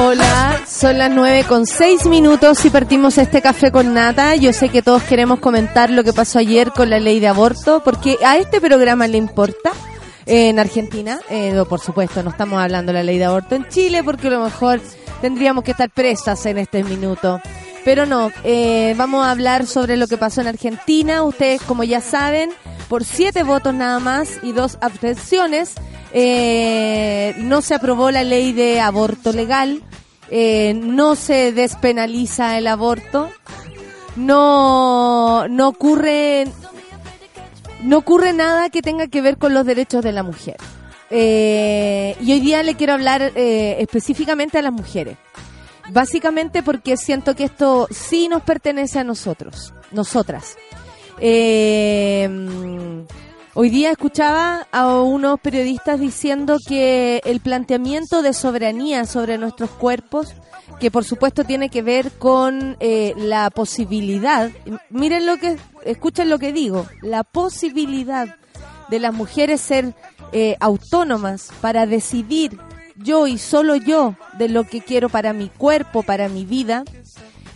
Hola, son las nueve con seis minutos y partimos este café con nata. Yo sé que todos queremos comentar lo que pasó ayer con la ley de aborto, porque a este programa le importa. En Argentina, eh, por supuesto, no estamos hablando de la ley de aborto en Chile, porque a lo mejor tendríamos que estar presas en este minuto. Pero no, eh, vamos a hablar sobre lo que pasó en Argentina. Ustedes, como ya saben, por siete votos nada más y dos abstenciones, eh, no se aprobó la ley de aborto legal, eh, no se despenaliza el aborto, no, no ocurre, no ocurre nada que tenga que ver con los derechos de la mujer. Eh, y hoy día le quiero hablar específicamente a las mujeres. Básicamente porque siento que esto sí nos pertenece a nosotros, nosotras. Hoy día escuchaba a unos periodistas diciendo que el planteamiento de soberanía sobre nuestros cuerpos, que por supuesto tiene que ver con eh, la posibilidad, miren lo que, escuchen lo que digo, la posibilidad de las mujeres ser eh, autónomas para decidir yo y solo yo de lo que quiero para mi cuerpo, para mi vida,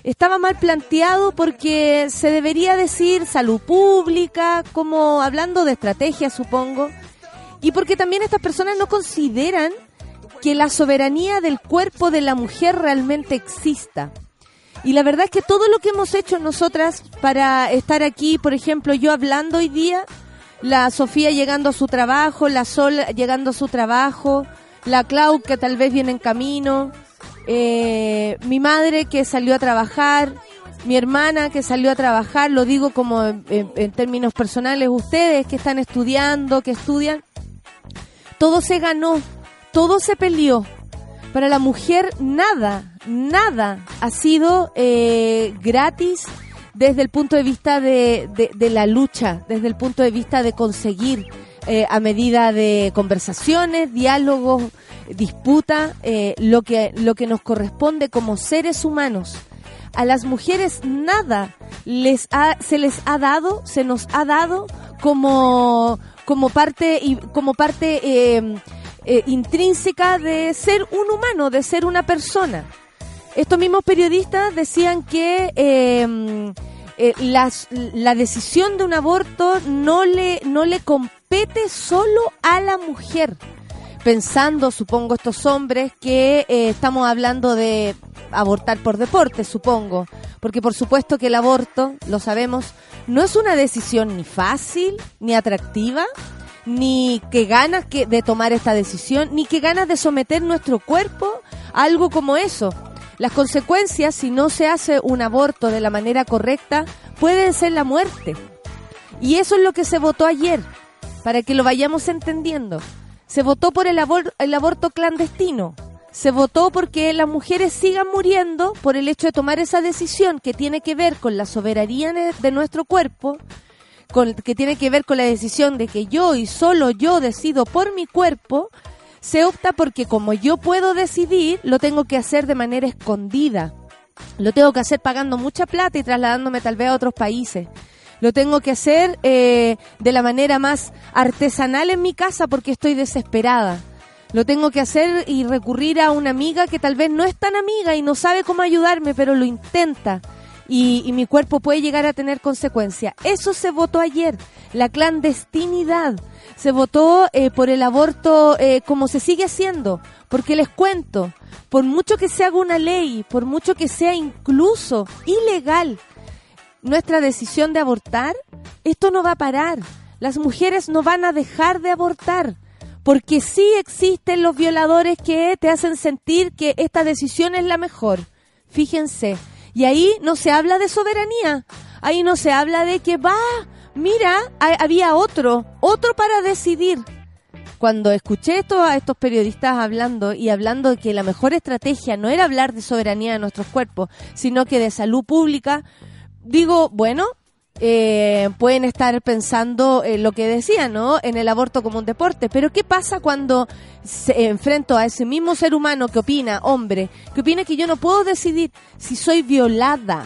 estaba mal planteado porque se debería decir salud pública, como hablando de estrategia, supongo, y porque también estas personas no consideran que la soberanía del cuerpo de la mujer realmente exista. Y la verdad es que todo lo que hemos hecho nosotras para estar aquí, por ejemplo, yo hablando hoy día, la Sofía llegando a su trabajo, la Sol llegando a su trabajo, la Clau que tal vez viene en camino, eh, mi madre que salió a trabajar, mi hermana que salió a trabajar, lo digo como en, términos personales, ustedes que están estudiando, que estudian, todo se ganó, todo se peleó. Para la mujer nada, nada ha sido eh, gratis desde el punto de vista de la lucha, desde el punto de vista de conseguir eh, a medida de conversaciones, diálogos, disputa, eh, lo, que, lo que nos corresponde como seres humanos. A las mujeres nada les ha, se les ha dado, se nos ha dado como, como parte, como parte eh, eh, intrínseca de ser un humano, de ser una persona. Estos mismos periodistas decían que eh, eh, las- la decisión de un aborto no le, no le compete solo a la mujer. Pensando, supongo, estos hombres que eh, estamos hablando de abortar por deporte, supongo. Porque por supuesto que el aborto, lo sabemos, no es una decisión ni fácil, ni atractiva, ni que ganas que de tomar esta decisión, ni que ganas de someter nuestro cuerpo a algo como eso. Las consecuencias, si no se hace un aborto de la manera correcta, pueden ser la muerte. Y eso es lo que se votó ayer, para que lo vayamos entendiendo. Se votó por el, abor- el aborto clandestino. Se votó porque las mujeres sigan muriendo por el hecho de tomar esa decisión que tiene que ver con la soberanía de- nuestro cuerpo, que tiene que ver con la decisión de que yo y solo yo decido por mi cuerpo, se opta porque como yo puedo decidir, lo tengo que hacer de manera escondida. Lo tengo que hacer pagando mucha plata y trasladándome tal vez a otros países. Lo tengo que hacer eh, de la manera más artesanal en mi casa porque estoy desesperada. Lo tengo que hacer y recurrir a una amiga que tal vez no es tan amiga y no sabe cómo ayudarme, pero lo intenta. y, mi cuerpo puede llegar a tener consecuencias. Eso se votó ayer, la clandestinidad. Se votó eh, por el aborto eh, como se sigue haciendo, porque les cuento, por mucho que se haga una ley, por mucho que sea incluso ilegal, nuestra decisión de abortar, esto no va a parar. Las mujeres no van a dejar de abortar porque sí existen los violadores que te hacen sentir que esta decisión es la mejor. Fíjense, y ahí no se habla de soberanía, ahí no se habla de que va, mira, había otro, otro para decidir. Cuando escuché esto a estos periodistas hablando y hablando de que la mejor estrategia no era hablar de soberanía de nuestros cuerpos, sino que de salud pública, digo, bueno, eh, pueden estar pensando en lo que decía, ¿no? En el aborto como un deporte. Pero ¿qué pasa cuando se enfrento a ese mismo ser humano que opina, hombre, que opina que yo no puedo decidir si soy violada?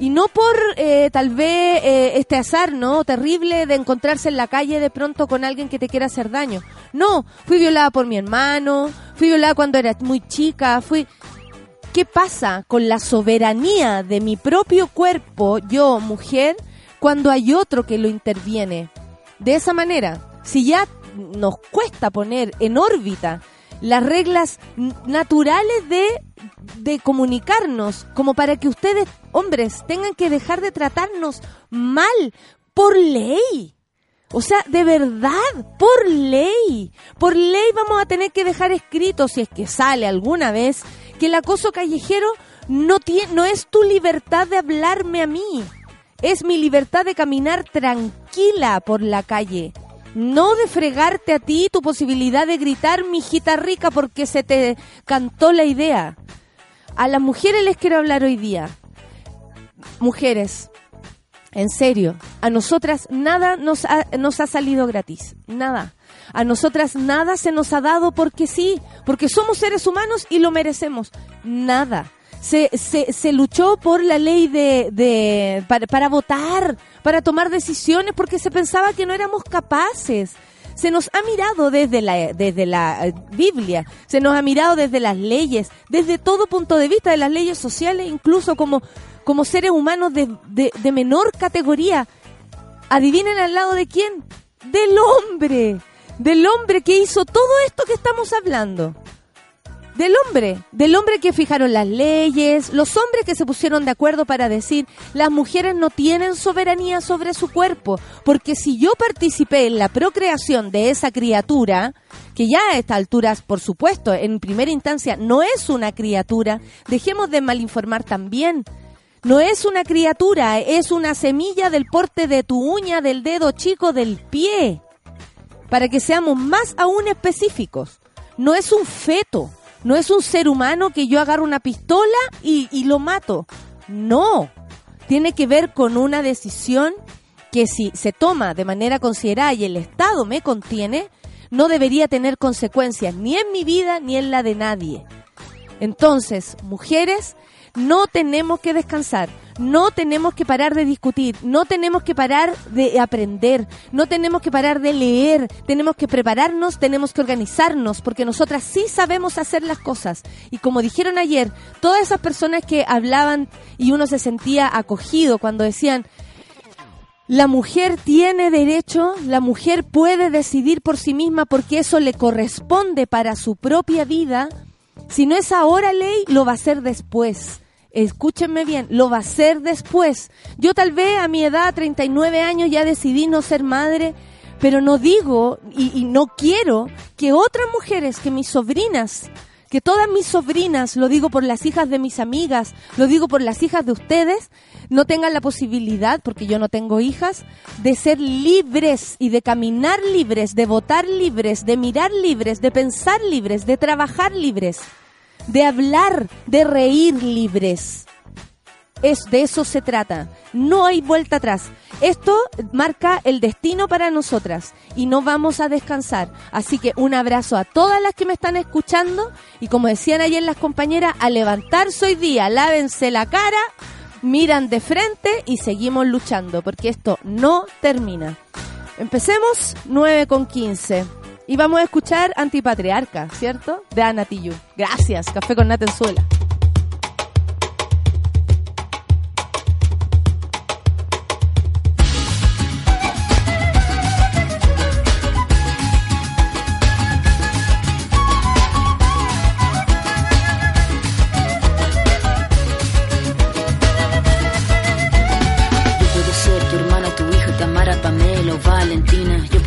Y no por eh, tal vez eh, este azar, ¿no? Terrible de encontrarse en la calle de pronto con alguien que te quiera hacer daño. No, fui violada por mi hermano, fui violada cuando era muy chica, fui... ¿Qué pasa con la soberanía de mi propio cuerpo, yo, mujer, cuando hay otro que lo interviene. De esa manera, si ya nos cuesta poner en órbita las reglas naturales de, comunicarnos, como para que ustedes, hombres, tengan que dejar de tratarnos mal por ley. O sea, de verdad, por ley. Por ley vamos a tener que dejar escrito, si es que sale alguna vez, que el acoso callejero no, tiene, no es tu libertad de hablarme a mí es mi libertad de caminar tranquila por la calle. No de fregarte a ti tu posibilidad de gritar, mi rica, porque se te cantó la idea. A las mujeres les quiero hablar hoy día. Mujeres, en serio, a nosotras nada nos ha, nos ha salido gratis. Nada. A nosotras nada se nos ha dado porque sí, porque somos seres humanos y lo merecemos. Nada se, se, se luchó por la ley de, de para, para votar, para tomar decisiones, porque se pensaba que no éramos capaces se nos ha mirado desde la, desde la eh, Biblia, se nos ha mirado desde las leyes, desde todo punto de vista de las leyes sociales, incluso como, como seres humanos de, de, de menor categoría. Adivinen al lado de quién? Del hombre, del hombre que hizo todo esto que estamos hablando del hombre, del hombre que fijaron las leyes, los hombres que se pusieron de acuerdo para decir las mujeres no tienen soberanía sobre su cuerpo, porque si yo participé en la procreación de esa criatura, que ya a estas alturas, por supuesto, en primera instancia no es una criatura, dejemos de malinformar también. No es una criatura, es una semilla del porte de tu uña, del dedo chico, del pie. Para que seamos más aún específicos. No es un feto no es un ser humano que yo agarro una pistola y, lo mato. No. Tiene que ver con una decisión que si se toma de manera considerada y el Estado me contiene, no debería tener consecuencias ni en mi vida ni en la de nadie. Entonces, mujeres, no tenemos que descansar, no tenemos que parar de discutir, no tenemos que parar de aprender, no tenemos que parar de leer, tenemos que prepararnos, tenemos que organizarnos, porque nosotras sí sabemos hacer las cosas. Y como dijeron ayer, todas esas personas que hablaban y uno se sentía acogido cuando decían, la mujer tiene derecho, la mujer puede decidir por sí misma porque eso le corresponde para su propia vida. Si no es ahora ley, lo va a ser después escúchenme bien, lo va a hacer después. Yo tal vez a mi edad, 39 años, ya decidí no ser madre, pero no digo y, no quiero que otras mujeres, que mis sobrinas, que todas mis sobrinas, lo digo por las hijas de mis amigas, lo digo por las hijas de ustedes, no tengan la posibilidad, porque yo no tengo hijas, de ser libres y de caminar libres, de votar libres, de mirar libres, de pensar libres, de trabajar libres de hablar, de reír libres. Es, de eso se trata. No hay vuelta atrás. Esto marca el destino para nosotras y no vamos a descansar. Así que un abrazo a todas las que me están escuchando y como decían ayer las compañeras, a levantarse hoy día, lávense la cara, miran de frente y seguimos luchando porque esto no termina. Empecemos 9 con 15. Y vamos a escuchar Antipatriarca, ¿cierto? De Ana Tijoux. Gracias, Café con Natenzuela. Valentina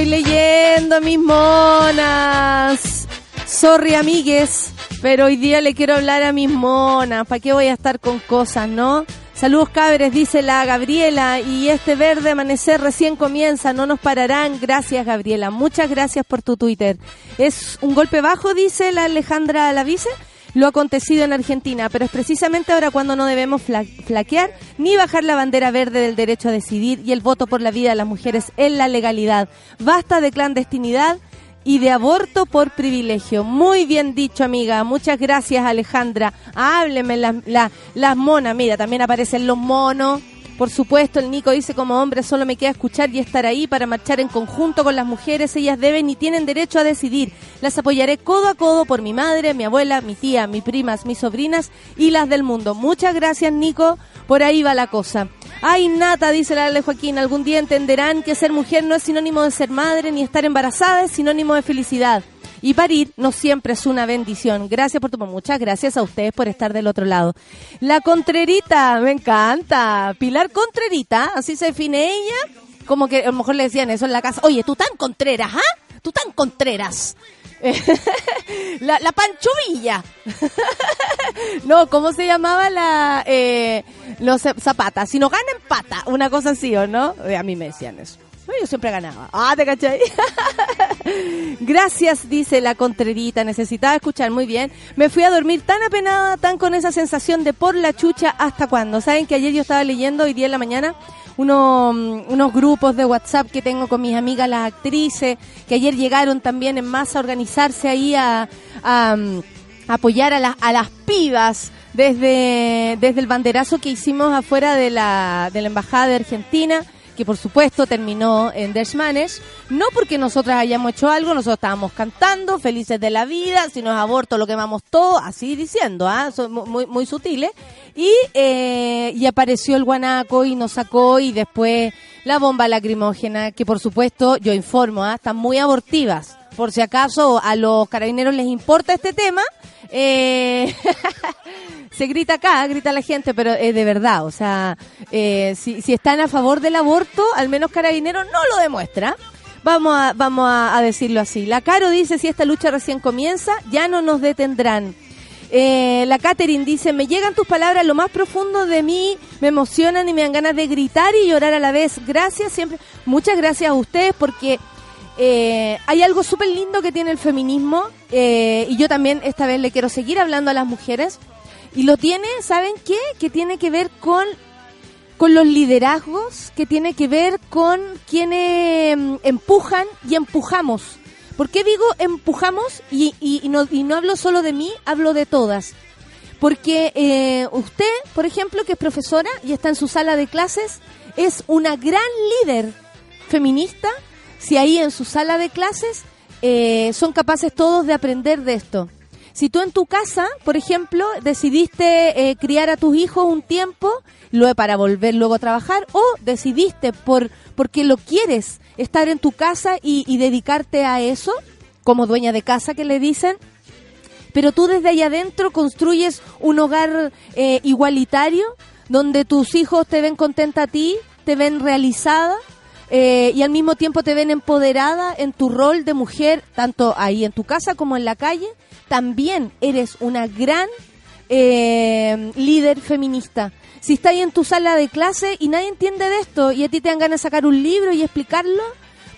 Estoy leyendo mis monas. Sorry, amigues, pero hoy día le quiero hablar a mis monas. ¿Para qué voy a estar con cosas, no? Saludos cabres, dice la Gabriela, y este verde amanecer recién comienza, no nos pararán. Gracias, Gabriela. Muchas gracias por tu Twitter. Es un golpe bajo, dice la Alejandra Lavice lo acontecido en Argentina, pero es precisamente ahora cuando no debemos fla- flaquear ni bajar la bandera verde del derecho a decidir y el voto por la vida de las mujeres en la legalidad. Basta de clandestinidad y de aborto por privilegio. Muy bien dicho, amiga. Muchas gracias, Alejandra. Hábleme las, la- las monas. Mira, también aparecen los monos. Por supuesto, el Nico dice como hombre solo me queda escuchar y estar ahí para marchar en conjunto con las mujeres. Ellas deben y tienen derecho a decidir. Las apoyaré codo a codo por mi madre, mi abuela, mi tía, mis primas, mis sobrinas y las del mundo. Muchas gracias, Nico. Por ahí va la cosa. Ay, Nata, dice la de Joaquín, algún día entenderán que ser mujer no es sinónimo de ser madre, ni estar embarazada es sinónimo de felicidad. Y parir no siempre es una bendición. Gracias por tu muchas gracias a ustedes por estar del otro lado. La Contrerita, me encanta. Pilar Contrerita, así se define ella. Como que a lo mejor le decían eso en la casa. Oye, tú tan contreras, ¿ah? Tú tan contreras. la, la no, ¿cómo se llamaba la eh, los zapatas? Si no gana empata, una cosa así, ¿o no? Eh, a mí me decían eso. Yo siempre ganaba. Ah, ¿te cachai? Gracias, dice la contrerita. Necesitaba escuchar muy bien. Me fui a dormir tan apenada, tan con esa sensación de por la chucha hasta cuándo. ¿Saben que ayer yo estaba leyendo, hoy día en la mañana, uno, mm, unos grupos de WhatsApp que tengo con mis amigas las actrices, que ayer llegaron también en masa a organizarse ahí a, a, mm, apoyar a, las a las pibas desde, desde el banderazo que hicimos afuera de la, de la Embajada de Argentina que por supuesto terminó en Dershmanes, no porque nosotras hayamos hecho algo, nosotros estábamos cantando, felices de la vida, si no es aborto lo quemamos todo, así diciendo, ¿ah? son mu- muy, muy sutiles, y, eh, y apareció el guanaco y nos sacó y después la bomba lacrimógena, que por supuesto, yo informo, ¿ah? están muy abortivas, por si acaso a los carabineros les importa este tema, eh, se grita acá, grita la gente, pero es de verdad, o sea, eh, si, si están a favor del aborto, al menos carabineros no lo demuestra. Vamos a, vamos a, a decirlo así. La Caro dice, si esta lucha recién comienza, ya no nos detendrán. Eh, la Catherine dice, me llegan tus palabras, lo más profundo de mí, me emocionan y me dan ganas de gritar y llorar a la vez. Gracias siempre, muchas gracias a ustedes porque eh, hay algo súper lindo que tiene el feminismo eh, y yo también esta vez le quiero seguir hablando a las mujeres. Y lo tiene, ¿saben qué? Que tiene que ver con, con los liderazgos, que tiene que ver con quienes mm, empujan y empujamos. ¿Por qué digo empujamos? Y, y, no, y no hablo solo de mí, hablo de todas. Porque eh, usted, por ejemplo, que es profesora y está en su sala de clases, es una gran líder feminista si ahí en su sala de clases eh, son capaces todos de aprender de esto. Si tú en tu casa, por ejemplo, decidiste eh, criar a tus hijos un tiempo luego para volver luego a trabajar o decidiste por porque lo quieres estar en tu casa y, dedicarte a eso como dueña de casa que le dicen pero tú desde ahí adentro construyes un hogar eh, igualitario donde tus hijos te ven contenta a ti, te ven realizada eh, y al mismo tiempo te ven empoderada en tu rol de mujer, tanto ahí en tu casa como en la calle, también eres una gran eh, líder feminista. Si estás ahí en tu sala de clase y nadie entiende de esto y a ti te dan ganas de sacar un libro y explicarlo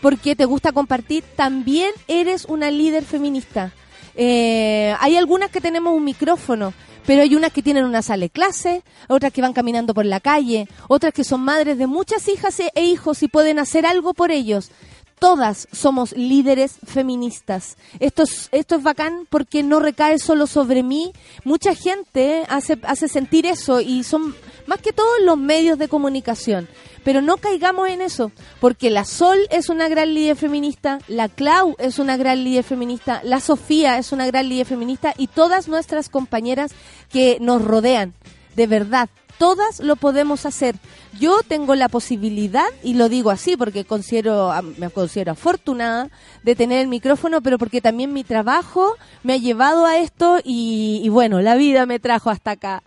porque te gusta compartir, también eres una líder feminista. Eh, hay algunas que tenemos un micrófono, pero hay unas que tienen una sala de clase, otras que van caminando por la calle, otras que son madres de muchas hijas e hijos y pueden hacer algo por ellos. Todas somos líderes feministas. Esto es, esto es bacán porque no recae solo sobre mí. Mucha gente hace, hace sentir eso y son más que todo los medios de comunicación. Pero no caigamos en eso, porque la Sol es una gran líder feminista, la Clau es una gran líder feminista, la Sofía es una gran líder feminista y todas nuestras compañeras que nos rodean. De verdad, todas lo podemos hacer. Yo tengo la posibilidad, y lo digo así porque considero, me considero afortunada de tener el micrófono, pero porque también mi trabajo me ha llevado a esto y, y bueno, la vida me trajo hasta acá.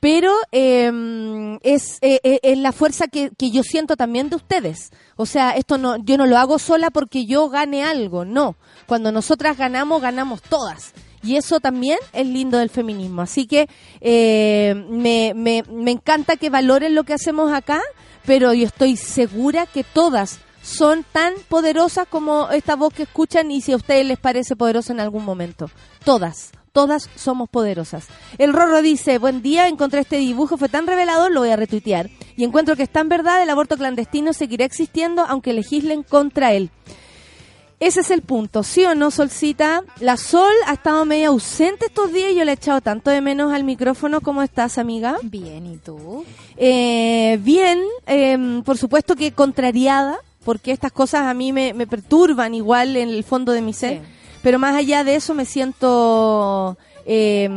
Pero eh, es, eh, es la fuerza que, que yo siento también de ustedes. O sea, esto no, yo no lo hago sola porque yo gane algo, no. Cuando nosotras ganamos, ganamos todas. Y eso también es lindo del feminismo. Así que eh, me, me, me encanta que valoren lo que hacemos acá, pero yo estoy segura que todas son tan poderosas como esta voz que escuchan y si a ustedes les parece poderosa en algún momento. Todas. Todas somos poderosas. El Rorro dice, buen día, encontré este dibujo, fue tan revelador, lo voy a retuitear. Y encuentro que es tan verdad, el aborto clandestino seguirá existiendo aunque legislen contra él. Ese es el punto, ¿sí o no, Solcita? La Sol ha estado medio ausente estos días y yo le he echado tanto de menos al micrófono. ¿Cómo estás, amiga? Bien, ¿y tú? Eh, bien, eh, por supuesto que contrariada, porque estas cosas a mí me, me perturban igual en el fondo de mi ser. Sí. Pero más allá de eso me siento eh,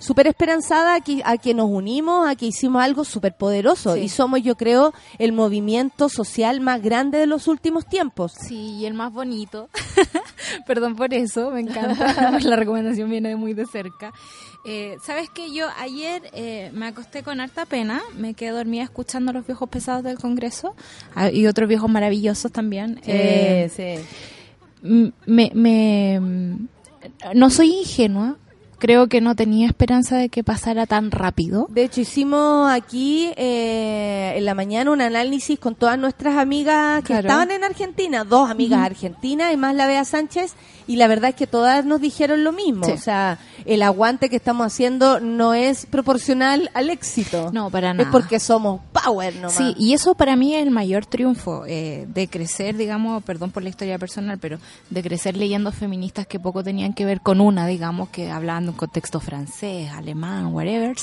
súper esperanzada a que, a que nos unimos, a que hicimos algo súper poderoso. Sí. Y somos, yo creo, el movimiento social más grande de los últimos tiempos. Sí, y el más bonito. Perdón por eso, me encanta. La recomendación viene de muy de cerca. Eh, Sabes que yo ayer eh, me acosté con harta pena, me quedé dormida escuchando los viejos pesados del Congreso ah, y otros viejos maravillosos también. Eh, sí. me, me- no soy ingenua, creo que no tenía esperanza de que pasara tan rápido. De hecho, hicimos aquí eh, en la mañana un análisis con todas nuestras amigas que Claro. estaban en Argentina, dos amigas argentinas y más la Bea Sánchez, y la verdad es que todas nos dijeron lo mismo. Sí. O sea, el aguante que estamos haciendo no es proporcional al éxito. No, para Es nada. porque somos power nomás. Sí, y eso para mí es el mayor triunfo eh, de crecer, digamos, perdón por la historia personal, pero de crecer leyendo feministas que poco tenían que ver con una, digamos, que hablaban de un contexto francés, alemán, whatever,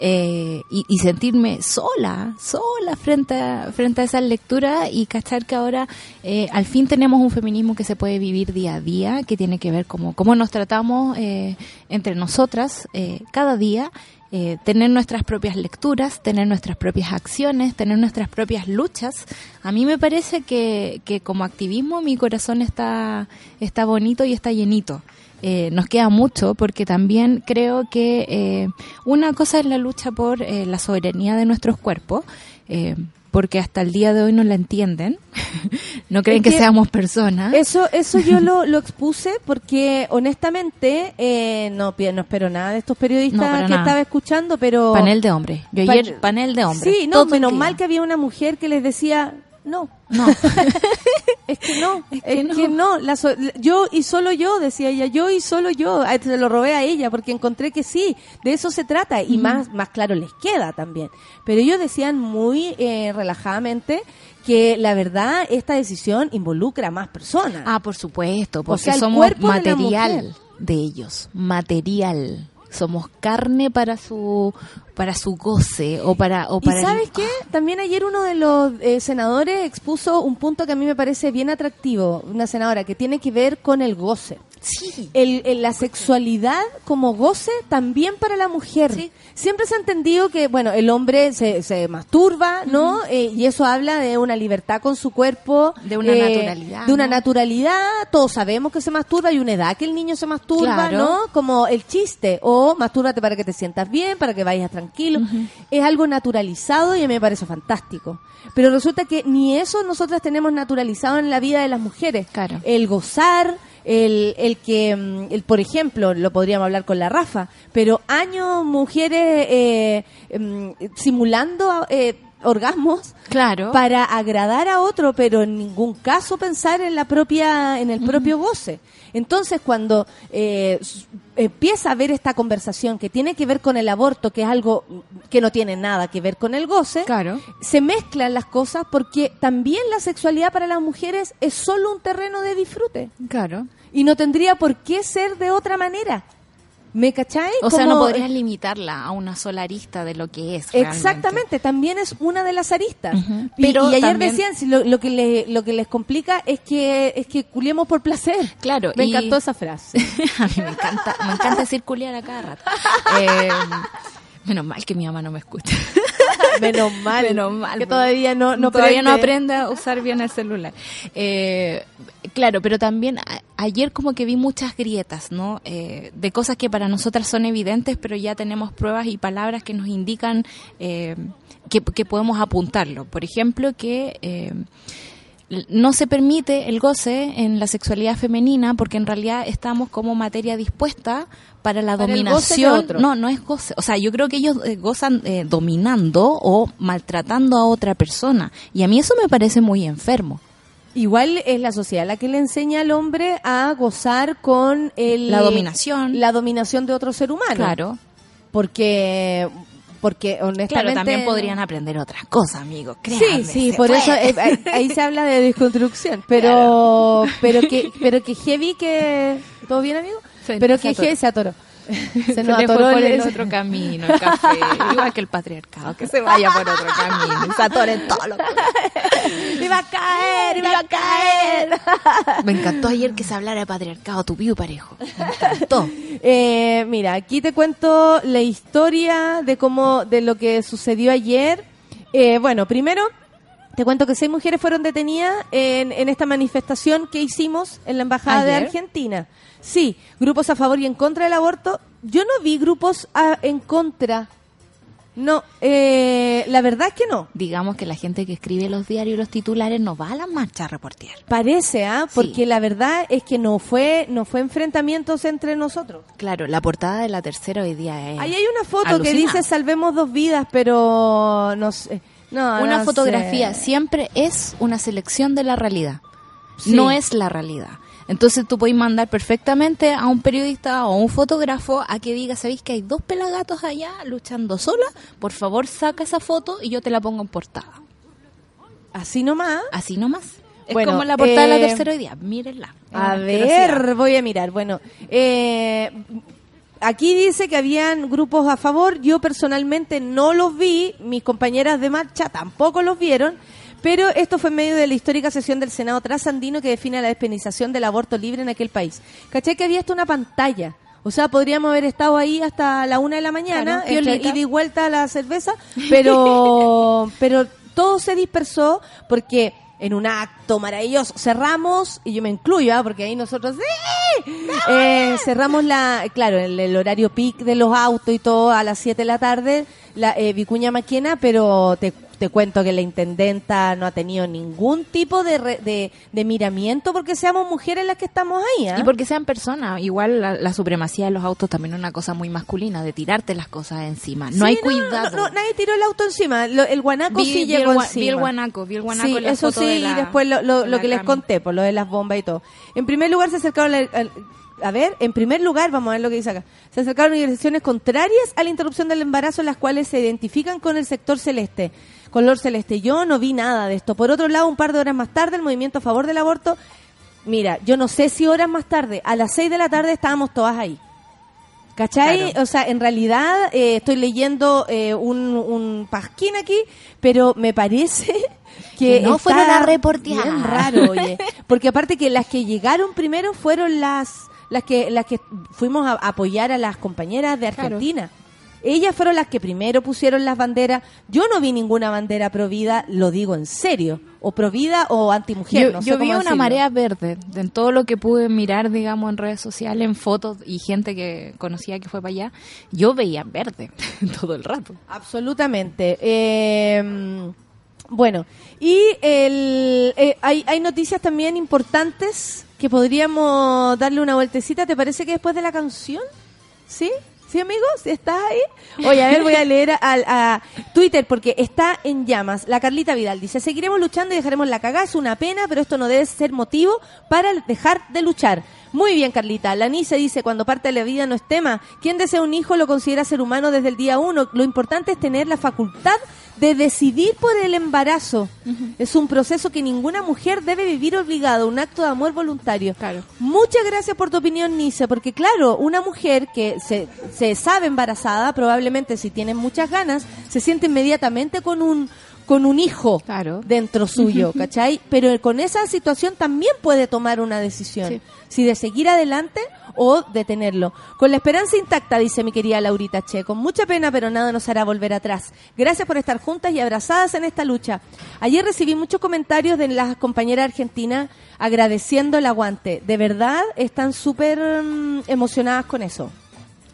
eh, y, sentirme sola, sola frente a, frente a esas lecturas y cachar que ahora eh, al fin tenemos un feminismo que se puede vivir día a día, que tiene que ver como cómo nos tratamos eh, entre nosotras eh, cada día eh, tener nuestras propias lecturas, tener nuestras propias acciones, tener nuestras propias luchas. A mí me parece que, que como activismo mi corazón está, está bonito y está llenito. Eh, nos queda mucho porque también creo que eh, una cosa es la lucha por eh, la soberanía de nuestros cuerpos, eh, porque hasta el día de hoy no la entienden, no creen Es que, que seamos personas. Eso, eso yo lo, lo expuse porque honestamente eh, no, no espero nada de estos periodistas No, que nada. estaba escuchando, pero... Panel de hombres. Yo ayer panel de hombres. Sí, no, menos mal que había una mujer que les decía, no, No, es que no, es, que no. no. la so- yo y solo yo, decía ella, yo y solo yo, Ah, se lo robé a ella porque encontré que sí, de eso se trata y más, más claro les queda también. Pero ellos decían muy eh, relajadamente que la verdad esta decisión involucra a más personas. ah, por supuesto, porque sea, el somos de material de ellos, material. Somos carne para su para su goce o para o ¿Y para el- sabes qué? También ayer uno de los eh, senadores expuso un punto que a mí me parece bien atractivo, una senadora, que tiene que ver con el goce. Sí. El, el- la sexualidad como goce también para la mujer. Sí. Siempre se ha entendido que, bueno, el hombre se, se masturba, ¿no? Eh, y eso habla de una libertad con su cuerpo. De una eh, naturalidad, De una ¿no? naturalidad. Todos sabemos que se masturba. Hay una edad que el niño se masturba, Claro. ¿no? Como el chiste. O mastúrbate para que te sientas bien, para que vayas tranquilo. Es algo naturalizado y a mí me parece fantástico. Pero resulta que ni eso nosotras tenemos naturalizado en la vida de las mujeres. Claro. El gozar, el, el que, mm, el, por ejemplo, lo podríamos hablar con la Rafa, pero años mujeres eh, mm, simulando eh, orgasmos Claro. para agradar a otro, pero en ningún caso pensar en la propia, en el propio goce. Entonces, cuando eh, empieza a haber esta conversación que tiene que ver con el aborto, que es algo que no tiene nada que ver con el goce, Claro. se mezclan las cosas porque también la sexualidad para las mujeres es solo un terreno de disfrute Claro. y no tendría por qué ser de otra manera. ¿Me cachai? O sea, no podrías limitarla a una sola arista de lo que es. realmente. Exactamente, también es una de las aristas. Y- Pero y, ayer también- decían, si lo, lo que le- lo que les complica es que es que culiemos por placer. Claro, Me y- encantó esa frase. a mí me encanta, me encanta decir culiar a cada rato. Eh, menos mal que mi mamá no me escucha. Menos mal. Menos mal. Que todavía no, no todavía no aprende. a usar bien el celular. Eh, claro, pero también a- ayer como que vi muchas grietas, ¿no? Eh, de cosas que para nosotras son evidentes, pero ya tenemos pruebas y palabras que nos indican eh, que, que podemos apuntarlo. Por ejemplo, que eh, no se permite el goce en la sexualidad femenina porque en realidad estamos como materia dispuesta para la Para dominación. otro. No, no es goce. O sea, yo creo que ellos eh, gozan eh, dominando o maltratando a otra persona. Y a mí eso me parece muy enfermo. Igual es la sociedad la que le enseña al hombre a gozar con el, La dominación. la dominación de otro ser humano. Claro. Porque, porque honestamente. Claro, también podrían aprender otras cosas, amigos. Sí, créanme, sí, se por eso eh, ahí- se habla de desconstrucción, pero pero que pero que heavy que todo bien amigo, Se- pero que heavy se atoró. Se, Se nos fue por el- otro camino, el café. Igual que el patriarcado, que se vaya por otro camino. Se atoren todo lo que- iba a caer, iba a caer. Me encantó ayer que se hablara de patriarcado, tu vivo parejo. Me encantó. Eh, mira, aquí te cuento la historia de cómo, de lo que sucedió ayer. Eh, bueno, primero te cuento que seis mujeres fueron detenidas en, en esta manifestación que hicimos en la embajada de. Argentina. Sí, grupos a favor y en contra del aborto. Yo no vi grupos a- en contra. No, eh, la verdad es que no. Digamos que la gente que escribe los diarios y los titulares no va a las marchas a reportear. Parece, ¿ah? Sí. Porque la verdad es que no fue, no fue enfrentamientos entre nosotros. Claro, la portada de la tercera hoy día es. Ahí hay una foto que dice salvemos dos vidas, pero no sé. No, Una no fotografía sé. siempre es una selección de la realidad. Sí. No es la realidad. Entonces tú puedes mandar perfectamente a un periodista o a un fotógrafo a que diga, ¿sabéis que hay dos pelagatos allá luchando sola? Por favor, saca esa foto y yo te la pongo en portada. Así nomás. Así nomás. Es Bueno, como la portada de la eh, tercera hoy día. Mírenla. A ver, voy a mirar. Bueno, eh, aquí dice que habían grupos a favor. Yo personalmente no los vi. Mis compañeras de marcha tampoco los vieron. Pero esto fue en medio de la histórica sesión del Senado trasandino que define la despenalización del aborto libre en aquel país. ¿Cachai que había hasta una pantalla? O sea, podríamos haber estado ahí hasta la una de la mañana, Claro, y vuelta a la cerveza, pero, pero todo se dispersó porque en un acto maravilloso cerramos, y yo me incluyo, ¿ah? porque ahí nosotros. Eh, cerramos la, claro, el, el horario peak de los autos y todo a las 7 de la tarde, la eh, Vicuña Maquena, pero te, te cuento que la intendenta no ha tenido ningún tipo de, re- de, de miramiento porque seamos mujeres las que estamos ahí. ¿ah? Y porque sean personas, igual la, la supremacía de los autos también es una cosa muy masculina, de tirarte las cosas encima. No Sí, hay cuidado. No, no, nadie tiró el auto encima. Lo- el guanaco Vi- sí vi el llegó gua- encima. vi el guanaco, vi el guanaco Sí, en la eso foto sí, de la- y después lo, lo- que les conté, por lo de las bombas y todo. En primer lugar se acercaron... al- al- a ver, en primer lugar, vamos a ver lo que dice acá. Se acercaron organizaciones contrarias a la interrupción del embarazo, las cuales se identifican con el sector celeste, color celeste. Yo no vi nada de esto. Por otro lado, un par de horas más tarde, el movimiento a favor del aborto. Mira, yo no sé si horas más tarde, a las seis de la tarde estábamos todas ahí. ¿Cachai? Claro. O sea, en realidad eh, estoy leyendo eh, un, un pasquín aquí, pero me parece que Que no fueron a reportear. bien raro, oye. Porque aparte que las que llegaron primero fueron las las que las que fuimos a apoyar a las compañeras de Claro. Ellas fueron las que primero pusieron las banderas. Yo no vi ninguna bandera provida, lo digo en serio, o provida o antimujer. Yo, no sé yo vi una decirlo. marea verde en todo lo que pude mirar, digamos, en redes sociales, en fotos y gente que conocía que fue para allá. Yo veía verde todo el rato. Absolutamente. Eh, bueno, y el, eh, hay, hay noticias también importantes que podríamos darle una vueltecita. ¿Te parece que después de la canción? ¿Sí? ¿Sí, amigos? ¿Estás ahí? Oye, a ver, voy a leer a, a Twitter porque está en llamas. La Carlita Vidal dice, seguiremos luchando y dejaremos la cagada. Es una pena, pero esto no debe ser motivo para dejar de luchar. Muy bien, Carlita. La Nice dice, cuando parte de la vida no es tema. Quien desea un hijo lo considera ser humano desde el día uno. Lo importante es tener la facultad de decidir por el embarazo. Es un proceso que ninguna mujer debe vivir obligado, un acto de amor voluntario. Claro. Muchas gracias por tu opinión, Nice, porque claro, una mujer que se, se sabe embarazada, probablemente si tiene muchas ganas, se siente inmediatamente con un con un hijo Claro. dentro suyo, ¿cachai? Pero con esa situación también puede tomar una decisión, Sí. si de seguir adelante o detenerlo. Con la esperanza intacta, dice mi querida Laurita Che, con mucha pena, pero nada nos hará volver atrás. Gracias por estar juntas y abrazadas en esta lucha. Ayer recibí muchos comentarios de las compañeras argentinas agradeciendo el aguante. De verdad, están súper mm, emocionadas con eso.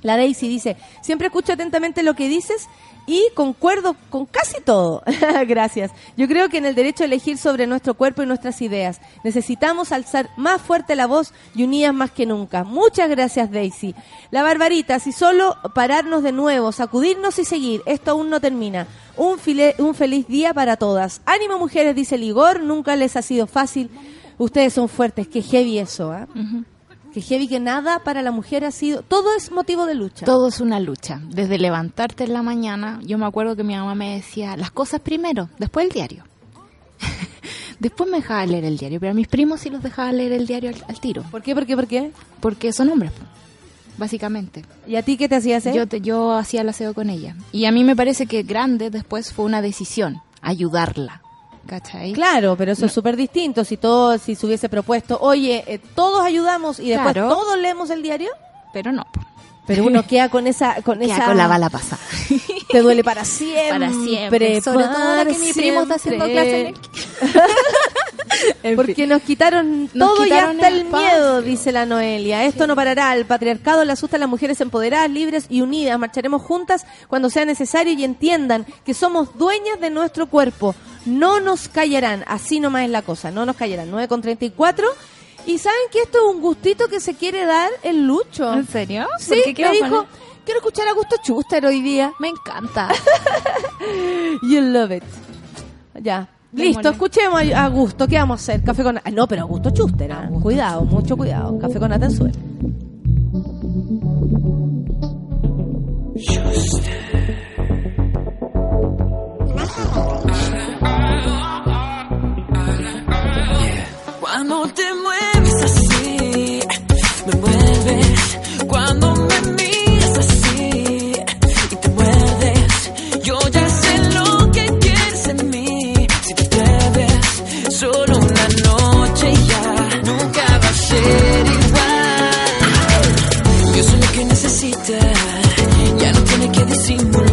La Daisy dice, siempre escucho atentamente lo que dices y concuerdo con casi todo. Gracias. Yo creo que en el derecho a elegir sobre nuestro cuerpo y nuestras ideas necesitamos alzar más fuerte la voz y unidas más que nunca. Muchas gracias, Daisy. La Barbarita, si solo pararnos de nuevo, sacudirnos y seguir, esto aún no termina. Un, file- un feliz día para todas. Ánimo, mujeres, dice Ligor, nunca les ha sido fácil. Ustedes son fuertes, qué heavy eso, ¿ah? Que heavy que nada para la mujer ha sido, todo es motivo de lucha. Todo es una lucha. Desde levantarte en la mañana, yo me acuerdo que mi mamá me decía, las cosas primero, después el diario. después me dejaba leer el diario, pero a mis primos sí los dejaba leer el diario al, al tiro, ¿Por qué? ¿Por qué? ¿Por qué? porque son hombres, básicamente. ¿Y a ti qué te hacía hacer? Yo, te- yo hacía el aseo con ella. Y a mí me parece que grande después fue una decisión, ayudarla. ¿Cachai? Claro, pero eso es súper distinto. Si todo, si se hubiese propuesto, oye, eh, todos ayudamos y después Claro. todos leemos el diario, Pero no, po. Pero uno queda con esa, con Queda esa, con la bala pasada. te duele para siempre. Para siempre. Sobre todo ahora que mi primo está haciendo clase en el... En Porque fin. nos quitaron Nos todo quitaron y hasta el el, miedo, dice la Noelia. Esto no parará. El patriarcado le asusta a las mujeres empoderadas, libres y unidas. Marcharemos juntas cuando sea necesario y entiendan que somos dueñas de nuestro cuerpo. No nos callarán. Así nomás es la cosa. No nos callarán. 9 con 34. Y saben que esto es un gustito que se quiere dar el Lucho. ¿En serio? Sí, ¿Por qué? ¿Qué me va a dijo, quiero escuchar a Gusto Chuster hoy día. Me encanta. You love it. Ya. Listo, escuchemos a a Gusto. ¿Qué vamos a hacer? Café con... ah, No, pero Augusto Chuster. ah. Cuidado, mucho cuidado. Café con Atenzuela. Cuando te Ya no tiene que decir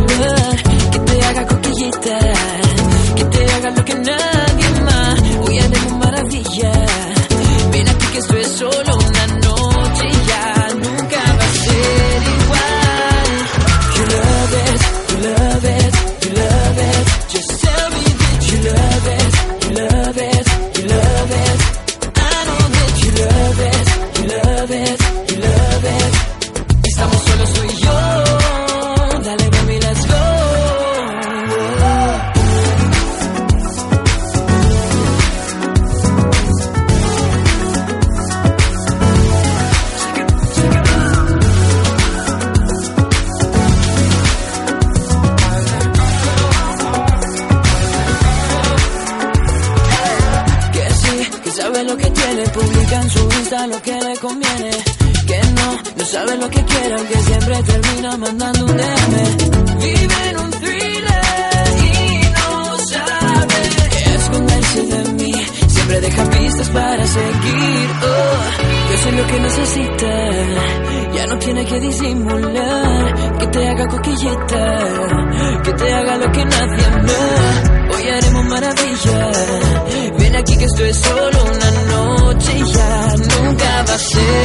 disimular. Que te haga coquillita, que te haga lo que nadie no. Hoy haremos maravilla. Ven aquí que esto es solo una noche y ya nunca va a ser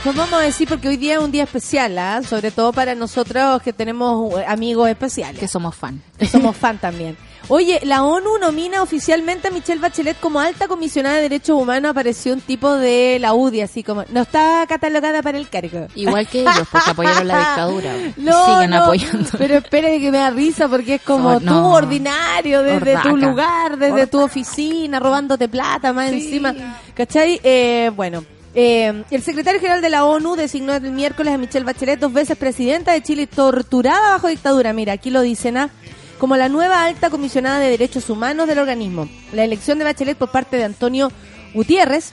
después vamos a decir, porque hoy día es un día especial, ¿ah? sobre todo para nosotros que tenemos eh, amigos especiales. Que somos fan. que somos fan también. Oye, la ONU nomina oficialmente a Michelle Bachelet como alta comisionada de derechos humanos. Apareció un tipo de la UDI, así como, no está catalogada para el cargo. Igual que ellos, porque apoyaron la dictadura. No, siguen no, apoyando. Pero espere que me da risa porque es como Oh, tú ordinario desde tu lugar, desde tu oficina, robándote plata más encima. ¿Cachai? Eh, bueno. Eh, el secretario general de la ONU designó el miércoles a Michelle Bachelet, dos veces presidenta de Chile, torturada bajo dictadura. Mira, aquí lo dicen, ¿ah? como la nueva alta comisionada de derechos humanos del organismo. La elección de Bachelet por parte de Antonio Gutiérrez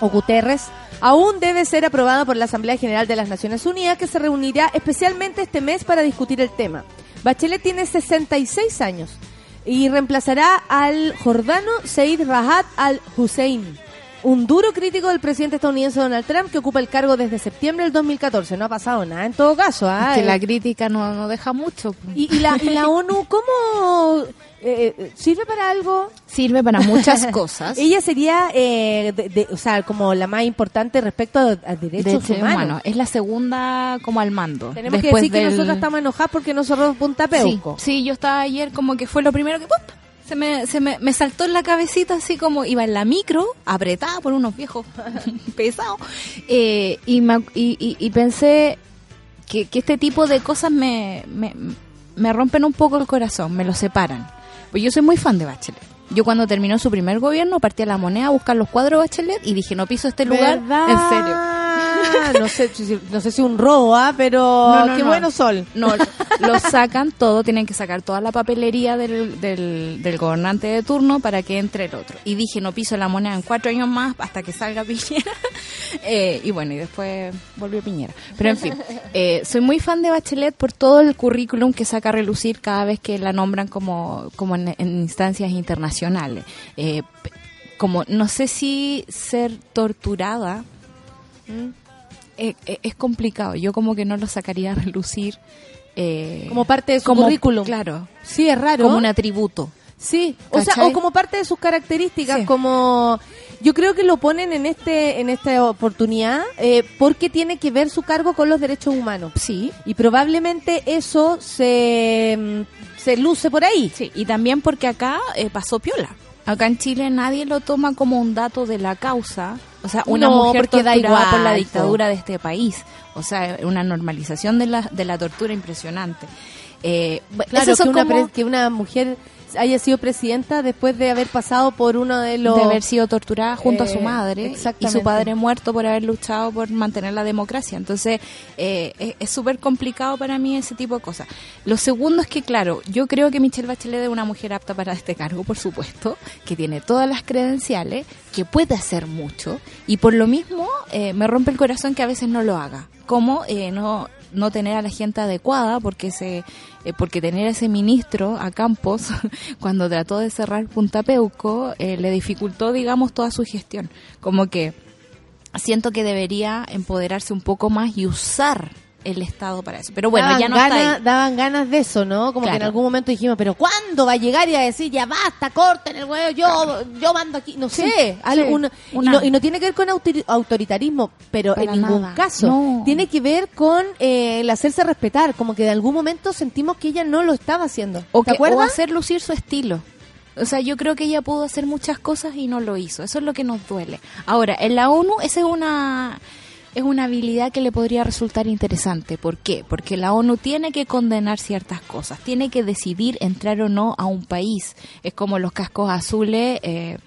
o Guterres, aún debe ser aprobada por la Asamblea General de las Naciones Unidas, que se reunirá especialmente este mes para discutir el tema. Bachelet tiene 66 años y reemplazará al jordano Said Rahat al-Hussein, un duro crítico del presidente estadounidense Donald Trump que ocupa el cargo desde septiembre del 2014. No ha pasado nada en todo caso. ¿ah? que Eh, la crítica no, no deja mucho. y, y la, y la ONU, ¿cómo eh, eh, sirve para algo? Sirve para muchas cosas. Ella sería, eh, de- de- o sea, como la más importante respecto a, a derechos humanos. humanos. Es la segunda como al mando. Tenemos que decir que nosotros estamos enojadas porque nos cerró Punta Sí, sí, yo estaba ayer como que fue lo primero que ¡pum! Se me, se me, me saltó en la cabecita así como iba en la micro, apretada por unos viejos pesados, eh, y, me y, y- y pensé que, que este tipo de cosas me, me, me rompen un poco el corazón, me lo separan. Pues yo soy muy fan de Bachelet. Yo cuando terminó su primer gobierno partí a la moneda a buscar los cuadros de Bachelet y dije, no piso este lugar, ¿Verdad? en serio. No sé, si- no sé si un robo, ¿ah? pero No, no, qué no. bueno sol. No, lo sacan todo, tienen que sacar toda la papelería del, del, del gobernante de turno para que entre el otro. Y dije, no piso la moneda en cuatro años más hasta que salga Piñera. Eh, y bueno, y después volvió Piñera. Pero en fin, eh, soy muy fan de Bachelet por todo el currículum que saca a relucir cada vez que la nombran como, como en, en instancias internacionales. Eh, como, no sé si ser torturada eh, eh, es complicado. Yo como que no lo sacaría a relucir. eh, Como parte de su como- currículum. Claro. Sí, es raro. Como un atributo. Sí, o sea, o como parte de sus características, Sí. como yo creo que lo ponen en este en esta oportunidad eh, porque tiene que ver su cargo con los derechos humanos. Sí. Y probablemente eso se, mm, se luce por ahí. Sí, y también porque acá eh, pasó piola. Acá en Chile nadie lo toma como un dato de la causa. O sea, una No, mujer porque da igual, por la dictadura de este país. O sea, una normalización de la, de la tortura impresionante. Eh, Claro, esas son que como- que una mujer haya sido presidenta después de haber pasado por uno de los... de haber sido torturada junto a su Eh, madre y su padre muerto por haber luchado por mantener la democracia. Entonces, eh, es- es súper complicado para mí ese tipo de cosas. Lo segundo es que, claro, yo creo que Michelle Bachelet es una mujer apta para este cargo, por supuesto, que tiene todas las credenciales, que puede hacer mucho y por lo mismo eh, me rompe el corazón que a veces no lo haga. Como eh, no no tener a la gente adecuada porque se eh, porque tener a ese ministro a Campos cuando trató de cerrar Punta Peuco eh, le dificultó digamos toda su gestión. Como que siento que debería empoderarse un poco más y usar el Estado para eso pero bueno daban ya no ganas, está ahí Daban ganas de eso, ¿no? Como que en algún momento dijimos, pero ¿cuándo va a llegar y a decir, ya basta, corten el huevo, yo, yo mando aquí? No sé, alguna- y, una- no, y no tiene que ver con autori- autoritarismo, pero Para en ningún nada, caso. no. Tiene que ver con eh, el hacerse respetar, como que de algún momento sentimos que ella no lo estaba haciendo. o, ¿Te que, o acuerdas? hacer lucir su estilo. O sea, yo creo que ella pudo hacer muchas cosas y no lo hizo. Eso es lo que nos duele. Ahora, en la ONU esa es una es una habilidad que le podría resultar interesante. ¿Por qué? Porque la ONU tiene que condenar ciertas cosas, tiene que decidir entrar o no a un país. Es como los cascos azules eh,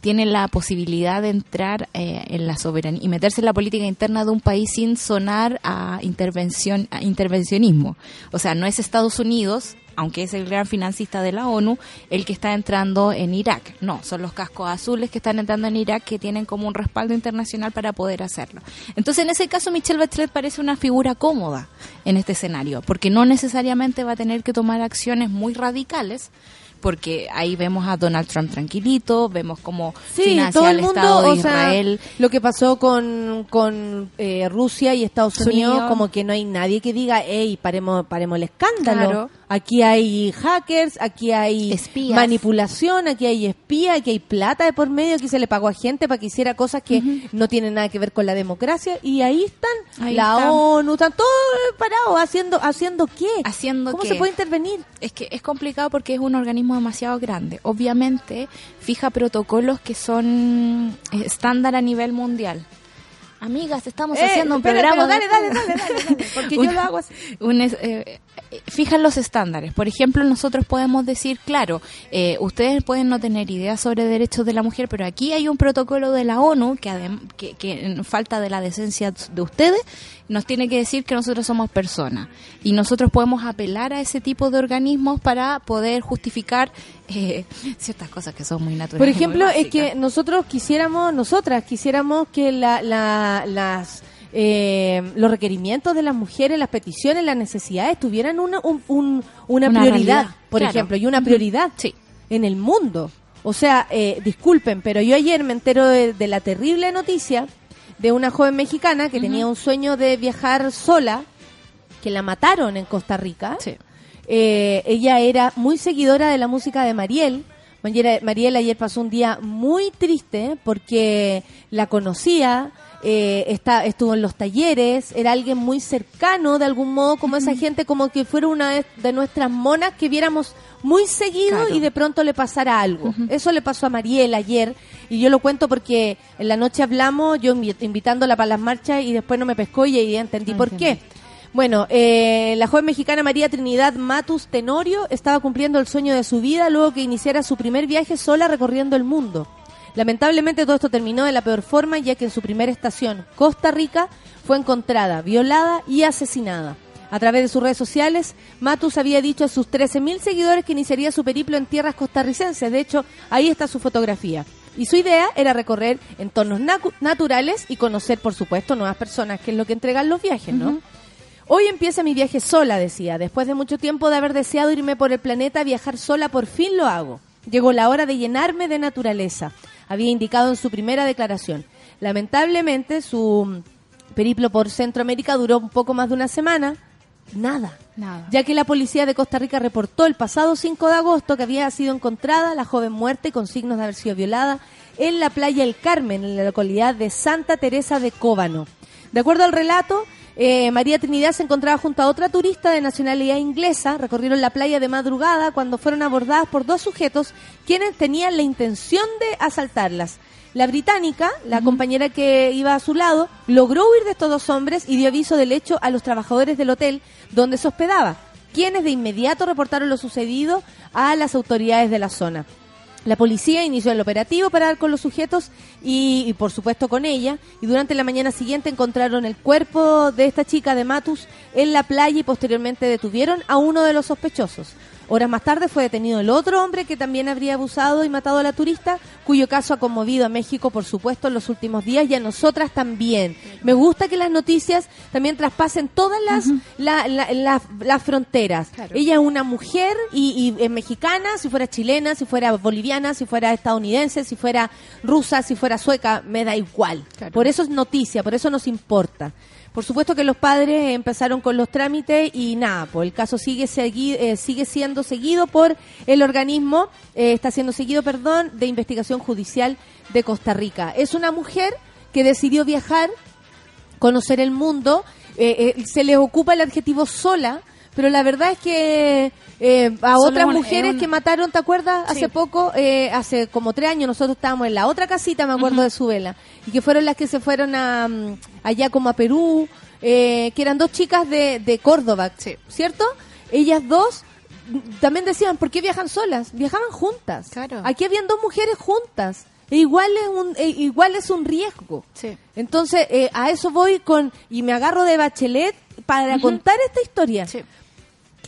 tienen la posibilidad de entrar eh, en la soberanía y meterse en la política interna de un país sin sonar a intervención a intervencionismo. O sea, no es Estados Unidos, aunque es el gran financista de la ONU, el que está entrando en Irak. No, son los cascos azules que están entrando en Irak que tienen como un respaldo internacional para poder hacerlo. Entonces, en ese caso, Michelle Bachelet parece una figura cómoda en este escenario, porque no necesariamente va a tener que tomar acciones muy radicales, porque ahí vemos a Donald Trump tranquilito, vemos cómo Sí, financia todo el mundo, Estado de sea, Israel. lo que pasó con, con eh, Rusia y Estados Unidos, Unidos. como que no hay nadie que diga, hey, paremos, paremos el escándalo. Claro. Aquí hay hackers, aquí hay Espías. manipulación, aquí hay espía, aquí hay plata de por medio, aquí se le pagó a gente para que hiciera cosas que no tienen nada que ver con la democracia y ahí están Ahí la están. ONU, están todos parados haciendo, haciendo qué, Haciendo ¿Cómo qué? se puede intervenir? Es que es complicado porque es un organismo demasiado grande. Obviamente fija protocolos que son eh, estándar a nivel mundial. Amigas, estamos Eh, haciendo un espera, programa. dale, dale, dale, dale, dale, porque yo lo hago así. un eh, fijan los estándares. Por ejemplo, nosotros podemos decir, claro, eh, ustedes pueden no tener idea sobre derechos de la mujer, pero aquí hay un protocolo de la ONU que, que, que en falta de la decencia de ustedes nos tiene que decir que nosotros somos personas y nosotros podemos apelar a ese tipo de organismos para poder justificar eh, ciertas cosas que son muy naturales. Por ejemplo, es que nosotros quisiéramos, nosotras quisiéramos que la, la- las eh, los requerimientos de las mujeres, las peticiones, las necesidades tuvieran una, un- un- una, Una prioridad, realidad, por claro. ejemplo, y una prioridad Sí. en el mundo. O sea, eh, disculpen, pero yo ayer me entero de, de la terrible noticia de una joven mexicana que tenía un sueño de viajar sola, que la mataron en Costa Rica. Sí. Eh, ella era muy seguidora de la música de. Mariel, Mariel ayer pasó un día muy triste porque la conocía, eh, está, estuvo en los talleres, era alguien muy cercano de algún modo, como esa gente, como que fuera una de, nuestras monas que viéramos muy seguido Claro. y de pronto le pasara algo. Eso le pasó a Mariel ayer y yo lo cuento porque en la noche hablamos, yo invi- invitándola para las marchas y después no me pescó y ya entendí por qué. Bueno, eh, la joven mexicana María Trinidad Matus Tenorio estaba cumpliendo el sueño de su vida luego que iniciara su primer viaje sola recorriendo el mundo. Lamentablemente todo esto terminó de la peor forma ya que en su primera estación, Costa Rica, fue encontrada, violada y asesinada. A través de sus redes sociales, Matus había dicho a sus 13.000 seguidores que iniciaría su periplo en tierras costarricenses. De hecho, ahí está su fotografía. Y su idea era recorrer entornos naturales y conocer, por supuesto, nuevas personas, que es lo que entregan los viajes, ¿no? Hoy empieza mi viaje sola, decía. Después de mucho tiempo de haber deseado irme por el planeta, viajar sola, por fin lo hago. Llegó la hora de llenarme de naturaleza, había indicado en su primera declaración. Lamentablemente, su periplo por Centroamérica duró un poco más de una semana. Nada. Nada. Ya que la policía de Costa Rica reportó el pasado 5 de agosto que había sido encontrada la joven muerta con signos de haber sido violada en la playa El Carmen, en la localidad de Santa Teresa de Cóbano. De acuerdo al relato, eh, María Trinidad se encontraba junto a otra turista de nacionalidad inglesa. Recorrieron la playa de madrugada cuando fueron abordadas por dos sujetos quienes tenían la intención de asaltarlas. La británica, la compañera que iba a su lado, logró huir de estos dos hombres y dio aviso del hecho a los trabajadores del hotel donde se hospedaba. quienes de inmediato reportaron lo sucedido a las autoridades de la zona. La policía inició el operativo para dar con los sujetos y, y, por supuesto con ella. Y durante la mañana siguiente encontraron el cuerpo de esta chica de Matus en la playa y posteriormente detuvieron a uno de los sospechosos. Horas más tarde fue detenido el otro hombre que también habría abusado y matado a la turista, cuyo caso ha conmovido a México, por supuesto, en los últimos días y a nosotras también. Me gusta que las noticias también traspasen todas las, la- la- la- las fronteras. Ella es una mujer y, y es mexicana, si fuera chilena, si fuera boliviana, si fuera estadounidense, si fuera rusa, si fuera sueca, me da igual. Por eso es noticia, por eso nos importa. Por supuesto que los padres empezaron con los trámites y nada, pues el caso sigue eh, sigue siendo seguido por el organismo, eh, está siendo seguido, perdón, de investigación judicial de Costa Rica. Es una mujer que decidió viajar, conocer el mundo, eh, eh, se le ocupa el adjetivo sola, pero la verdad es que eh, a Solo otras un- mujeres un- que mataron, ¿te acuerdas? Sí. Hace poco, eh, hace como tres años, nosotros estábamos en la otra casita, me acuerdo de su vela, y que fueron las que se fueron a, mm, allá como a Perú, eh, que eran dos chicas de, de Córdoba, Sí. ¿cierto? Ellas dos mm, también decían, ¿por qué viajan solas? Viajaban juntas. Claro. Aquí habían dos mujeres juntas. E igual es un, e igual es un riesgo. Sí. Entonces, eh, a eso voy con, y me agarro de Bachelet para contar esta historia. Sí.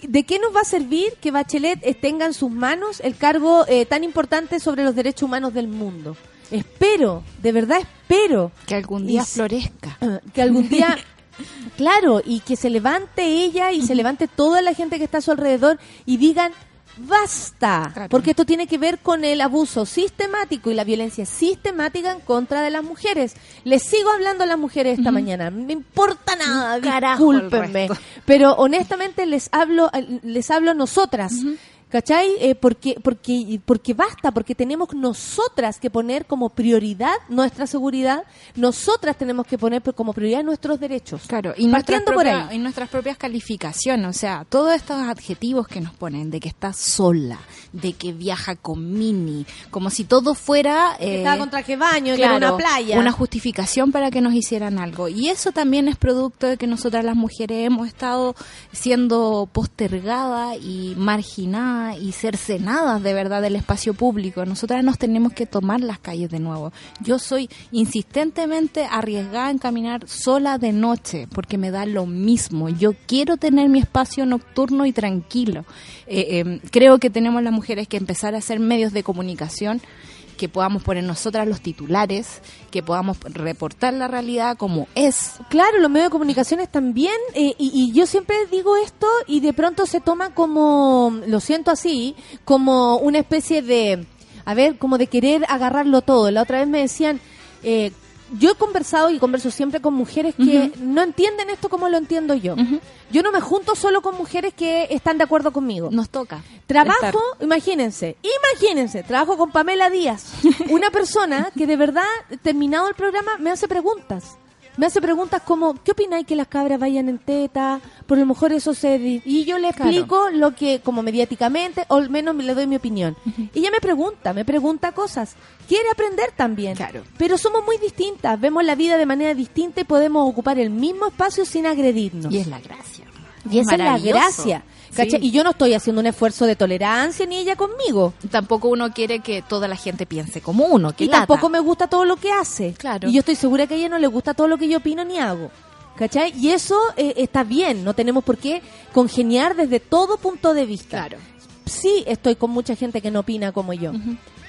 ¿De qué nos va a servir que Bachelet tenga en sus manos el cargo eh, tan importante sobre los derechos humanos del mundo? Espero, de verdad espero Que algún día florezca. que algún día, claro, y que se levante ella y se levante toda la gente que está a su alrededor y digan, basta, porque esto tiene que ver con el abuso sistemático y la violencia sistemática en contra de las mujeres. Les sigo hablando a las mujeres esta mañana, me importa nada, carajo discúlpenme, pero honestamente les hablo, les hablo a nosotras. ¿Cachai? Eh, porque, porque, porque basta, porque tenemos nosotras que poner como prioridad nuestra seguridad, nosotras tenemos que poner como prioridad nuestros derechos. Claro, y nuestras, Partiendo por propias, ahí. y nuestras propias calificaciones, o sea, todos estos adjetivos que nos ponen, de que está sola, de que viaja con mini, como si todo fuera... Eh, estaba con traje baño, que era claro, una playa. una justificación para que nos hicieran algo. Y eso también es producto de que nosotras las mujeres hemos estado siendo postergadas y marginadas y cercenadas de verdad del espacio público. Nosotras nos tenemos que tomar las calles de nuevo. Yo soy insistentemente arriesgada en caminar sola de noche porque me da lo mismo. Yo quiero tener mi espacio nocturno y tranquilo. Eh, eh, creo que tenemos las mujeres que empezar a hacer medios de comunicación que podamos poner nosotras los titulares, que podamos reportar la realidad como es. Claro, los medios de comunicaciones también, eh, y, y yo siempre digo esto y de pronto se toma como, lo siento así, como una especie de, a ver, como de querer agarrarlo todo. La otra vez me decían, eh, yo he conversado y converso siempre con mujeres que no entienden esto como lo entiendo yo. Yo no me junto solo con mujeres que están de acuerdo conmigo. Nos toca. Trabajo, estar. imagínense, imagínense, trabajo con Pamela Díaz, una persona que de verdad, terminado el programa, me hace preguntas. Me hace preguntas como, ¿qué opináis que las cabras vayan en teta? Por lo mejor eso se... Y yo le Claro. explico lo que, como mediáticamente, o al menos me le doy mi opinión. Y ella me pregunta, me pregunta cosas. Quiere aprender también. Claro. Pero somos muy distintas, vemos la vida de manera distinta y podemos ocupar el mismo espacio sin agredirnos. Y es la gracia. Y esa es la gracia. Y yo no estoy haciendo un esfuerzo de tolerancia ni ella conmigo. Tampoco uno quiere que toda la gente piense como uno. Que Y tampoco me gusta todo lo que hace. Claro. Y yo estoy segura que a ella no le gusta todo lo que yo opino ni hago. ¿Cachai? Y eso eh, está bien, no tenemos por qué congeniar desde todo punto de vista. Claro. Sí, estoy con mucha gente que no opina como yo.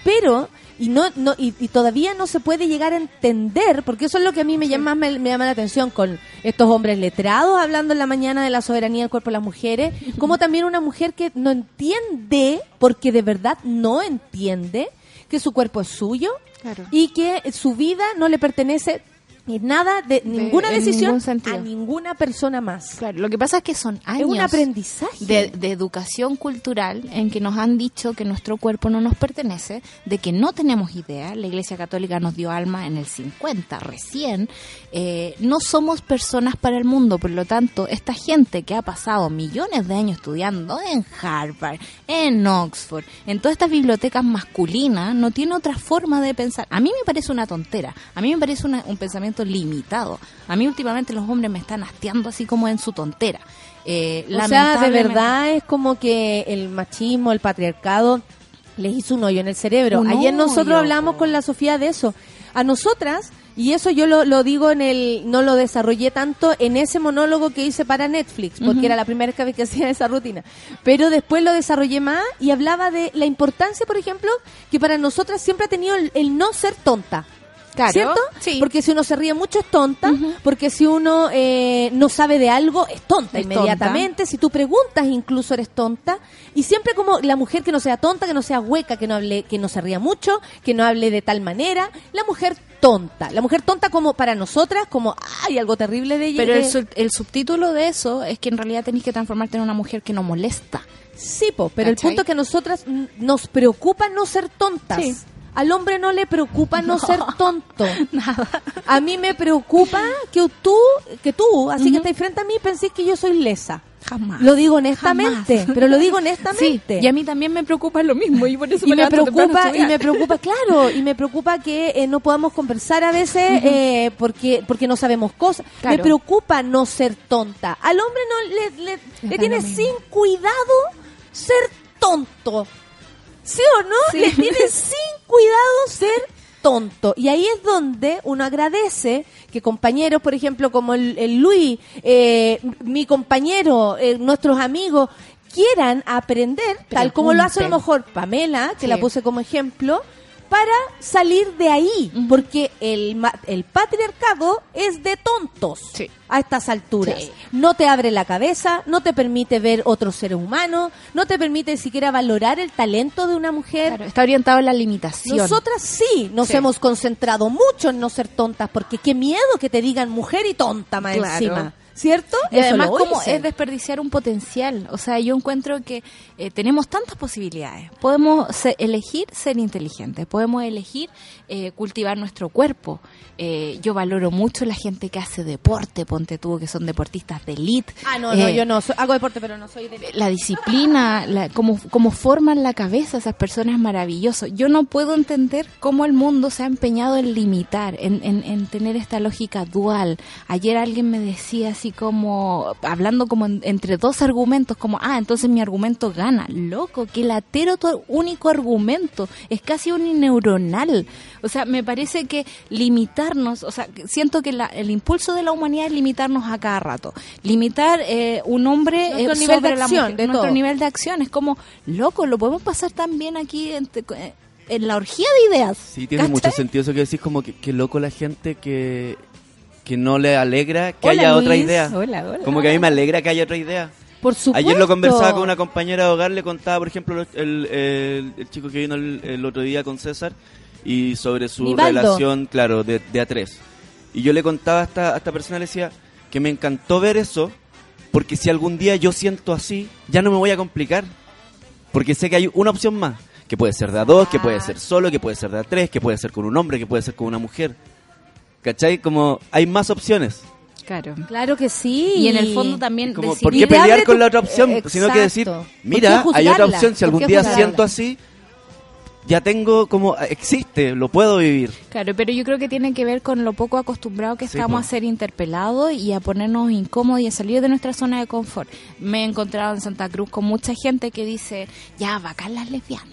Pero, y no, no y, y todavía no se puede llegar a entender, porque eso es lo que a mí me llama, me, me llama la atención con estos hombres letrados hablando en la mañana de la soberanía del cuerpo de las mujeres, como también una mujer que no entiende, porque de verdad no entiende, que su cuerpo es suyo Claro. y que su vida no le pertenece ni nada de, ninguna decisión a ninguna persona más. Claro, lo que pasa es que son años Es un aprendizaje. de, de educación cultural en que nos han dicho que nuestro cuerpo no nos pertenece, de que no tenemos idea. La Iglesia Católica nos dio alma en el 50, recién. Eh, no somos personas para el mundo, por lo tanto, esta gente que ha pasado millones de años estudiando en Harvard, en Oxford, en todas estas bibliotecas masculinas, no tiene otra forma de pensar. A mí me parece una tontera, a mí me parece una- un pensamiento limitado. A mí últimamente los hombres me están hasteando así como en su tontera. Eh, O sea, de verdad es como que el machismo, el patriarcado les hizo un hoyo en el cerebro. Un Ayer nosotros hoyo, hablamos con la Sofía de eso. A nosotras, y eso yo lo, lo digo en el, no lo desarrollé tanto en ese monólogo que hice para Netflix, porque era la primera vez que hacía esa rutina. Pero después lo desarrollé más y hablaba de la importancia, por ejemplo, que para nosotras siempre ha tenido el, el no ser tonta. Claro, ¿Cierto? sí. Porque si uno se ríe mucho es tonta, porque si uno eh, no sabe de algo es tonta Es inmediatamente, si tú preguntas incluso eres tonta, y siempre como la mujer que no sea tonta, que no sea hueca, que no hable, que no se ría mucho, que no hable de tal manera, la mujer tonta, la mujer tonta como para nosotras, como hay algo terrible de ella. Pero que- el, sub- el subtítulo de eso es que en realidad tenés que transformarte en una mujer que no molesta. Sí, po, pero el punto es que a nosotras nos preocupa no ser tontas. Sí. Al hombre no le preocupa no, ser tonto. A mí me preocupa que tú, que tú, así que estás frente a mí, pensés que yo soy lesa. Jamás. Lo digo honestamente, Jamás. pero lo digo Sí, honestamente. y a mí también me preocupa lo mismo y por eso y me a preocupa y me preocupa claro y me preocupa que eh, no podamos conversar a veces eh, porque porque no sabemos cosas me preocupa no ser tonta al hombre no le, le, le tiene sin cuidado ser tonto ¿sí o no? Sí. le tiene sin cuidado ser tonto y ahí es donde uno agradece que compañeros por ejemplo como el, el Luis eh, mi compañero eh, nuestros amigos quieran aprender tal como lo hace a lo mejor Pamela que Sí. la puse como ejemplo para salir de ahí, porque el, el patriarcado es de tontos Sí. a estas alturas. Sí. No te abre la cabeza, no te permite ver otros seres humanos, no te permite siquiera valorar el talento de una mujer. Claro, está orientado a la limitación. Nosotras sí nos Sí. hemos concentrado mucho en no ser tontas, porque qué miedo que te digan mujer y tonta más Claro. encima. ¿Cierto? Y Eso además, como es desperdiciar un potencial. O sea, yo encuentro que eh, tenemos tantas posibilidades. Podemos se- elegir ser inteligentes, podemos elegir eh, cultivar nuestro cuerpo. Eh, yo valoro mucho la gente que hace deporte, ponte tú, que son deportistas de elite. Ah, no, no, Eh, yo no, soy- hago deporte, pero no soy de... la disciplina, la, cómo, cómo forman la cabeza esas personas es maravilloso. Yo no puedo entender cómo el mundo se ha empeñado en limitar, en, en, en tener esta lógica dual. Ayer alguien me decía así como, hablando como en- entre dos argumentos, como, ah, entonces mi argumento gana. Loco, que latero tu único argumento. Es casi unineuronal. O sea, me parece que limitarnos, o sea, siento que la- el impulso de la humanidad es limitarnos a cada rato. Limitar eh, un hombre Nuestro eh, nivel sobre de la acción, mujer, de nuestro todo. nivel de acción. Es como, loco, lo podemos pasar también aquí en, eh, en la orgía de ideas. Sí, tiene ¿cachai? mucho sentido eso que decís, como que, que loco la gente que, que no le alegra que Hola, haya otra idea. Hola, hola. Como que a mí me alegra que haya otra idea. Por supuesto. Ayer lo conversaba con una compañera de hogar, le contaba, por ejemplo, el, el- el chico que vino el, el otro día con César y sobre su Nivaldo. relación, claro, de, de a tres. Y yo le contaba a esta, a esta persona, le decía que me encantó ver eso, porque si algún día yo siento así, ya no me voy a complicar. Porque sé que hay una opción más, que puede ser de a dos, que puede ser solo, que puede ser de a tres, que puede ser con un hombre, que puede ser con una mujer. ¿Cachai? Como hay más opciones. Claro. Claro que sí. Y en el fondo también Como, ¿Por qué pelear con tu- la otra opción? eh, Sino que decir, exacto. ¿Por mira, hay otra opción. Si ¿Por algún día juzgarla? siento así, ya tengo como, existe, lo puedo vivir. Claro, pero yo creo que tiene que ver con lo poco acostumbrado que Sí, estamos po. a ser interpelados y a ponernos incómodos y a salir de nuestra zona de confort. Me he encontrado en Santa Cruz con mucha gente que dice, ya, bacán las lesbianas,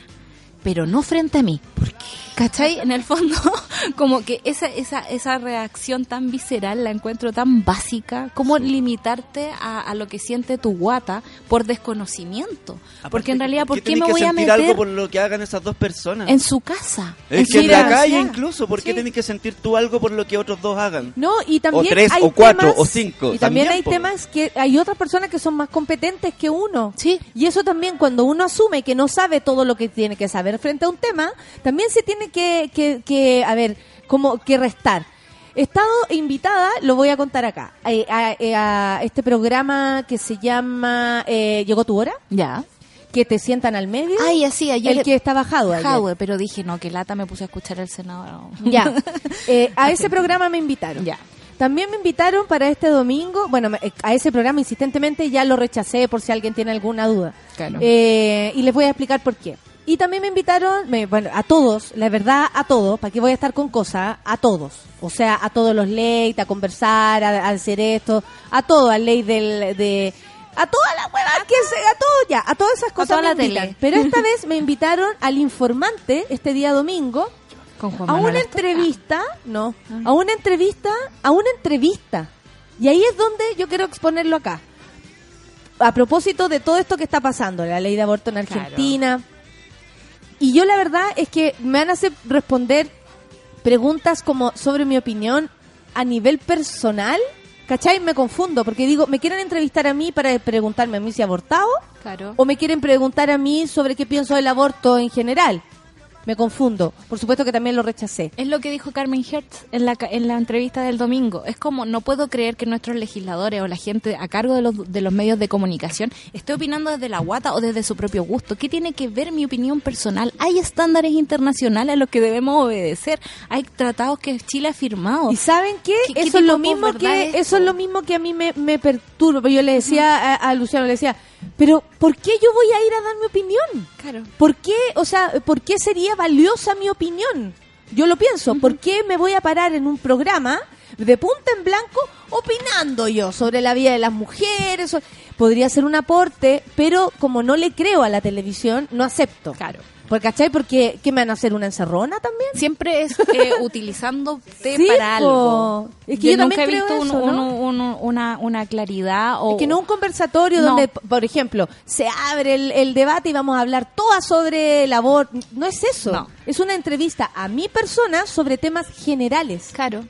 pero no frente a mí. ¿Por qué? ¿Cachai? En el fondo, como que esa, esa, esa reacción tan visceral la encuentro tan básica, como limitarte a, a lo que siente tu guata por desconocimiento. Porque en realidad, ¿por qué tenés me voy a meter algo por lo que hagan esas dos personas? en su casa? es en que en la calle incluso, ¿por qué Sí. tenés que sentir tú algo por lo que otros dos hagan? No, y también O tres, hay o cuatro, temas- o cinco, Y también, también, hay po. temas que hay otras personas que son más competentes que uno. Sí. Y eso también, cuando uno asume que no sabe todo lo que tiene que saber frente a un tema, también se tiene que, que, que, a ver, como que restar. He estado invitada, lo voy a contar acá, eh, a, eh, a este programa que se llama eh, Llegó tu hora, Ya. que te sientan al medio. Ay, así, ayer. el que está bajado ayer. Jadwe, pero dije, no, que lata me puse a escuchar el senador. Ya. Eh, a ese programa me invitaron. Ya. También me invitaron para este domingo. Bueno, me- a ese programa insistentemente ya lo rechacé por si alguien tiene alguna duda. Claro. Eh, y les voy a explicar por qué. Y también me invitaron, me- bueno, a todos, la verdad, a todos, ¿para qué voy a estar con cosas? A todos. O sea, a todos los leyes, a conversar, a, a hacer esto, a todo, a ley del, de, a todas las huevas que se, a todo ya, a todas esas cosas toda me la tele. invitan. Pero esta vez me invitaron al informante este día domingo Con Juan a Manuel una entrevista, no, a una entrevista, a una entrevista. Y ahí es donde yo quiero exponerlo acá. A propósito de todo esto que está pasando, la ley de aborto en Argentina. Y yo la verdad es que me van a hacer responder preguntas como sobre mi opinión a nivel personal. ¿Cachai? Me confundo porque digo, ¿me quieren entrevistar a mí para preguntarme a mí si he abortado? Claro. ¿O me quieren preguntar a mí sobre qué pienso del aborto en general? Me confundo. Por supuesto que también lo rechacé. Es lo que dijo Carmen Hertz en la, en la entrevista del domingo. Es como, no puedo creer que nuestros legisladores o la gente a cargo de los, de los medios de comunicación esté opinando desde la guata o desde su propio gusto. ¿Qué tiene que ver mi opinión personal? Hay estándares internacionales a los que debemos obedecer. Hay tratados que Chile ha firmado. ¿Y saben qué? ¿Qué- qué eso es lo mismo que es eso eso? es lo mismo que a mí me, me perturba. Yo le decía a, a Luciano, le decía, pero ¿por qué yo voy a ir a dar mi opinión? Claro. ¿Por qué, o sea, por qué sería valiosa mi opinión? Yo lo pienso, ¿por qué me voy a parar en un programa de punta en blanco opinando yo sobre la vida de las mujeres? Podría ser un aporte, pero como no le creo a la televisión, no acepto. Claro. ¿Por cachai? Porque ¿qué me van a hacer una encerrona también? Siempre es eh, utilizándote Sí, para po. algo. Es que yo nunca también he visto creo un- eso, un- ¿no? un- una, una claridad o... Es que no un conversatorio No. donde, por ejemplo, se abre el, el debate y vamos a hablar todas sobre el aborto. No es eso. No. Es una entrevista a mi persona sobre temas generales. Claro.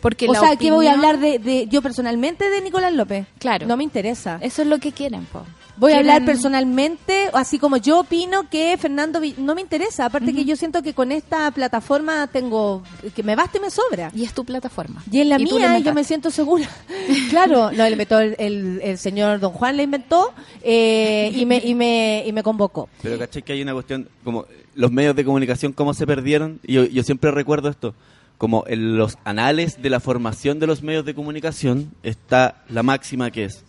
Porque o la sea, ¿qué voy a opinión- hablar de, de yo personalmente de Nicolás López? Claro. No me interesa. Eso es lo que quieren, po. Voy a hablar personalmente, así como yo opino que Fernando Vi- no me interesa. Aparte que yo siento que con esta plataforma tengo que me basta y me sobra. Y es tu plataforma. Y en la le mía yo me siento segura. claro, no, le inventó el, el- el señor Don Juan, le inventó eh, y, me, y, me, y me convocó. Pero caché que hay una cuestión, como los medios de comunicación, cómo se perdieron. Y yo, yo siempre recuerdo esto. Como en los anales de la formación de los medios de comunicación está la máxima que es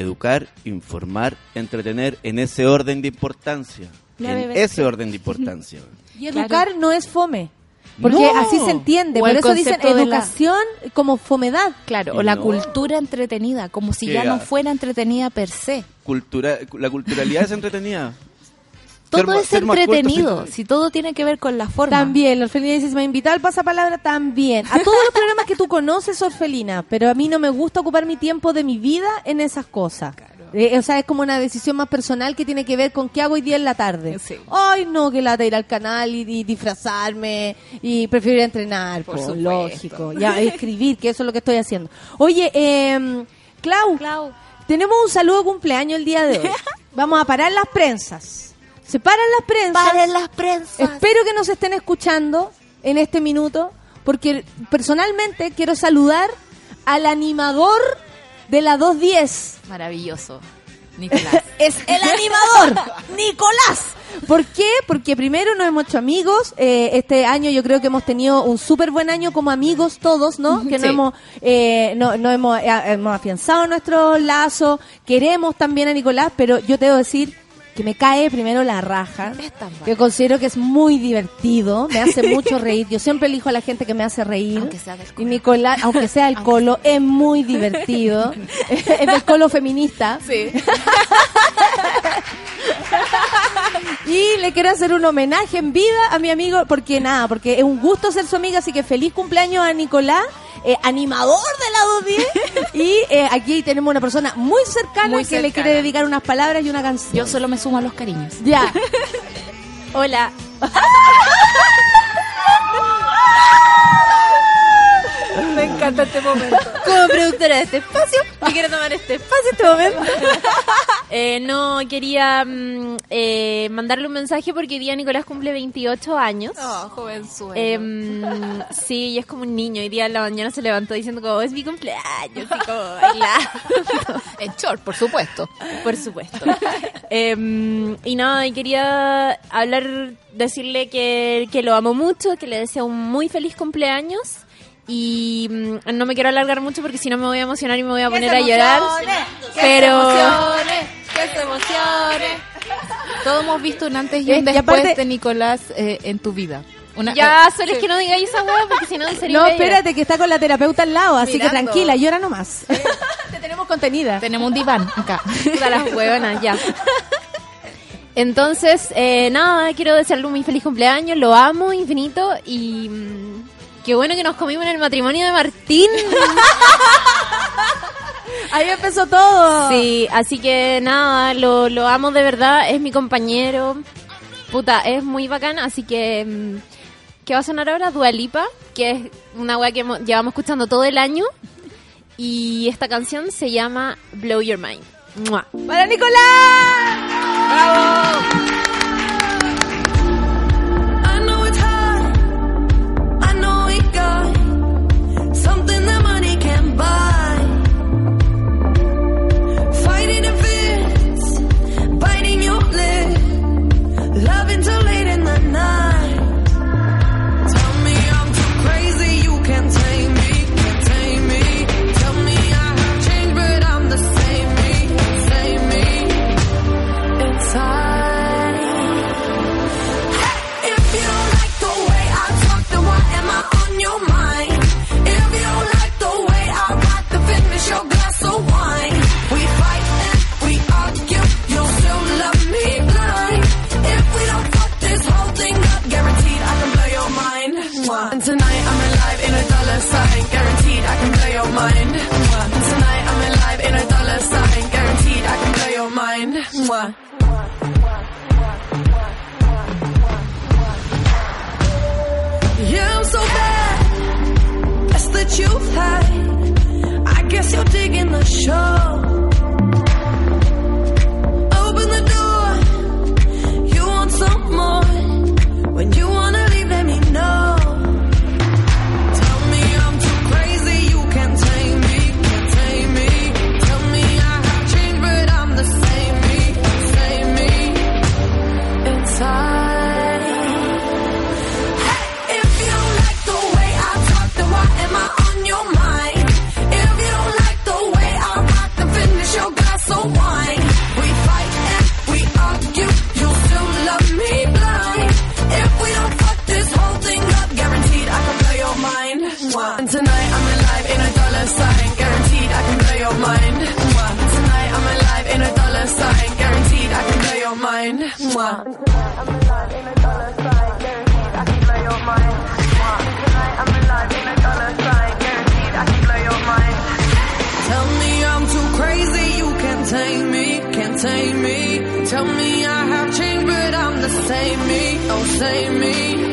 educar, informar, entretener en ese orden de importancia. La en BBC. ese orden de importancia. Y Claro. educar no es fome. Porque No. así se entiende. O Por eso dicen la- educación como fomedad. Claro, Y o la no. cultura entretenida, como si ya no fuera entretenida per se. Cultura, la culturalidad es entretenida. Todo es culto, entretenido, si todo tiene que ver con la forma. También, la orfelina dice, si me invita al pasapalabra, también. A todos los programas que tú conoces, orfelina, pero a mí no me gusta ocupar mi tiempo de mi vida en esas cosas. Eh, o sea, es como una decisión más personal que tiene que ver con qué hago hoy día en la tarde. Sí. Ay, no, que lata ir al canal y, y disfrazarme y prefiero ir a entrenar, Por po, supuesto. lógico. Ya, escribir, que eso es lo que estoy haciendo. Oye, eh, Clau, Clau. tenemos un saludo de cumpleaños el día de hoy. Vamos a parar las prensas. Se paran las prensas. Paren las prensas. Espero que nos estén escuchando en este minuto, porque personalmente quiero saludar al animador de la 210. Maravilloso, Nicolás. Es el animador, Nicolás. ¿Por qué? Porque primero nos hemos hecho amigos. eh, este año yo creo que hemos tenido un súper buen año como amigos todos, ¿no? Que no Sí. hemos, eh, no, no hemos, eh, hemos afianzado nuestro lazo. Queremos también a Nicolás, pero yo te debo decir que me cae primero la raja. Que considero que es muy divertido, me hace mucho reír. Yo siempre elijo a la gente que me hace reír. Aunque sea del y colo. Nicolás, aunque sea el colo, es muy divertido. es del colo feminista. Sí. Y le quiero hacer un homenaje en vida a mi amigo, porque nada, porque es un gusto ser su amiga, así que feliz cumpleaños a Nicolás, eh, animador de la 210. y eh, aquí tenemos una persona muy cercana Muy que le quiere dedicar unas palabras y una canción. Yo solo me sumo a los cariños. Ya. Hola. Me encanta este momento. Como productora de este espacio, me quiero tomar este espacio este momento. Eh, no, quería mm, eh, mandarle un mensaje porque hoy día Nicolás cumple 28 años. Oh, jovenzuelo. Em, sí, y es como un niño. Hoy día en la mañana se levantó diciendo como es mi cumpleaños y como bailando. en short, por supuesto. Por supuesto. Em, y y quería hablar, decirle que, que lo amo mucho, que le deseo un muy feliz cumpleaños. Y mm, no me quiero alargar mucho porque si no me voy a emocionar y me voy a poner a llorar. Pero ¡Que se emocione! Todos hemos visto un antes y Eh, un y después aparte- de Nicolás eh, en tu vida. Una- Ya, eh, solo es que no digáis esa hueá porque si no sería No, espérate, que está con la terapeuta al lado, así que tranquila, llora nomás. Te tenemos contenida. Tenemos un diván acá. Puta las hueonas, ya. Entonces, eh, nada, quiero desearle un muy feliz cumpleaños, lo amo infinito y mm, qué bueno que nos comimos en el matrimonio de Martín. Ahí empezó todo. Sí, así que nada, lo, lo amo de verdad, es mi compañero. Puta, es muy bacán, así que... mm, ¿Qué va a sonar ahora? Dualipa, que es una weá que hemos- llevamos escuchando todo el año. Y esta canción se llama Blow Your Mind. ¡Mua! ¡Para Nicolás! I mind. And tonight I'm alive in a dollar sign, guaranteed I can blow your mind. And tonight I'm alive in a dollar sign, guaranteed I can blow your mind. Yeah, I'm so bad. That's the truth. hide. I guess you're digging the show. I'm the same me, oh same me.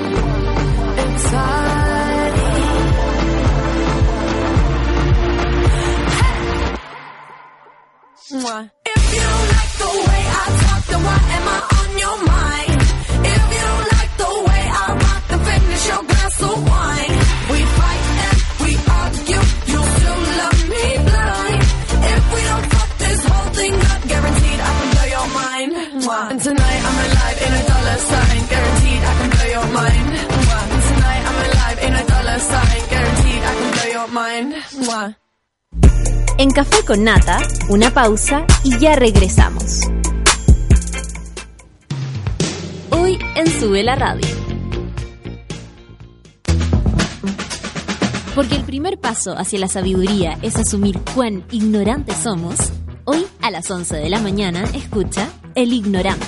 En Café con Nata, una pausa y ya regresamos. Hoy en Sube la Radio. Porque el primer paso hacia la sabiduría es asumir cuán ignorantes somos, hoy a las 11 de la mañana escucha El Ignorante,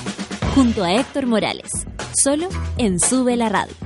junto a Héctor Morales, solo en Sube la Radio.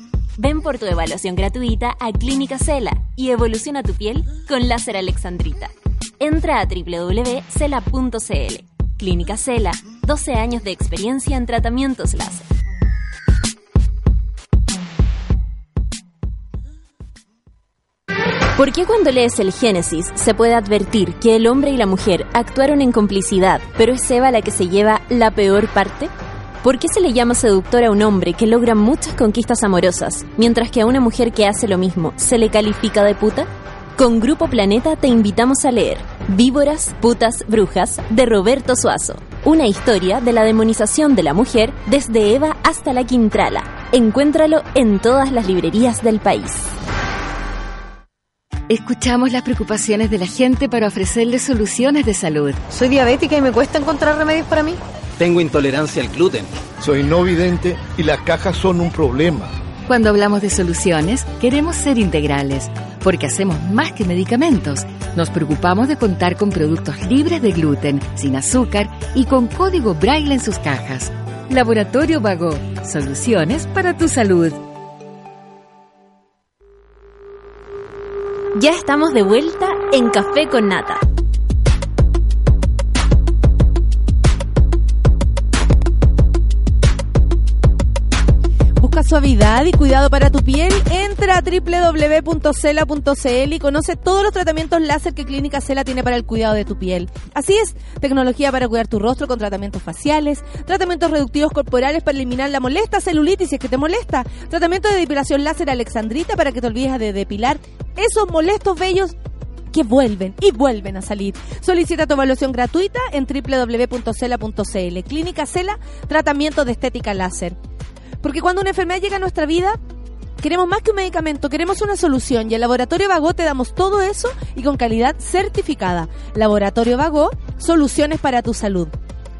Ven por tu evaluación gratuita a Clínica Cela y evoluciona tu piel con láser alexandrita. Entra a www.cela.cl. Clínica Cela, 12 años de experiencia en tratamientos láser. ¿Por qué cuando lees el Génesis se puede advertir que el hombre y la mujer actuaron en complicidad, pero es Eva la que se lleva la peor parte? ¿Por qué se le llama seductor a un hombre que logra muchas conquistas amorosas, mientras que a una mujer que hace lo mismo se le califica de puta? Con Grupo Planeta te invitamos a leer Víboras, Putas, Brujas de Roberto Suazo, una historia de la demonización de la mujer desde Eva hasta la Quintrala. Encuéntralo en todas las librerías del país. Escuchamos las preocupaciones de la gente para ofrecerles soluciones de salud. Soy diabética y me cuesta encontrar remedios para mí. Tengo intolerancia al gluten. Soy no vidente y las cajas son un problema. Cuando hablamos de soluciones, queremos ser integrales, porque hacemos más que medicamentos. Nos preocupamos de contar con productos libres de gluten, sin azúcar y con código braille en sus cajas. Laboratorio Vago, soluciones para tu salud. Ya estamos de vuelta en Café con Nata. Suavidad y cuidado para tu piel. Entra a www.cela.cl y conoce todos los tratamientos láser que Clínica Cela tiene para el cuidado de tu piel. Así es, tecnología para cuidar tu rostro con tratamientos faciales, tratamientos reductivos corporales para eliminar la molesta celulitis que te molesta, tratamiento de depilación láser alexandrita para que te olvides de depilar esos molestos vellos que vuelven y vuelven a salir. Solicita tu evaluación gratuita en www.cela.cl. Clínica Cela, tratamiento de estética láser. Porque cuando una enfermedad llega a nuestra vida, queremos más que un medicamento, queremos una solución. Y en Laboratorio Vago te damos todo eso y con calidad certificada. Laboratorio Vago, soluciones para tu salud.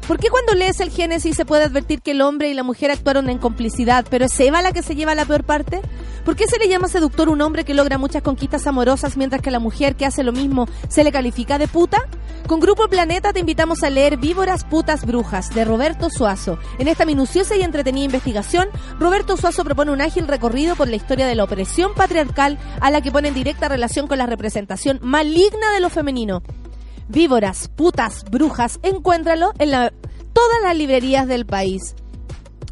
¿Por qué cuando lees el Génesis se puede advertir que el hombre y la mujer actuaron en complicidad, pero es Eva la que se lleva la peor parte? ¿Por qué se le llama seductor un hombre que logra muchas conquistas amorosas mientras que la mujer que hace lo mismo se le califica de puta? Con Grupo Planeta te invitamos a leer Víboras, Putas, Brujas de Roberto Suazo. En esta minuciosa y entretenida investigación, Roberto Suazo propone un ágil recorrido por la historia de la opresión patriarcal a la que pone en directa relación con la representación maligna de lo femenino. Víboras, putas, brujas, encuéntralo en todas las librerías del país.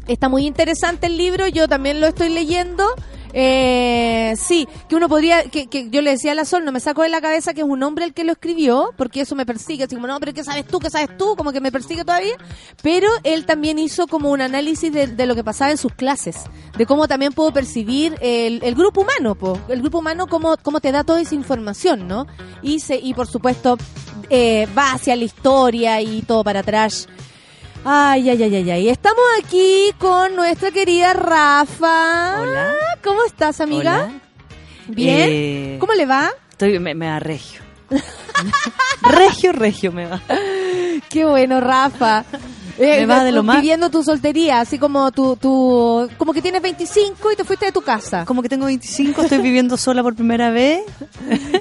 Está muy interesante el libro, yo también lo estoy leyendo. Eh, sí, que uno podría, que, yo le decía a la Sol, no me saco de la cabeza que es un hombre el que lo escribió, porque eso me persigue, así como, no, pero ¿qué sabes tú? ¿Qué sabes tú? Como que me persigue todavía. Pero él también hizo como un análisis de, lo que pasaba en sus clases, de cómo también puedo percibir el, grupo humano, po. el grupo humano, cómo, te da toda esa información, ¿no? Y por supuesto, eh, va hacia la historia y todo para atrás. Ay, ay, ay, ay, ay. Estamos aquí con nuestra querida Rafa. Hola. ¿Cómo estás, amiga? Hola. Bien. Eh, ¿Cómo le va? Estoy, me, me da regio. regio, regio me va. Qué bueno, Rafa. Eh, Me va de lo más- Viviendo tu soltería, así como tu, tu, como que tienes 25 y te fuiste de tu casa. Como que tengo 25, estoy viviendo sola por primera vez.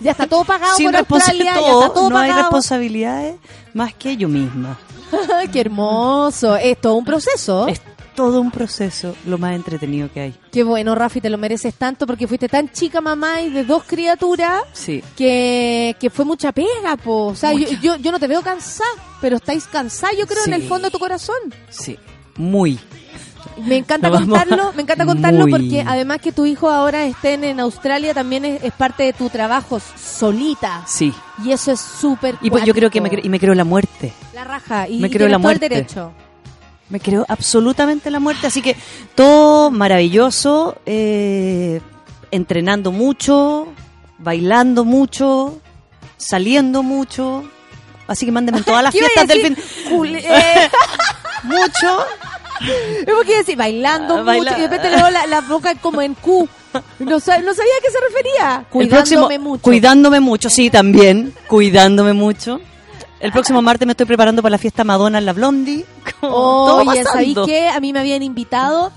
Ya está todo pagado Sin por Australia, ya está todo no hay responsabilidades más que yo misma. Qué hermoso. Es todo un proceso. Es todo un proceso, lo más entretenido que hay. Qué bueno, Rafi, te lo mereces tanto porque fuiste tan chica mamá y de dos criaturas Sí. que, que fue mucha pega, po. O sea, yo, yo, yo no te veo cansada, pero estáis cansada, yo creo, en el fondo de tu corazón. Sí, muy. Me encanta contarlo, me encanta contarlo Muy. porque además que tu hijo ahora estén en Australia también es, es parte de tu trabajo solita. Sí. Y eso es súper Y pues yo creo que me, y me creo la muerte. La raja. Y, me y creo la todo el muerte. derecho. Me creo absolutamente la muerte. Así que todo maravilloso, eh, entrenando mucho, bailando mucho, saliendo mucho. Así que mándenme en todas las ¿Qué iba a fiestas del fin. eh, Mucho. Es porque decir bailando Ah, mucho baila- y de repente le veo la, la boca como en Q. No, no sabía a qué se refería. Cuidándome próximo- mucho. Cuidándome mucho, sí, también. Cuidándome mucho. El próximo martes me estoy preparando para la fiesta Madonna en la Blondie. Todo Oye, ¿sabéis qué? A mí me habían invitado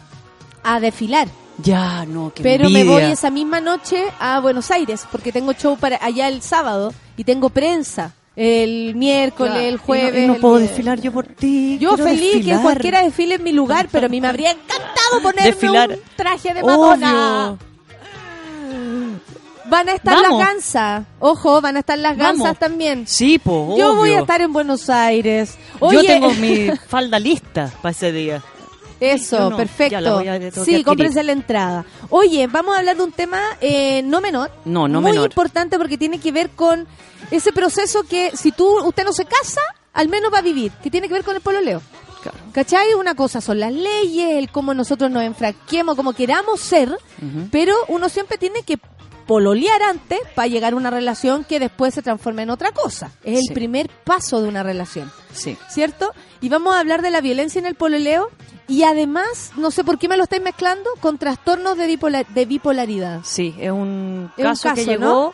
a desfilar. Ya, no, qué Pero me envidia. voy esa misma noche a Buenos Aires porque tengo show para allá el sábado y tengo prensa el miércoles, Claro, el y no- jueves. y no puedo desfilar yo por ti. Yo quiero feliz que cualquiera desfile en mi lugar, pero a mí me habría encantado ponerme Desfilar. un traje de Madonna. Obvio. Van a estar Vamos. las gansas. Ojo, van a estar las Vamos. gansas también. Sí, pues, Yo voy a estar en Buenos Aires. Oye, Yo tengo mi falda lista para ese día. Eso, no, perfecto. a- sí, cómprense la entrada. Oye, vamos a hablar de un tema eh, no menor. No, no muy menor. importante porque tiene que ver con ese proceso que si tú usted no se casa, al menos va a vivir, que tiene que ver con el pololeo. Claro. ¿Cachai? Una cosa son las leyes, el cómo nosotros nos enfraquemos, como queramos ser, pero uno siempre tiene que pololear antes para llegar a una relación que después se transforme en otra cosa. Es el Sí. primer paso de una relación. Sí. ¿cierto? Y vamos a hablar de la violencia en el pololeo y además, no sé por qué me lo estáis mezclando, con trastornos de, bipolar- de bipolaridad. Sí, es un Es un caso, que llegó ¿no?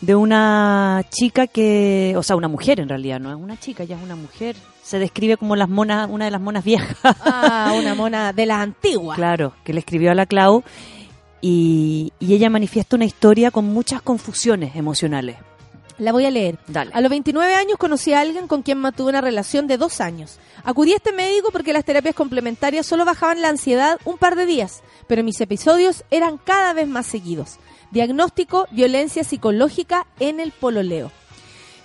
de una chica que, o sea, una mujer en realidad, no es una chica, ya es una mujer. Se describe como las monas, una de las monas viejas. Ah, una mona de las antiguas. Claro, que le escribió a la Clau y, y ella manifiesta una historia con muchas confusiones emocionales. La voy a leer. Dale. A los 29 años conocí a alguien con quien mantuve una relación de dos años. Acudí a este médico porque las terapias complementarias solo bajaban la ansiedad un par de días, pero mis episodios eran cada vez más seguidos. Diagnóstico, violencia psicológica en el pololeo.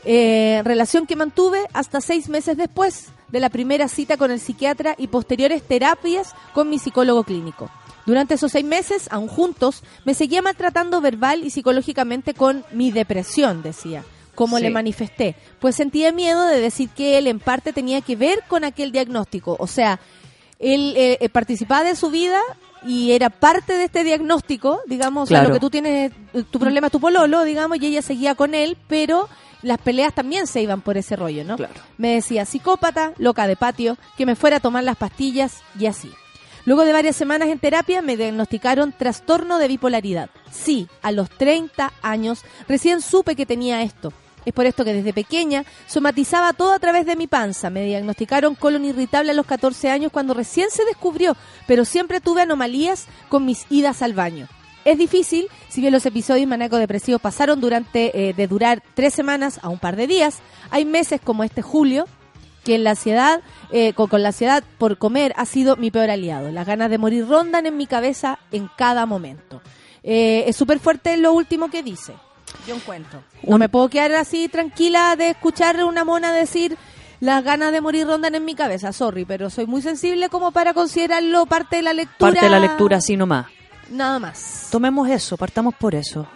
Eh, relación que mantuve hasta seis meses después de la primera cita con el psiquiatra y posteriores terapias con mi psicólogo clínico. Durante esos seis meses, aún juntos, me seguía maltratando verbal y psicológicamente con mi depresión, decía, como Sí. le manifesté, pues sentía miedo de decir que él en parte tenía que ver con aquel diagnóstico. O sea, él eh, eh, participaba de su vida y era parte de este diagnóstico, digamos, o sea, Claro. lo que tú tienes, tu problema es tu pololo, digamos, y ella seguía con él, pero las peleas también se iban por ese rollo, ¿no? Claro. Me decía psicópata, loca de patio, que me fuera a tomar las pastillas y así. Luego de varias semanas en terapia me diagnosticaron trastorno de bipolaridad. Sí, a los 30 años recién supe que tenía esto. Es por esto que desde pequeña somatizaba todo a través de mi panza. Me diagnosticaron colon irritable a los 14 años cuando recién se descubrió, pero siempre tuve anomalías con mis idas al baño. Es difícil, si bien los episodios maníaco-depresivos pasaron durante eh, de durar tres semanas a un par de días, hay meses como este julio que en la ansiedad, eh, con, con la ansiedad por comer ha sido mi peor aliado. Las ganas de morir rondan en mi cabeza en cada momento. Eh, es súper fuerte lo último que dice. Yo encuentro. No me puedo quedar así tranquila de escuchar una mona decir las ganas de morir rondan en mi cabeza. Sorry, pero soy muy sensible como para considerarlo parte de la lectura. Parte de la lectura así nomás. Nada más. Tomemos eso, partamos por eso.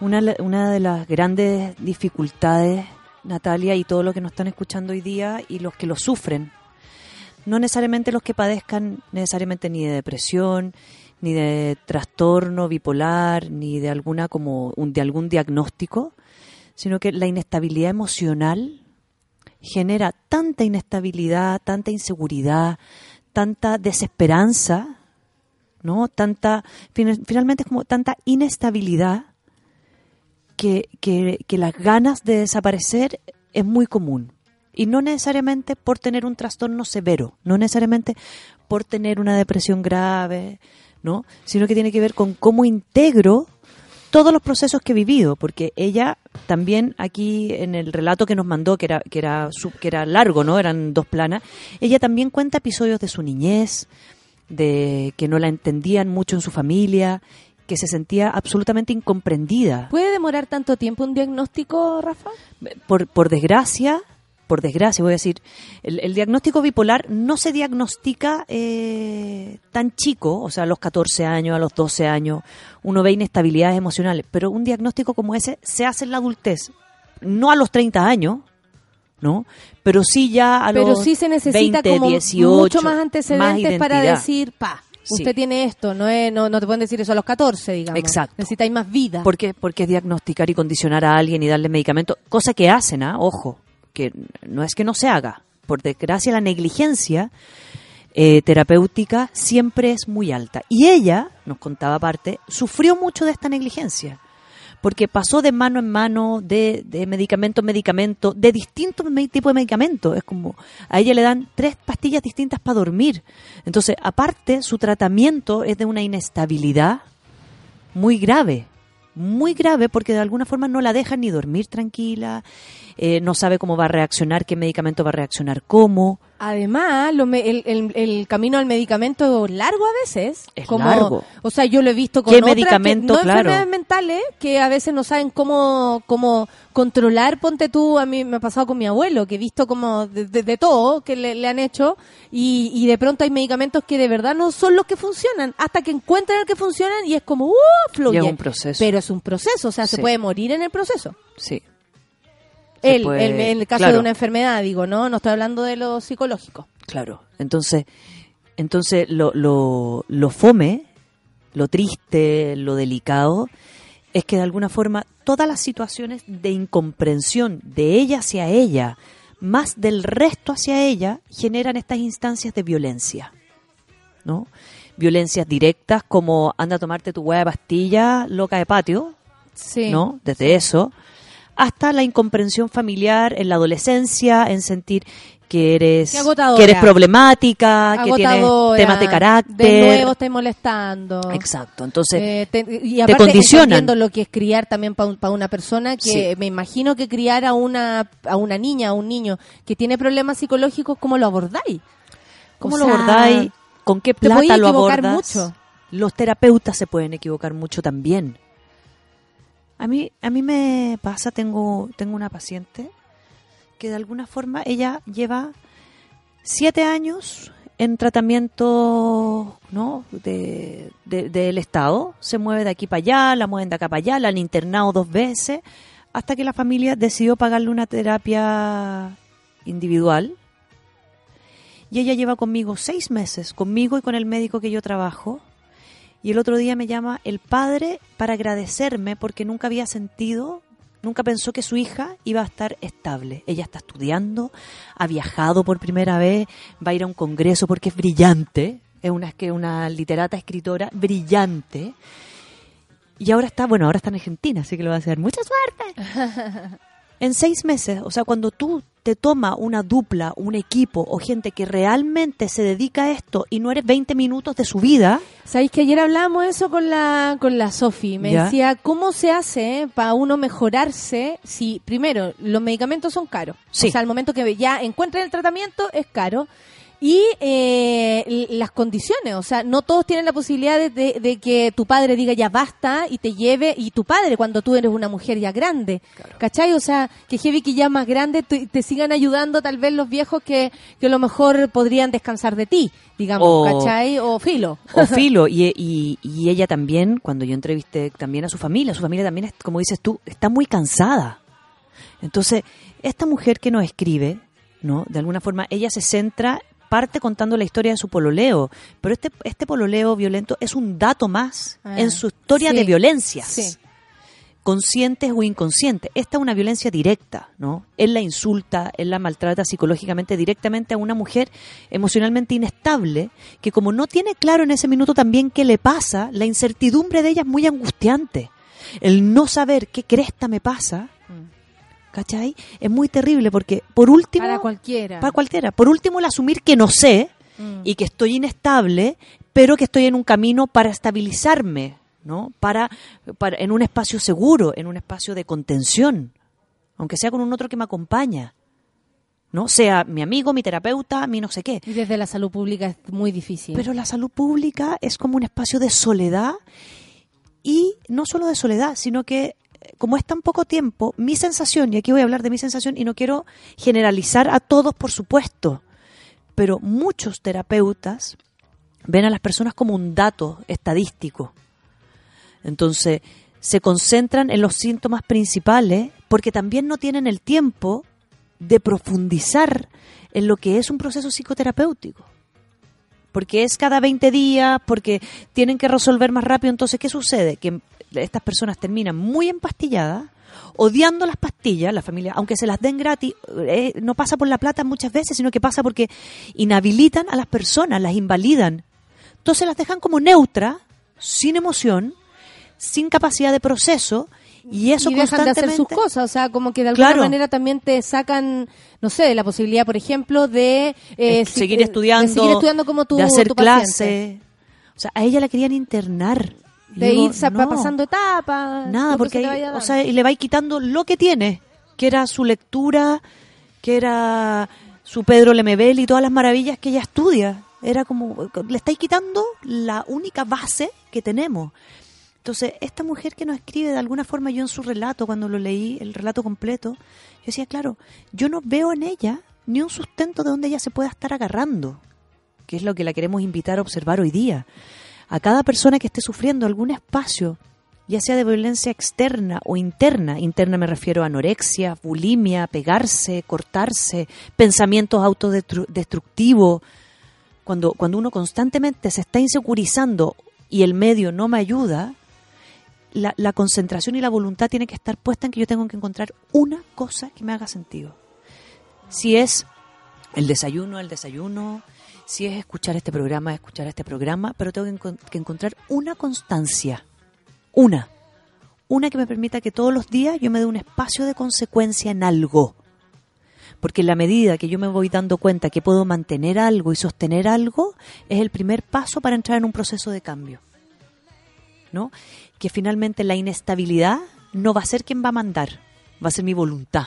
Una de las grandes dificultades, Natalia, y todos los que nos están escuchando hoy día y los que lo sufren, no necesariamente los que padezcan necesariamente ni de depresión, ni de trastorno bipolar, ni de alguna como un, de algún diagnóstico, sino que la inestabilidad emocional genera tanta inestabilidad, tanta inseguridad, tanta desesperanza, ¿no? Tanta, fin- finalmente es como tanta inestabilidad que, que, que las ganas de desaparecer es muy común. Y no necesariamente por tener un trastorno severo, no necesariamente por tener una depresión grave, ¿no? Sino que tiene que ver con cómo integro todos los procesos que he vivido, porque ella también aquí en el relato que nos mandó, que era, que era, que era largo, ¿no? Eran dos planas, ella también cuenta episodios de su niñez, de que no la entendían mucho en su familia, que se sentía absolutamente incomprendida. ¿Puede demorar tanto tiempo un diagnóstico, Rafa? Por, por desgracia, por desgracia voy a decir, el, el diagnóstico bipolar no se diagnostica eh, tan chico, o sea, a los 14 años, a los 12 años, uno ve inestabilidades emocionales, pero un diagnóstico como ese se hace en la adultez, no a los 30 años, ¿no? Pero sí ya a Pero los sí se necesita 20, como 18, mucho más antecedentes para decir, pa, Sí. usted tiene esto, no, es, no, no te pueden decir eso a los 14, digamos. Exacto. Necesitáis más vida. ¿Por qué? Porque es diagnosticar y condicionar a alguien y darle medicamentos, cosa que hacen, ¿ah? ojo, que no es que no se haga. Por desgracia, la negligencia eh, terapéutica siempre es muy alta. Y ella, nos contaba aparte, sufrió mucho de esta negligencia. Porque pasó de mano en mano, de, de medicamento en medicamento, de distintos tipos de medicamentos. Es como, a ella le dan tres pastillas distintas para dormir. Entonces, aparte, su tratamiento es de una inestabilidad muy grave. Muy grave porque de alguna forma no la dejan ni dormir tranquila, eh, no sabe cómo va a reaccionar, qué medicamento va a reaccionar, cómo. Además, lo me- el, el- el camino al medicamento largo a veces. Es como, largo. O sea, yo lo he visto con ¿Qué otras que- medicamento? no Claro. enfermedades mentales que a veces no saben cómo, cómo controlar. Ponte tú, a mí me ha pasado con mi abuelo, que he visto como de, de- de todo que le, le han hecho y, y de pronto hay medicamentos que de verdad no son los que funcionan hasta que encuentran el que funcionan y es como, ¡uh! Fluye. Y es un proceso. Pero es un proceso, o sea, se puede morir en el proceso. Sí. Él, puede- el- en el caso claro. de una enfermedad, digo, ¿no? No estoy hablando de lo psicológico. Claro. Entonces, entonces lo, lo, lo fome, lo triste, lo delicado, es que de alguna forma todas las situaciones de incomprensión de ella hacia ella, más del resto hacia ella, generan estas instancias de violencia. ¿No? Violencias directas como anda a tomarte tu hueá de pastilla loca de patio, Sí. ¿no? Desde eso hasta la incomprensión familiar en la adolescencia, en sentir que eres que eres problemática, que tienes temas de carácter. De nuevo estáis molestando. Exacto. Entonces, Eh, te- y aparte, condicionan. entendiendo lo que es criar también para una persona que Sí. me imagino que criar a una, a una niña, a un niño que tiene problemas psicológicos, ¿cómo lo abordáis? ¿cómo O lo sea, abordáis? ¿Con qué te plata lo equivocar abordas? mucho. Los terapeutas se pueden equivocar mucho también. A mí, a mí me pasa, tengo, tengo una paciente que de alguna forma ella lleva siete años en tratamiento ¿no? de, de- del Estado. Se mueve de aquí para allá, la mueven de acá para allá, la han internado dos veces, hasta que la familia decidió pagarle una terapia individual. Y ella lleva conmigo seis meses, conmigo y con el médico que yo trabajo. Y el otro día me llama el padre para agradecerme porque nunca había sentido, nunca pensó que su hija iba a estar estable. Ella está estudiando, ha viajado por primera vez, va a ir a un congreso porque es brillante, es una, que una literata escritora brillante. Y ahora está, bueno, ahora está en Argentina, así que le va a hacer mucha suerte. En seis meses, o sea, cuando tú te toma una dupla, un equipo o gente que realmente se dedica a esto y no eres 20 minutos de su vida, ¿Sabéis que ayer hablábamos eso con la con la Sofi? Me Ya. decía, ¿cómo se hace para uno mejorarse si, primero, los medicamentos son caros? Sí. O sea, al momento que ya encuentran el tratamiento es caro. Y eh, las condiciones, o sea, no todos tienen la posibilidad de, de- de que tu padre diga ya basta y te lleve, y tu padre cuando tú eres una mujer ya grande, ¿cachai? O sea, que heavy que ya más grande te, te sigan ayudando tal vez los viejos que, que a lo mejor podrían descansar de ti, digamos, O- ¿cachai? O filo. o filo, y, y- y ella también, cuando yo entrevisté también a su familia, su familia también, como dices tú, está muy cansada. Entonces, esta mujer que nos escribe, ¿no? De alguna forma, ella se centra, parte contando la historia de su pololeo, pero este, este pololeo violento es un dato más Ah, en su historia sí, de violencias. sí. conscientes o inconscientes. Esta es una violencia directa, ¿no? Él la insulta, él la maltrata psicológicamente directamente a una mujer emocionalmente inestable, que como no tiene claro en ese minuto también qué le pasa, la incertidumbre de ella es muy angustiante. El no saber qué cresta me pasa, ¿cachai? Es muy terrible porque, por último... Para cualquiera. Para cualquiera. Por último, el asumir que no sé Mm. y que estoy inestable, pero que estoy en un camino para estabilizarme, ¿no? Para, para en un espacio seguro, en un espacio de contención, aunque sea con un otro que me acompaña, ¿no? Sea mi amigo, mi terapeuta, mi no sé qué. Y desde la salud pública es muy difícil. Pero la salud pública es como un espacio de soledad y no solo de soledad, sino que como es tan poco tiempo, mi sensación, y aquí voy a hablar de mi sensación y no quiero generalizar a todos, por supuesto, pero muchos terapeutas ven a las personas como un dato estadístico. Entonces, se concentran en los síntomas principales porque también no tienen el tiempo de profundizar en lo que es un proceso psicoterapéutico porque es cada 20 días, porque tienen que resolver más rápido. Entonces, ¿qué sucede? Que estas personas terminan muy empastilladas odiando las pastillas, la familia, aunque se las den gratis, eh, no pasa por la plata muchas veces, sino que pasa porque inhabilitan a las personas, las invalidan. Entonces las dejan como neutras, sin emoción, sin capacidad de proceso, y eso y dejan de hacer sus cosas, o sea, como que de alguna Claro. manera también te sacan, no sé, la posibilidad, por ejemplo, de eh, Es si- seguir de- estudiando, de seguir estudiando como tu, de hacer tu paciente. clase. O sea, a ella la querían internar. De digo, ir no, pasando etapas. Nada, porque se ahí- o sea, y le vais quitando lo que tiene, que era su lectura, que era su Pedro Lemebel y todas las maravillas que ella estudia. Era como, le estáis quitando la única base que tenemos. Entonces, esta mujer que nos escribe de alguna forma, yo en su relato, cuando lo leí, el relato completo, yo decía, claro, yo no veo en ella ni un sustento de donde ella se pueda estar agarrando, que es lo que la queremos invitar a observar hoy día. A cada persona que esté sufriendo algún espacio, ya sea de violencia externa o interna, interna me refiero a anorexia, bulimia, pegarse, cortarse, pensamientos autodestructivos, cuando, cuando uno constantemente se está insegurizando y el medio no me ayuda, la, la concentración y la voluntad tiene que estar puesta en que yo tengo que encontrar una cosa que me haga sentido. Si es el desayuno, el desayuno, si es escuchar este programa, escuchar este programa, pero tengo que, que encontrar una constancia, una, una que me permita que todos los días yo me dé un espacio de consecuencia en algo. Porque en la medida que yo me voy dando cuenta que puedo mantener algo y sostener algo, es el primer paso para entrar en un proceso de cambio. ¿No? Que finalmente la inestabilidad no va a ser quien va a mandar, va a ser mi voluntad.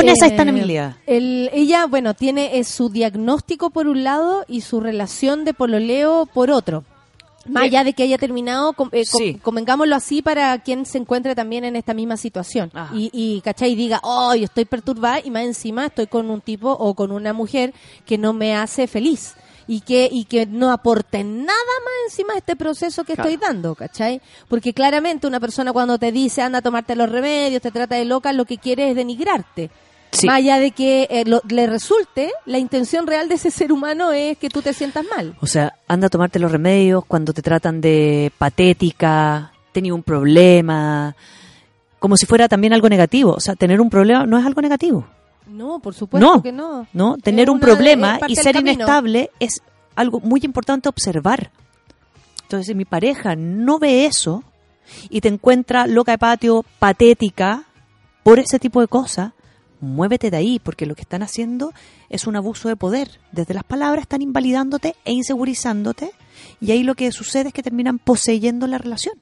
Con esa Eh, estabilidad. el- ella, bueno, tiene eh, su diagnóstico por un lado y su relación de pololeo por otro. Más allá de que haya terminado, com- eh, com- Sí. convengámoslo así para quien se encuentre también en esta misma situación. Y, y, ¿cachai? Y diga, oh, yo estoy perturbada y más encima estoy con un tipo o con una mujer que no me hace feliz. Y que, y que no aporte nada más encima de este proceso que Claro. estoy dando, ¿cachai? Porque claramente una persona cuando te dice anda a tomarte los remedios, te trata de loca, lo que quiere es denigrarte. Sí. Más allá de que eh, lo- le resulte, la intención real de ese ser humano es que tú te sientas mal. O sea, anda a tomarte los remedios cuando te tratan de patética, tenía un problema, como si fuera también algo negativo. O sea, tener un problema no es algo negativo. No, por supuesto no, que no. No, tener un problema y ser inestable es algo muy importante observar. Entonces, si mi pareja no ve eso y te encuentra loca de patio, patética, por ese tipo de cosas, muévete de ahí, porque lo que están haciendo es un abuso de poder. Desde las palabras están invalidándote e insegurizándote, y ahí lo que sucede es que terminan poseyendo la relación.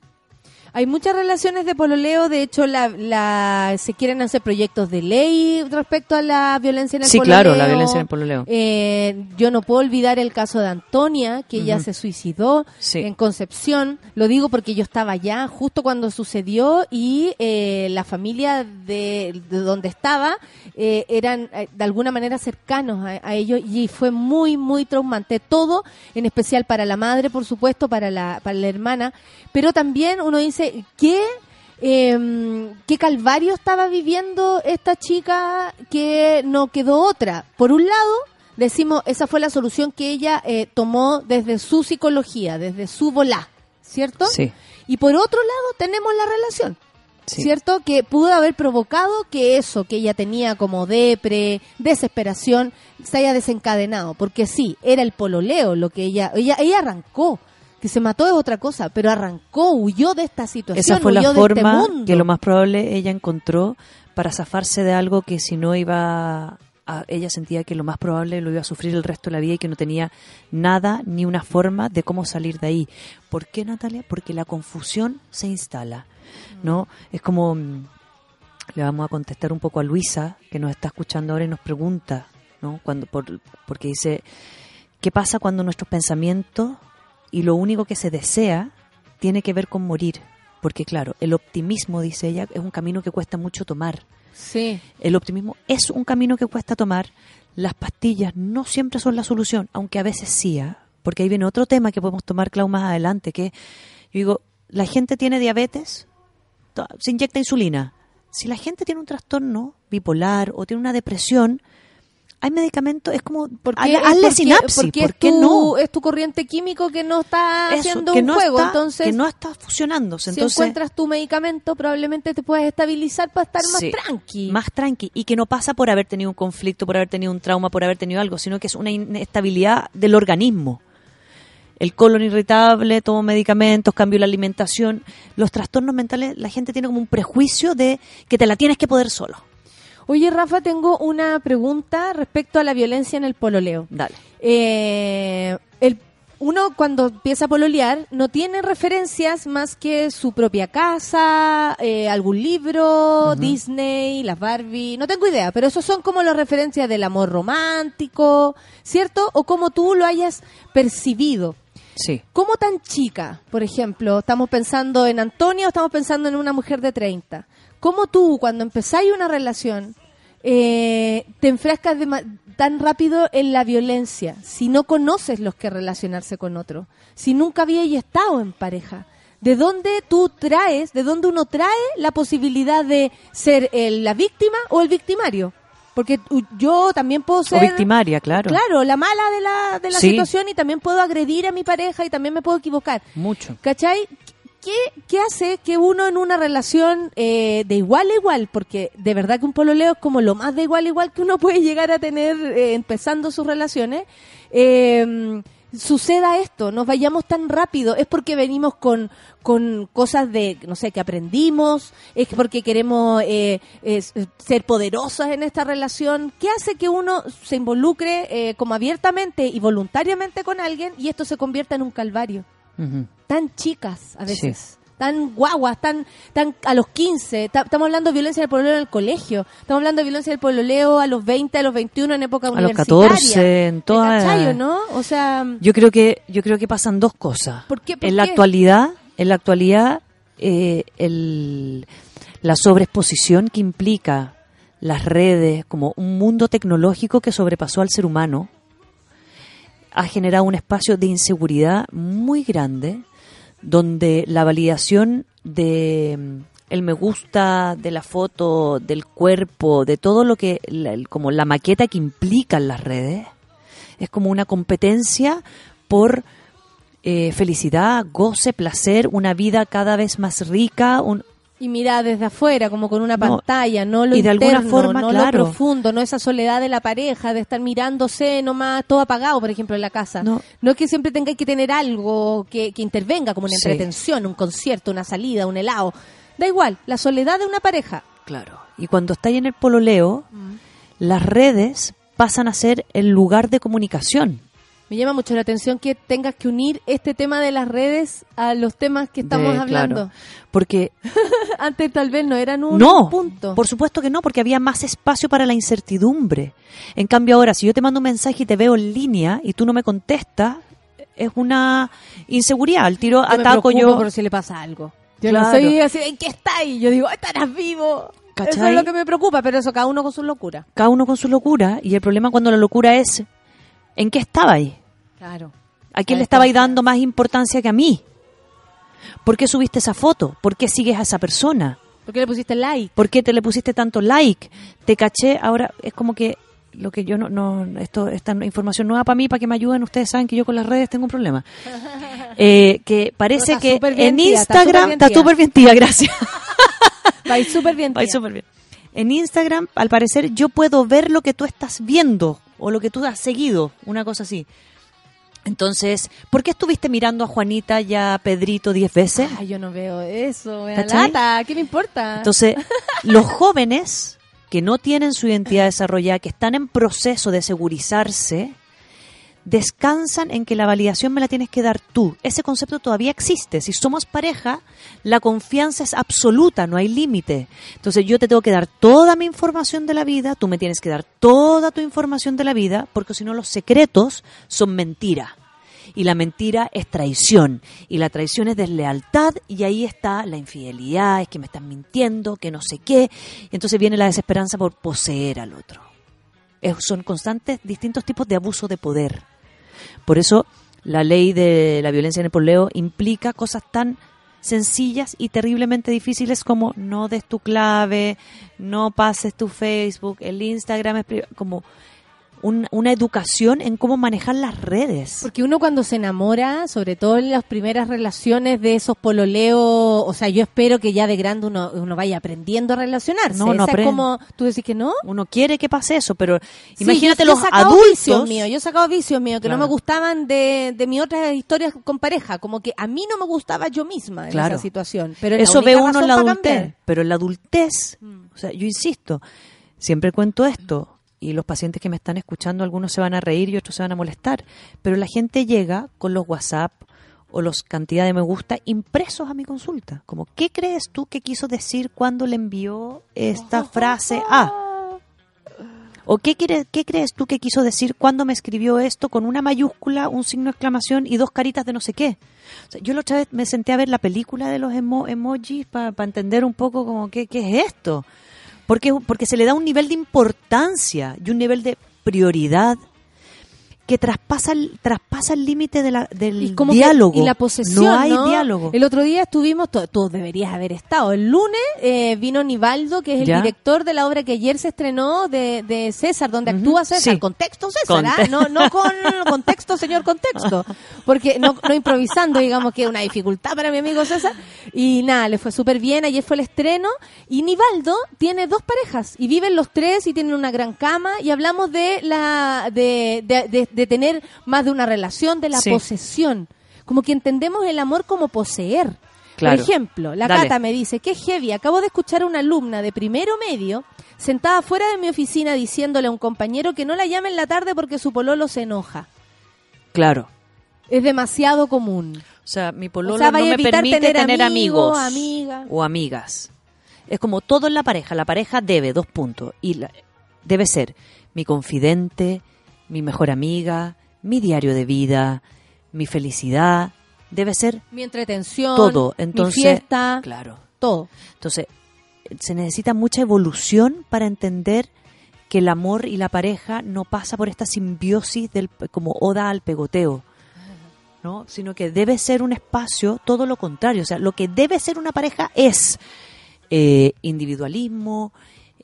Hay muchas relaciones de pololeo, de hecho la, la- se quieren hacer proyectos de ley respecto a la violencia en el Sí, pololeo. claro, la violencia en el pololeo. Eh, yo no puedo olvidar el caso de Antonia, que ella se suicidó Sí. en Concepción. Lo digo porque yo estaba allá justo cuando sucedió y eh, la familia de, de donde estaba eh, eran eh, de alguna manera cercanos a, a ellos y fue muy, muy traumante. Todo, en especial para la madre, por supuesto, para la, para la hermana, pero también uno dice, ¿qué? eh, qué calvario estaba viviendo esta chica que no quedó otra. Por un lado, decimos, esa fue la solución que ella eh, tomó desde su psicología, desde su volá, ¿cierto? Sí. Y por otro lado, tenemos la relación. Sí. ¿Cierto? Que pudo haber provocado que eso que ella tenía como depre, desesperación, se haya desencadenado. Porque sí, era el pololeo lo que ella, ella, ella arrancó. Que se mató es otra cosa, pero arrancó, huyó de esta situación, Esa fue la huyó de este forma mundo. que lo más probable ella encontró para zafarse de algo que si no iba a, ella sentía que lo más probable lo iba a sufrir el resto de la vida y que no tenía nada ni una forma de cómo salir de ahí. ¿Por qué, Natalia? Porque la confusión se instala, ¿no? Es como mm, le vamos a contestar un poco a Luisa que nos está escuchando ahora y nos pregunta, ¿no? Cuando por, porque dice ¿qué pasa cuando nuestros pensamientos y lo único que se desea tiene que ver con morir? Porque claro, el optimismo, dice ella, es un camino que cuesta mucho tomar. Sí. El optimismo es un camino que cuesta tomar. Las pastillas no siempre son la solución, aunque a veces sí, ¿ah? porque ahí viene otro tema que podemos tomar, Clau, más adelante, que yo digo, la gente tiene diabetes, se inyecta insulina. Si la gente tiene un trastorno bipolar o tiene una depresión, hay medicamentos, es como, hazle, hazle porque- sinapsis, porque ¿por es tu, no? Es tu corriente químico que no está Eso, haciendo que un no juego. está- entonces, que no está fusionándose. si Entonces, encuentras tu medicamento, probablemente te puedes estabilizar para estar más Sí, tranqui. Más tranqui. Y que no pasa por haber tenido un conflicto, por haber tenido un trauma, por haber tenido algo, sino que es una inestabilidad del organismo. El colon irritable, tomo medicamentos, cambio la alimentación. Los trastornos mentales, la gente tiene como un prejuicio de que te la tienes que poder solo. Oye, Rafa, tengo una pregunta respecto a la violencia en el pololeo. Dale. Eh, el, uno cuando empieza a pololear no tiene referencias más que su propia casa, eh, algún libro, Disney, las Barbie, no tengo idea, pero esos son como las referencias del amor romántico, ¿cierto? O como tú lo hayas percibido. Sí. ¿Cómo tan chica, por ejemplo, estamos pensando en Antonia o estamos pensando en una mujer de 30? ¿Cómo tú, cuando empezáis una relación, eh, te enfrascas de ma- tan rápido en la violencia si no conoces los que relacionarse con otro? Si nunca habíais estado en pareja. ¿De dónde tú traes, de dónde uno trae la posibilidad de ser el- la víctima o el victimario? Porque yo también puedo O ser... victimaria, claro. Claro, la mala de la, de la Sí. situación y también puedo agredir a mi pareja y también me puedo equivocar. Mucho. ¿Cachai? ¿Qué, hace que uno en una relación eh, de igual a igual, porque de verdad que un pololeo es como lo más de igual a igual que uno puede llegar a tener eh, empezando sus relaciones, eh, suceda esto, nos vayamos tan rápido, es porque venimos con, con cosas de, no sé, que aprendimos, es porque queremos eh, ser poderosas en esta relación. ¿Qué hace que uno se involucre eh, como abiertamente y voluntariamente con alguien y esto se convierta en un calvario? Tan chicas a veces. Tan guaguas, tan, tan a los 15. Ta- Estamos hablando de violencia del pololeo en el colegio. Estamos hablando de violencia del pololeo a los 20, a los 21 en época A los universitaria. 14, en ¿Me toda- no? O sea, Yo creo que yo creo que pasan dos cosas. ¿Por qué? ¿Por en la actualidad, en la actualidad, eh, el- la sobreexposición que implica las redes como un mundo tecnológico que sobrepasó al ser humano ha generado un espacio de inseguridad muy grande donde la validación de mm, el me gusta de la foto, del cuerpo, de todo lo que como la maqueta que implican las redes es como una competencia por eh, felicidad, goce, placer, una vida cada vez más rica, un, y mira desde afuera, como con una pantalla, no lo y de alguna interno, forma, no claro. lo profundo, no esa soledad de la pareja, de estar mirándose nomás todo apagado, por ejemplo, en la casa. No. No, es que siempre tengáis que tener algo que, que intervenga, como una Sí. entretención, un concierto, una salida, un helado. Da igual, la soledad de una pareja. Claro. Y cuando estáis en el pololeo, las redes pasan a ser el lugar de comunicación. Me llama mucho la atención que tengas que unir este tema de las redes a los temas que estamos De- hablando. claro. Porque Antes tal vez no eran un no, punto. por supuesto que no, porque había más espacio para la incertidumbre. En cambio ahora, si yo te mando un mensaje y te veo en línea y tú no me contestas, es una inseguridad. Al tiro Yo me ataco preocupo yo. por si le pasa algo. Yo no Claro. soy así, ¿en qué estáis? Yo digo, estarás vivo. Eso es lo que me preocupa, pero eso cada uno con su locura. Cada uno con su locura. Y el problema cuando la locura es, ¿en qué estabais? Claro. ¿A quién A le estabais dando más importancia que a mí? ¿Por qué subiste esa foto? ¿Por qué sigues a esa persona? ¿Por qué le pusiste like? ¿Por qué te le pusiste tanto like? Te caché, ahora es como que lo que yo no, no esto esta información nueva para mí, para que me ayuden, ustedes saben que yo con las redes tengo un problema. Eh, que parece que en tía, está Instagram está tía. súper bien tía, gracias. Vais súper bien, tía. súper bien. En Instagram, al parecer, yo puedo ver lo que tú estás viendo o lo que tú has seguido, una cosa así. Entonces, ¿por qué estuviste mirando a Juanita y a Pedrito diez veces? Ay, yo no veo eso, ¿qué me importa? Entonces, los jóvenes que no tienen su identidad desarrollada, que están en proceso de segurizarse, descansan en que la validación me la tienes que dar tú. Ese concepto todavía existe. Si somos pareja, la confianza es absoluta, no hay límite. Entonces yo te tengo que dar toda mi información de la vida, tú me tienes que dar toda tu información de la vida, porque si no los secretos son mentira. Y la mentira es traición. Y la traición es deslealtad. Y ahí está la infidelidad, es que me están mintiendo, que no sé qué. Entonces viene la desesperanza por poseer al otro. Son constantes distintos tipos de abuso de poder. Por eso la ley de la violencia en el poleo implica cosas tan sencillas y terriblemente difíciles como no des tu clave, no pases tu Facebook, el Instagram es como un- una educación en cómo manejar las redes. Porque uno cuando se enamora, sobre todo en las primeras relaciones de esos pololeos, o sea, yo espero que ya de grande uno, uno vaya aprendiendo a relacionarse. No, no es como, tú decís que no. Uno quiere que pase eso, pero Sí, imagínate yo- los sacado vicios adultos. míos, yo he sacado vicios míos que no me gustaban de, de mis otras historias con pareja, como que a mí no me gustaba yo misma en Claro. esa situación. Pero Eso ve uno en la adultez. Mm. pero en la adultez, o sea, yo insisto, siempre cuento esto y los pacientes que me están escuchando, algunos se van a reír y otros se van a molestar, pero la gente llega con los WhatsApp o los cantidad de me gusta impresos a mi consulta, como ¿qué crees tú que quiso decir cuando le envió esta frase a? ¿O qué, quiere- qué crees tú que quiso decir cuando me escribió esto con una mayúscula, un signo de exclamación y dos caritas de no sé qué? O sea, yo la otra vez me senté a ver la película de los emo- emojis para entender un poco como qué, qué es esto. Porque, porque se le da un nivel de importancia y un nivel de prioridad que traspasa el, traspasa el límite de la- del como que- diálogo. y la posesión. No hay ¿no? diálogo. El otro día estuvimos, tú, tú deberías haber estado. El lunes eh, vino Nivaldo, que es el Ya. director de la obra que ayer se estrenó de, de César, donde actúa César. sí. Contexto César, Conte- ¿ah? no, no con contexto, señor contexto. Porque no, no improvisando, digamos que es una dificultad para mi amigo César. Y nada, le fue súper bien. Ayer fue el estreno. Y Nivaldo tiene dos parejas y viven los tres y tienen una gran cama. Y hablamos de la de, de, de- de tener más de una relación, de la Sí. posesión. Como que entendemos el amor como poseer. Claro. Por ejemplo, la Dale. Cata me dice, que heavy, acabo de escuchar a una alumna de primero medio sentada fuera de mi oficina diciéndole a un compañero que no la llame en la tarde porque su pololo se enoja. Claro. Es demasiado común. O sea, mi pololo O sea, no me permite tener tener, amigos, o amigas. Es como todo en la pareja. La pareja debe, dos puntos. Y la- debe ser mi confidente, mi mejor amiga, mi diario de vida, mi felicidad. Debe ser Mi entretención, todo. Entonces, mi fiesta, claro. todo. Entonces, se necesita mucha evolución para entender que el amor y la pareja no pasa por esta simbiosis del como oda al pegoteo. ¿no? sino que debe ser un espacio todo lo contrario. O sea, lo que debe ser una pareja es eh, individualismo,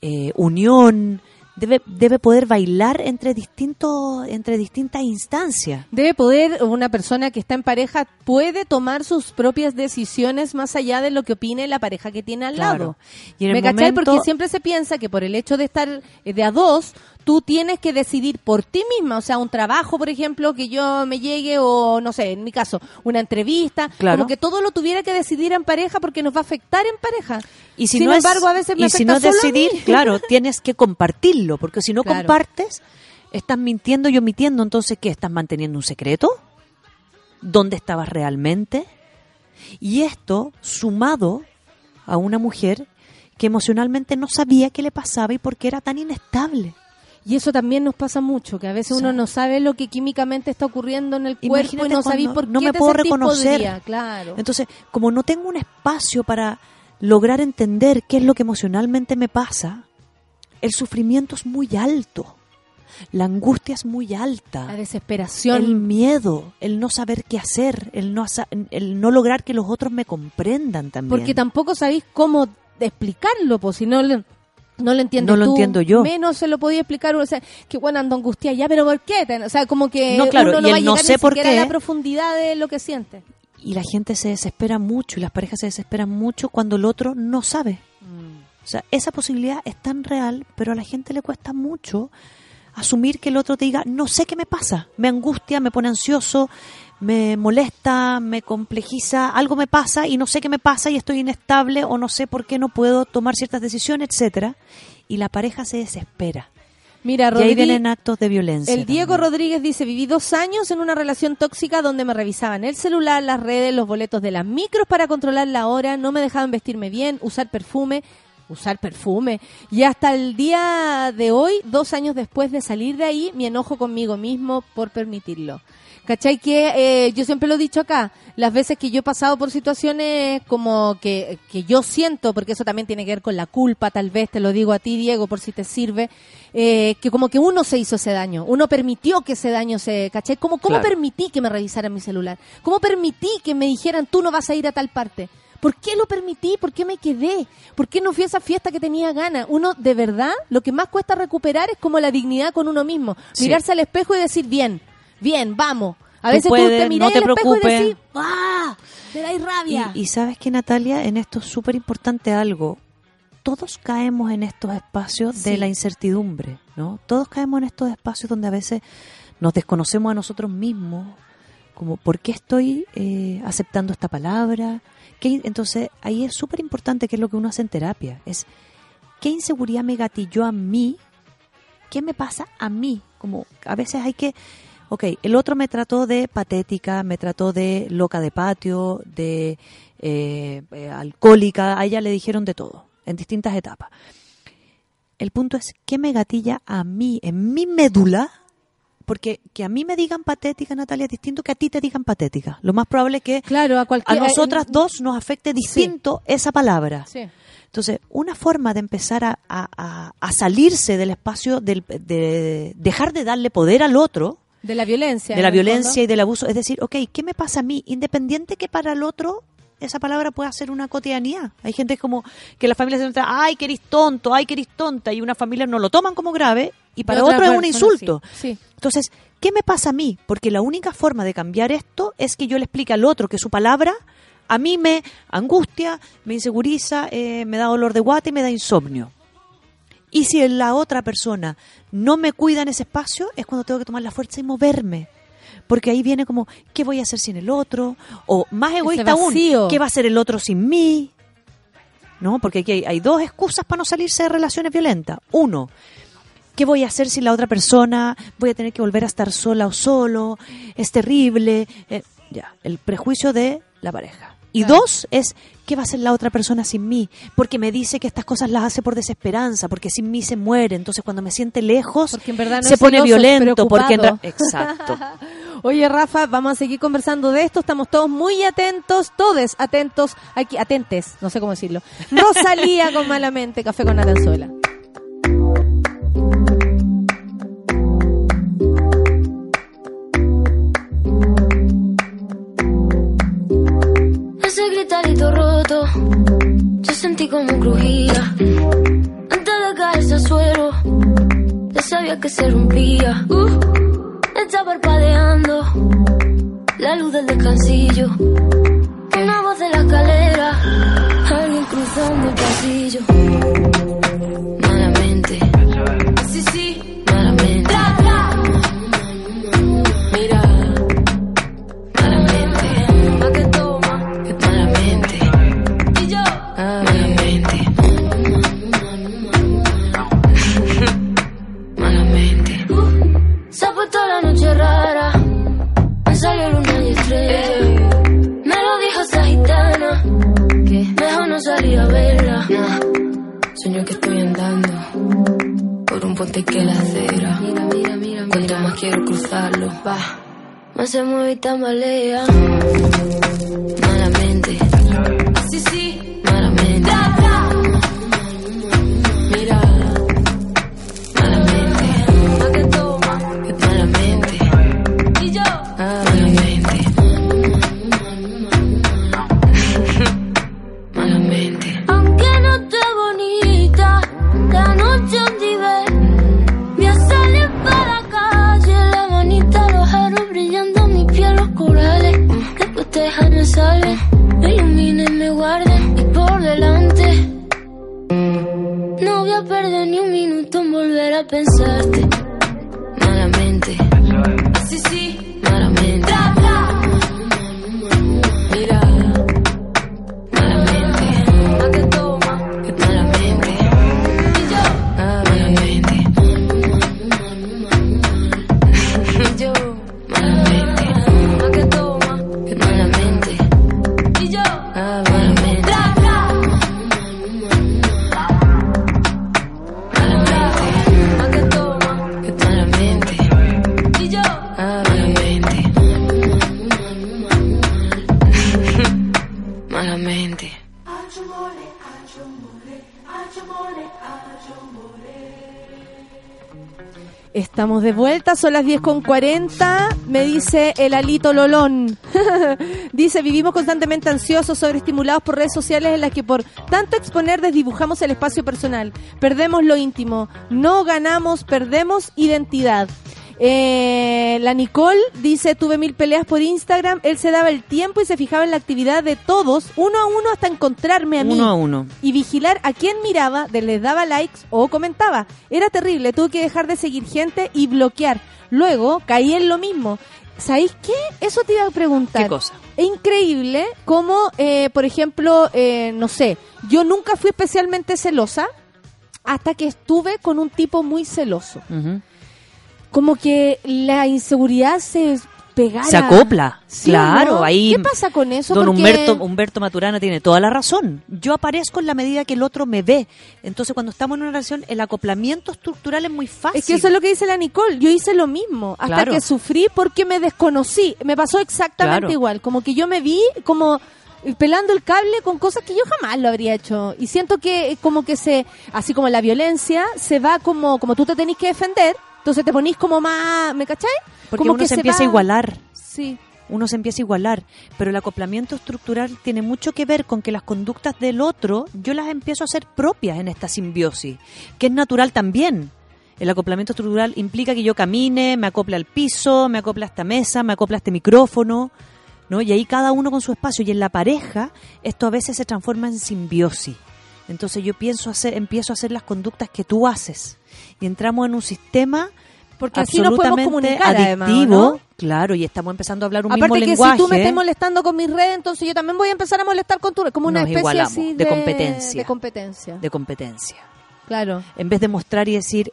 eh, unión, debe, debe poder bailar entre distintos, entre distintas instancias. Debe poder, una persona que está en pareja puede tomar sus propias decisiones más allá de lo que opine la pareja que tiene al Claro. lado. Y en ¿Me el momento- Porque siempre se piensa que por el hecho de estar eh, de a dos, tú tienes que decidir por ti misma, o sea, un trabajo, por ejemplo, que yo me llegue o, no sé, en mi caso, una entrevista, Claro. como que todo lo tuviera que decidir en pareja porque nos va a afectar en pareja. Y si Sin no es- embargo, a veces me y si afecta no es solo a mí. decidir, claro, tienes que compartirlo, porque si no Claro. compartes, estás mintiendo y omitiendo, entonces ¿qué? ¿Estás manteniendo un secreto? ¿Dónde estabas realmente? Y esto sumado a una mujer que emocionalmente no sabía qué le pasaba y por qué era tan inestable. Y eso también nos pasa mucho, que a veces uno no sabe lo que químicamente está ocurriendo en el cuerpo y no sabéis por qué no me te puedo reconocer. claro. Entonces, como no tengo un espacio para lograr entender qué es lo que emocionalmente me pasa, el sufrimiento es muy alto. La angustia es muy alta. La desesperación. El miedo, el no saber qué hacer, el no, el no lograr que los otros me comprendan también. Porque tampoco sabéis cómo explicarlo, pues si no no lo entiendes No lo tú, entiendo yo. Menos se lo podía explicar, o sea, que bueno, ando angustiada, ya, pero ¿por qué? O sea, como que No, claro, uno no y va a no sé ni por siquiera qué. a la profundidad de lo que siente. Y la gente se desespera mucho y las parejas se desesperan mucho cuando el otro no sabe. O sea, esa posibilidad es tan real, pero a la gente le cuesta mucho asumir que el otro te diga, no sé qué me pasa, me angustia, me pone ansioso, me molesta, me complejiza, algo me pasa y no sé qué me pasa y estoy inestable o no sé por qué no puedo tomar ciertas decisiones, etcétera. Y la pareja se desespera. Mira, y ahí vienen actos de violencia. El Diego Rodríguez dice, viví dos años en una relación tóxica donde me revisaban el celular, las redes, los boletos de las micros para controlar la hora, no me dejaban vestirme bien, usar perfume, usar perfume. Y hasta el día de hoy, dos años después de salir de ahí, mi enojo conmigo mismo por permitirlo. ¿Cachai? Que eh, yo siempre lo he dicho acá, las veces que yo he pasado por situaciones como que, que yo siento, porque eso también tiene que ver con la culpa, tal vez te lo digo a ti, Diego, por si te sirve, eh, que como que uno se hizo ese daño, uno permitió que ese daño se, ¿cachai? ¿Cómo, cómo Claro. permití que me revisaran mi celular? ¿Cómo permití que me dijeran tú no vas a ir a tal parte? ¿Por qué lo permití? ¿Por qué me quedé? ¿Por qué no fui a esa fiesta que tenía ganas? Uno, de verdad, lo que más cuesta recuperar es como la dignidad con uno mismo. Sí. Mirarse al espejo y decir, bien, bien, vamos. A veces tú puedes, te miras no te al espejo y decís, ¡ah! Te dais rabia. Y, y sabes que Natalia, en esto es súper importante algo. Todos caemos en estos espacios de la incertidumbre, ¿no? Todos caemos en estos espacios donde a veces nos desconocemos a nosotros mismos, como ¿por qué estoy eh, aceptando esta palabra? ¿Qué- entonces ahí es súper importante que es lo que uno hace en terapia, es ¿qué inseguridad me gatilló a mí? ¿Qué me pasa a mí? Como a veces hay que Ok, el otro me trató de patética, me trató de loca de patio, de eh, eh, alcohólica, a ella le dijeron de todo, en distintas etapas. El punto es, ¿qué me gatilla a mí, en mi médula? Porque que a mí me digan patética, Natalia, es distinto que a ti te digan patética. Lo más probable es que Claro, a a nosotras dos nos afecte distinto esa palabra. Sí. Entonces, una forma de empezar a, a- a- a salirse del espacio, del, de dejar de darle poder al otro, De la violencia. de la violencia fondo. y del abuso. Es decir, ok, ¿qué me pasa a mí? Independiente que para el otro esa palabra pueda ser una cotidianidad. Hay gente como que la familia se nota, ay, que eres tonto, ay, que eres tonta, y una familia no lo toman como grave y para otro es un insulto. Sí. sí. Entonces, ¿qué me pasa a mí? Porque la única forma de cambiar esto es que yo le explique al otro que su palabra a mí me angustia, me inseguriza, eh, me da dolor de guata y me da insomnio. Y si la otra persona no me cuida en ese espacio, es cuando tengo que tomar la fuerza y moverme. Porque ahí viene como, ¿qué voy a hacer sin el otro? O más egoísta aún. ¿qué va a hacer el otro sin mí? ¿No? Porque aquí hay, hay dos excusas para no salirse de relaciones violentas. Uno, ¿qué voy a hacer sin la otra persona? Voy a tener que volver a estar sola o solo. Es terrible. Eh, ya, el prejuicio de la pareja. Y dos es, ¿qué va a hacer la otra persona sin mí? Porque me dice que estas cosas las hace por desesperanza, porque sin mí se muere. Entonces cuando me siente lejos, Porque en verdad no se pone celoso, violento. Porque Exacto. Oye, Rafa, vamos a seguir conversando de esto. Estamos todos muy atentos, todos atentos, aquí, atentes, no sé cómo decirlo. Rosalía con Malamente, Café con Aranzuela. Ese gritarito roto, yo sentí como crujía. Antes de caerse al suelo, ya sabía que se rompía. Uh, está parpadeando la luz del descansillo. Una voz de la escalera, alguien cruzando el pasillo. Mejor no salir a verla. Sueño que estoy andando por un puente que la acera. Mira, mira, mira, Cuanto más quiero cruzarlo, va. Más se mueve y tambalea. Me guarda. Y por delante, no voy a perder ni un minuto en volver a pensarte. Malamente, sí, sí, malamente. Estamos de vuelta, son las 10 con 40, me dice el alito Lolón. dice, vivimos constantemente ansiosos, sobreestimulados por redes sociales en las que por tanto exponer desdibujamos el espacio personal, perdemos lo íntimo, no ganamos, perdemos identidad. Eh, la Nicole dice, tuve mil peleas por Instagram, él se daba el tiempo y se fijaba en la actividad de todos, uno a uno hasta encontrarme a mí. Uno a uno. Y vigilar a quién miraba, de les daba likes o comentaba. Era terrible, tuve que dejar de seguir gente y bloquear. Luego caí en lo mismo. ¿Sabéis qué? Eso te iba a preguntar. ¿Qué cosa? Es increíble como, eh, por ejemplo, eh, no sé, yo nunca fui especialmente celosa hasta que estuve con un tipo muy celoso. Como que la inseguridad se pegara. Se acopla, ¿Sí claro. no? Ahí ¿Qué pasa con eso? Don Porque- Humberto, Humberto Maturana tiene toda la razón. Yo aparezco en la medida que el otro me ve. Entonces, cuando estamos en una relación, el acoplamiento estructural es muy fácil. Es que eso es lo que dice la Nicole. Yo hice lo mismo hasta Claro. que sufrí porque me desconocí. Me pasó exactamente Claro. igual. Como que yo me vi como pelando el cable con cosas que yo jamás lo habría hecho. Y siento que como que se, así como la violencia, se va como, como tú te tenés que defender. Entonces te ponís como más, ¿me cachai? Porque como uno que se empieza va- a igualar. Sí. Uno se empieza a igualar. Pero el acoplamiento estructural tiene mucho que ver con que las conductas del otro yo las empiezo a hacer propias en esta simbiosis, que es natural también. El acoplamiento estructural implica que yo camine, me acople al piso, me acople a esta mesa, me acople a este micrófono, ¿no? Y ahí cada uno con su espacio. Y en la pareja, esto a veces se transforma en simbiosis. Entonces yo pienso hacer, empiezo a hacer las conductas que tú haces. Y entramos en un sistema Porque así nos podemos comunicar, además, adictivo. ¿no? Claro, y estamos empezando a hablar un Aparte mismo que lenguaje. si tú me estás molestando con mis redes, entonces yo también voy a empezar a molestar con tu red. Como una Nos especie así de de, competencia. De competencia. de competencia. Claro. En vez de mostrar y decir,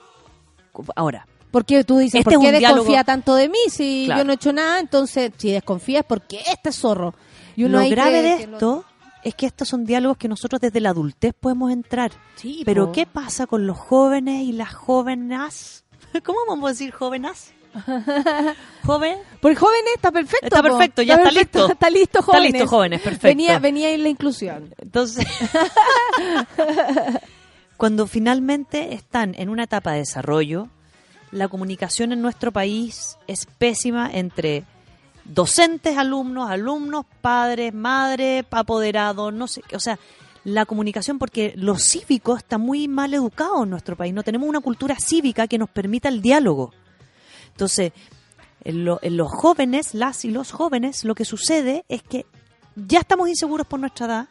ahora, Porque tú dices, Este ¿por qué un diálogo- desconfía tanto de mí si Claro. yo no he hecho nada? Entonces, si desconfías, porque este es zorro. Y uno lo grave de que lo- esto es que estos son diálogos que nosotros desde la adultez podemos entrar. Sí, Pero po. ¿qué pasa con los jóvenes y las jóvenes? ¿Cómo vamos a decir jóvenes? ¿Joven? Por jóvenes está perfecto. Está po. perfecto, ya está perfecto, listo. Está listo, Está jóvenes. listo, jóvenes, perfecto. Venía, venía ahí la inclusión. Entonces, cuando finalmente están en una etapa de desarrollo, la comunicación en nuestro país es pésima entre docentes, alumnos, alumnos, padres, madres, apoderados, no sé, o sea, la comunicación porque lo cívico está muy mal educado en nuestro país, no tenemos una cultura cívica que nos permita el diálogo. Entonces, en, lo- en los jóvenes, las y los jóvenes, lo que sucede es que ya estamos inseguros por nuestra edad,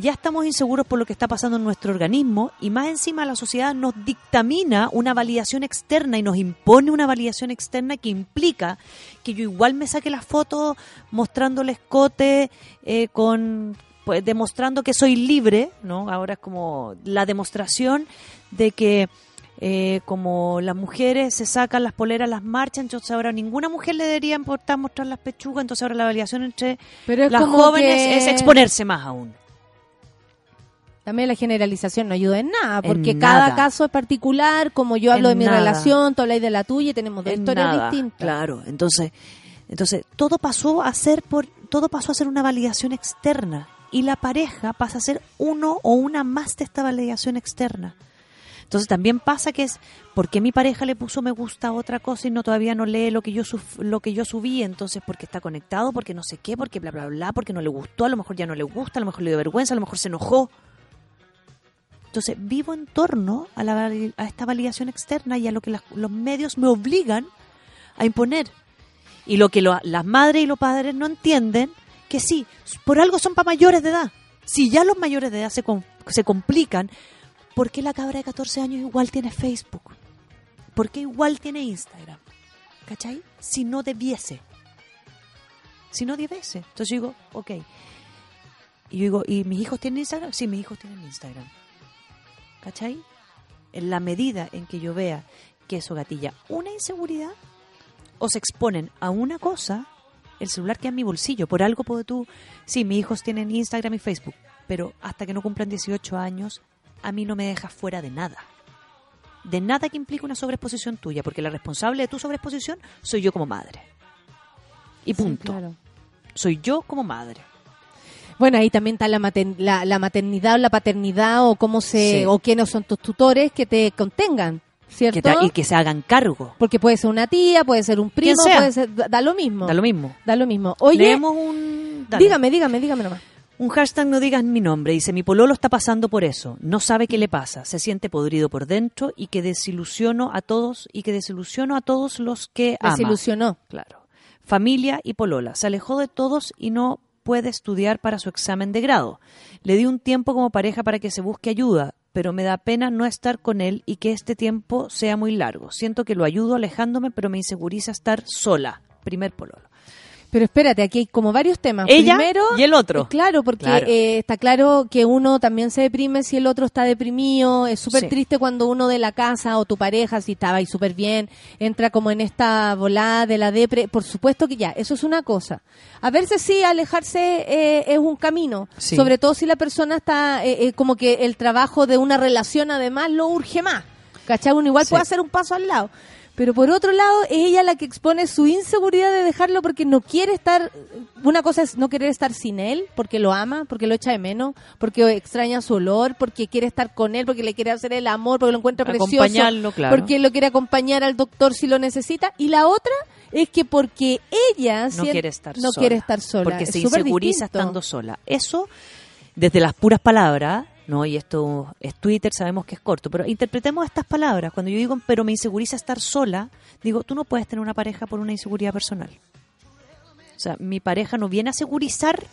ya estamos inseguros por lo que está pasando en nuestro organismo y más encima la sociedad nos dictamina una validación externa y nos impone una validación externa que implica que yo igual me saque las fotos mostrando el escote eh, con pues demostrando que soy libre, ¿no? Ahora es como la demostración de que eh, como las mujeres se sacan las poleras, las marchan, entonces ahora ninguna mujer le debería importar mostrar las pechugas, entonces ahora la validación entre Pero las jóvenes que- es exponerse más aún. También la generalización no ayuda en nada, En porque nada. cada caso es particular, como yo hablo En de mi nada. relación, tú habláis de la tuya y tenemos dos En historias nada, distintas. Claro, entonces, entonces todo pasó a ser por, todo pasó a ser una validación externa y la pareja pasa a ser uno o una más de esta validación externa. Entonces también pasa que es porque mi pareja le puso me gusta a otra cosa y no todavía no lee lo que yo lo que yo subí, entonces porque está conectado, porque no sé qué, porque bla bla bla, porque no le gustó, a lo mejor ya no le gusta, a lo mejor le dio vergüenza, a lo mejor se enojó. Entonces vivo en torno a, la, esta validación externa y a lo que los medios me obligan a imponer. Y lo que lo- las madres y los padres no entienden, que sí, por algo son para mayores de edad. Si ya los mayores de edad se, se complican, ¿por qué la cabra de 14 años igual tiene Facebook? ¿Por qué igual tiene Instagram? ¿Cachai? Si no debiese. Si no debiese. Entonces yo digo, ok. Y yo digo, ¿y mis hijos tienen Instagram? Sí, mis hijos tienen Instagram. ¿Cachai? En la medida en que yo vea que eso gatilla una inseguridad o se exponen a una cosa, el celular queda en mi bolsillo. Por algo puedo tú, sí, mis hijos tienen Instagram y Facebook, pero hasta que no cumplan 18 años, a mí no me dejas fuera de nada. De nada que implique una sobreexposición tuya, porque la responsable de tu sobreexposición soy yo como madre. Y punto. claro. Soy yo como madre. Bueno, ahí también está la, mater- la, la maternidad o la paternidad o cómo se Sí. o quiénes son tus tutores que te contengan. ¿cierto? Que te- y que se hagan cargo. Porque puede ser una tía, puede ser un primo, puede ser, da, da lo mismo. Da lo mismo. Da lo mismo. Oye, Leemos un... dale. dígame, dígame, dígame nomás. Un hashtag no digas mi nombre. Dice, mi pololo está pasando por eso. No sabe qué le pasa. Se siente podrido por dentro y que desilusiono a todos y que desilusiono a todos los que ama. Desilusionó. Claro. Familia y polola. Se alejó de todos y no puede estudiar para su examen de grado. Le di un tiempo como pareja para que se busque ayuda, pero me da pena no estar con él y que este tiempo sea muy largo. Siento que lo ayudo alejándome, pero me inseguriza estar sola. Primer pololo. Pero espérate, aquí hay como varios temas. Ella Primero, y el otro. Claro, porque Claro. eh, está claro que uno también se deprime si el otro está deprimido. Es súper Sí. triste cuando uno de la casa o tu pareja, si estaba ahí súper bien, entra como en esta volada de la depre. Por supuesto que ya, eso es una cosa. A veces sí, alejarse eh, es un camino. Sí. Sobre todo si la persona está eh, eh, como que el trabajo de una relación además lo urge más. ¿Cachai? Uno igual Sí. puede hacer un paso al lado. Pero por otro lado, es ella la que expone su inseguridad de dejarlo porque no quiere estar. Una cosa es no querer estar sin él, porque lo ama, porque lo echa de menos, porque extraña su olor, porque quiere estar con él, porque le quiere hacer el amor, porque lo encuentra precioso. Acompañarlo, claro. Porque lo quiere acompañar al doctor si lo necesita. Y la otra es que porque ella no quiere estar no sola. quiere estar sola. Porque Es se inseguriza distinto. estando sola. Eso, desde las puras palabras, ¿no? Y esto es Twitter, sabemos que es corto, pero interpretemos estas palabras. Cuando yo digo, pero me inseguriza estar sola, digo, tú no puedes tener una pareja por una inseguridad personal. O sea, mi pareja no viene a segurizar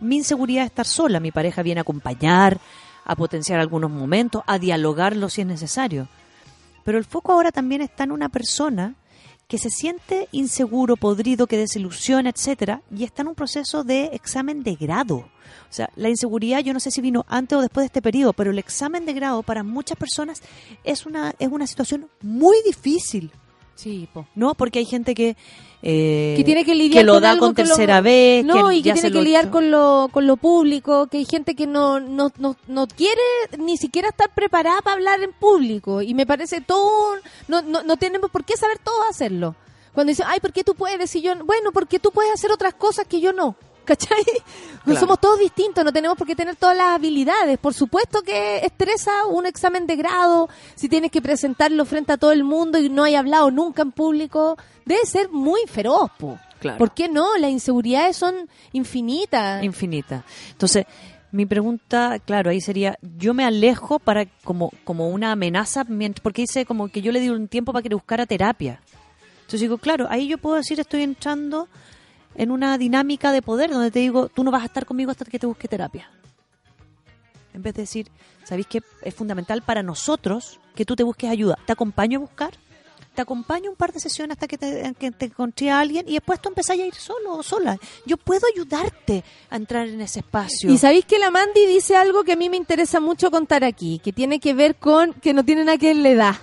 mi inseguridad de estar sola. Mi pareja viene a acompañar, a potenciar algunos momentos, a dialogarlo si es necesario. Pero el foco ahora también está en una persona que se siente inseguro, podrido, que desilusiona, etcétera, y está en un proceso de examen de grado. O sea, la inseguridad, yo no sé si vino antes o después de este periodo, pero el examen de grado para muchas personas es una es una situación muy difícil. Sí, po. ¿No? Porque hay gente que eh, que tiene que lidiar lo con da algo con que lo- tercera vez, no que y que tiene que lidiar con lo con lo público que hay gente que no no, no no quiere ni siquiera estar preparada para hablar en público y me parece todo no no no tenemos por qué saber todo hacerlo cuando dicen ay por qué tú puedes y yo no?". bueno porque tú puedes hacer otras cosas que yo no ¿Cachai? Claro. somos todos distintos, no tenemos por qué tener todas las habilidades. Por supuesto que estresa un examen de grado, si tienes que presentarlo frente a todo el mundo y no hay hablado nunca en público, debe ser muy feroz, po. Claro. ¿Por qué no? Las inseguridades son infinitas. infinita. Entonces, mi pregunta, claro, ahí sería, yo me alejo para como como una amenaza, mient- porque dice como que yo le di un tiempo para que le buscara terapia. Entonces digo, claro, ahí yo puedo decir, estoy entrando en una dinámica de poder donde te digo, tú no vas a estar conmigo hasta que te busque terapia. En vez de decir, ¿sabéis que es fundamental para nosotros que tú te busques ayuda? ¿Te acompaño a buscar? Te acompaño un par de sesiones hasta que te, que te encontré a alguien y después tú empezás a ir solo o sola. Yo puedo ayudarte a entrar en ese espacio. Y sabéis que la Mandy dice algo que a mí me interesa mucho contar aquí, que tiene que ver con que no tiene nada que ver la edad.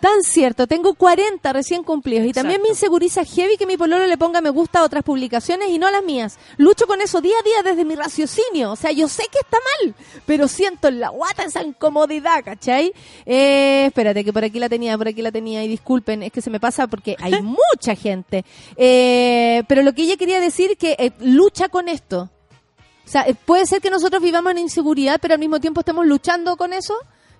Tan cierto, tengo 40 recién cumplidos y también me inseguriza heavy que mi pololo le ponga me gusta a otras publicaciones y no a las mías. Lucho con eso día a día desde mi raciocinio. O sea, yo sé que está mal, pero siento en la guata esa incomodidad, ¿cachai? Eh, espérate, que por aquí la tenía, por aquí la tenía y disculpen, es que se me pasa porque hay mucha gente. Eh, pero lo que ella quería decir que eh, lucha con esto. O sea, eh, puede ser que nosotros vivamos en inseguridad, pero al mismo tiempo estemos luchando con eso.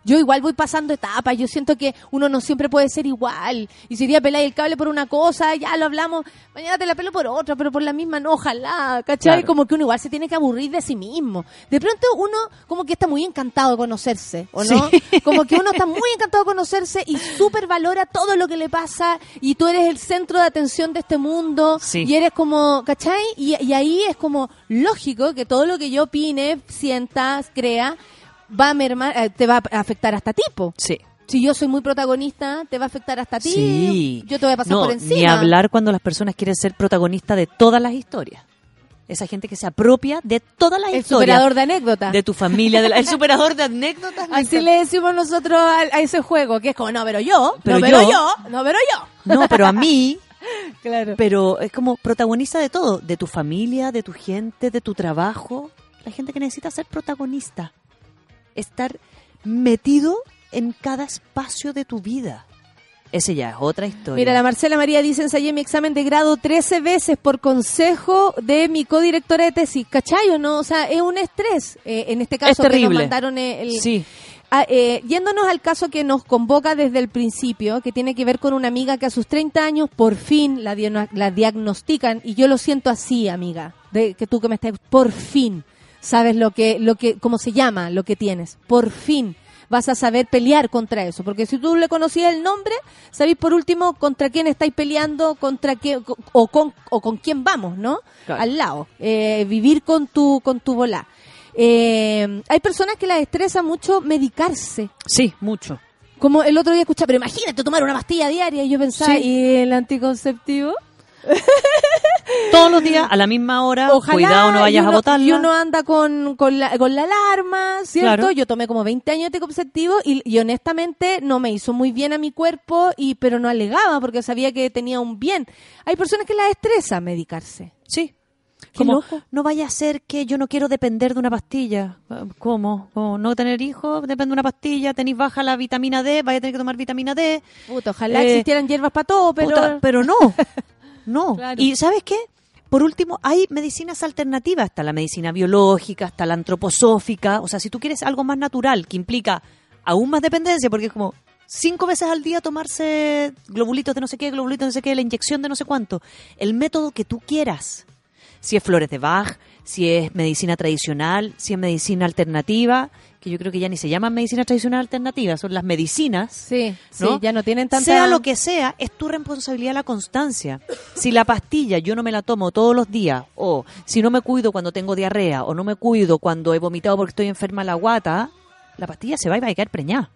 Yo igual voy pasando etapas, yo siento que uno no siempre puede ser igual. Y si iría a pelar el cable por una cosa, ya lo hablamos, mañana te la pelo por otra, pero por la misma no, ojalá, ¿cachai? Claro. Como que uno igual se tiene que aburrir de sí mismo. De pronto uno como que está muy encantado de conocerse, ¿o no? Como que uno está muy encantado de conocerse y súper valora todo lo que le pasa y tú eres el centro de atención de este mundo Sí. y eres como, ¿cachai? Y, y ahí es como lógico que todo lo que yo opine, sienta, crea, va a mermar, eh, te va a afectar hasta tipo. Sí. Si yo soy muy protagonista, te va a afectar hasta ti. Sí. Yo te voy a pasar No, por encima. Ni hablar cuando las personas quieren ser protagonistas de todas las historias. Esa gente que se apropia de todas las El historias. superador de anécdotas. De tu familia, de la- el superador de anécdotas. Así le decimos nosotros a, a ese juego, que es como, no, pero yo, Pero no, pero yo- yo, no, pero yo. No, pero a mí, Claro. pero es como protagonista de todo, de tu familia, de tu gente, de tu trabajo. La gente que necesita ser protagonista. Estar metido en cada espacio de tu vida. Ese ya es otra historia. Mira, la Marcela María dice, ensayé mi examen de grado 13 veces por consejo de mi codirectora de tesis. ¿Cachai o no? O sea, es un estrés. Eh, en este caso, Es que nos terrible. mandaron el... Sí. Ah, eh, yéndonos al caso que nos convoca desde el principio, que tiene que ver con una amiga que a sus 30 años por fin la, la diagnostican, y yo lo siento así, amiga, de que tú que me estás, por fin sabes lo que, lo que, cómo se llama, lo que tienes, por fin vas a saber pelear contra eso, porque si tú le conocías el nombre, sabéis por último contra quién estáis peleando, contra qué, o con, o con quién vamos, ¿no? Claro. Al lado, eh, vivir con tu, con tu volá. Eh, hay personas que las estresa mucho medicarse. Sí, mucho. Como el otro día escuchaba, pero imagínate tomar una pastilla diaria y yo pensaba, Sí. ¿y el anticonceptivo? Todos los días, a la misma hora, Ojalá cuidado no vayas uno- a botarla. Y uno anda con, con, la, con la alarma, ¿cierto? Claro. Yo tomé como 20 años de anticonceptivo y, y honestamente no me hizo muy bien a mi cuerpo, y pero no alegaba porque sabía que tenía un bien. Hay personas que las estresa medicarse. Sí. Como, no vaya a ser que yo no quiero depender de una pastilla. ¿Cómo? ¿Cómo? ¿No tener hijos? Depende de una pastilla. Tenéis baja la vitamina D, vaya a tener que tomar vitamina D. Puta, ojalá Eh, existieran hierbas para todo, pero... Puta, pero no. No. Claro. Y ¿sabes qué? Por último, hay medicinas alternativas. Está la medicina biológica, está la antroposófica. O sea, si tú quieres algo más natural, que implica aún más dependencia, porque es como cinco veces al día tomarse globulitos de no sé qué, globulitos de no sé qué, la inyección de no sé cuánto. El método que tú quieras. Si es flores de Bach, si es medicina tradicional, si es medicina alternativa, que yo creo que ya ni se llaman medicina tradicional alternativa, son las medicinas. Sí, sí, ya no tienen tanta... Sea lo que sea, es tu responsabilidad la constancia. Si la pastilla yo no me la tomo todos los días, o si no me cuido cuando tengo diarrea, o no me cuido cuando he vomitado porque estoy enferma la guata, la pastilla se va y va a caer preñada.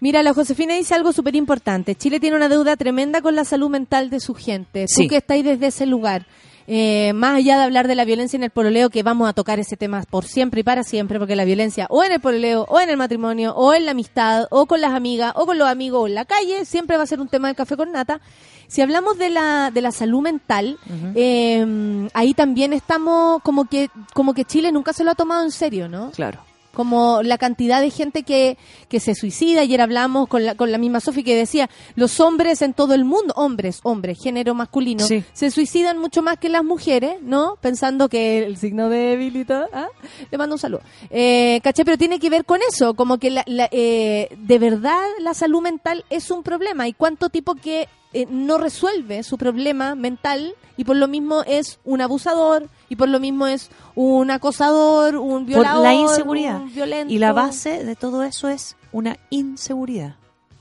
Mira, la Josefina dice algo súper importante. Chile tiene una deuda tremenda con la salud mental de su gente. Sí. Tú que estáis desde ese lugar, eh, más allá de hablar de la violencia en el pololeo, que vamos a tocar ese tema por siempre y para siempre, porque la violencia o en el pololeo, o en el matrimonio, o en la amistad, o con las amigas, o con los amigos, o en la calle, siempre va a ser un tema de café con nata. Si hablamos de la, de la salud mental, eh, ahí también estamos como que, como que Chile nunca se lo ha tomado en serio, ¿no? Claro. Como la cantidad de gente que, que se suicida. Ayer hablamos con la, con la misma Sofi que decía, los hombres en todo el mundo, hombres, hombres, género masculino, Sí. se suicidan mucho más que las mujeres, ¿no? Pensando que el signo débil y todo. ¿ah? Le mando un saludo. Eh, ¿Caché? Pero tiene que ver con eso, como que la, la, eh, de verdad la salud mental es un problema. ¿Y cuánto tipo que eh, no resuelve su problema mental y por lo mismo es un abusador y por lo mismo es un acosador, un Por violador, la inseguridad. un violento. Y la base de todo eso es una inseguridad.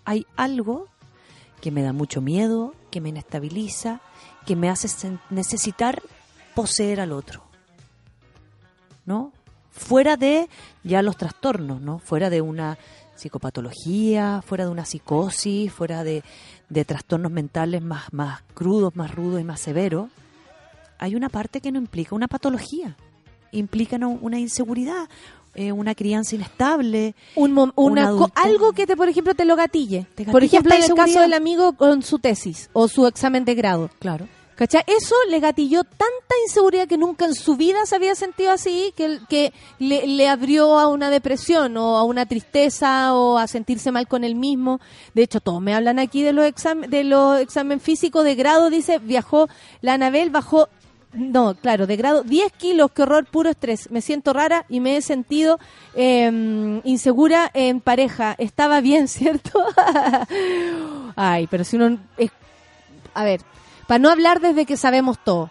Hay algo que me da mucho miedo, que me inestabiliza, que me hace necesitar poseer al otro. ¿No? Fuera de ya los trastornos, ¿no? Fuera de una psicopatología, fuera de una psicosis, fuera de, de trastornos mentales más, más crudos, más rudos y más severos, hay una parte que no implica una patología, implica una inseguridad, eh, una crianza inestable, un una algo que te por ejemplo te lo gatille. Te por gatilla ejemplo, en el caso del amigo con su tesis o su examen de grado. Claro. ¿Cachai? Eso le gatilló tanta inseguridad que nunca en su vida se había sentido así, que, que le, le abrió a una depresión o a una tristeza o a sentirse mal con él mismo. De hecho, todos me hablan aquí de los examen, de los examen físicos de grado. Dice, viajó, la Anabel bajó, no, claro, de grado 10 kilos, qué horror, puro estrés. Me siento rara y me he sentido eh, insegura en pareja. Estaba bien, ¿cierto? Ay, pero si uno... es- a ver, para no hablar desde que sabemos todo.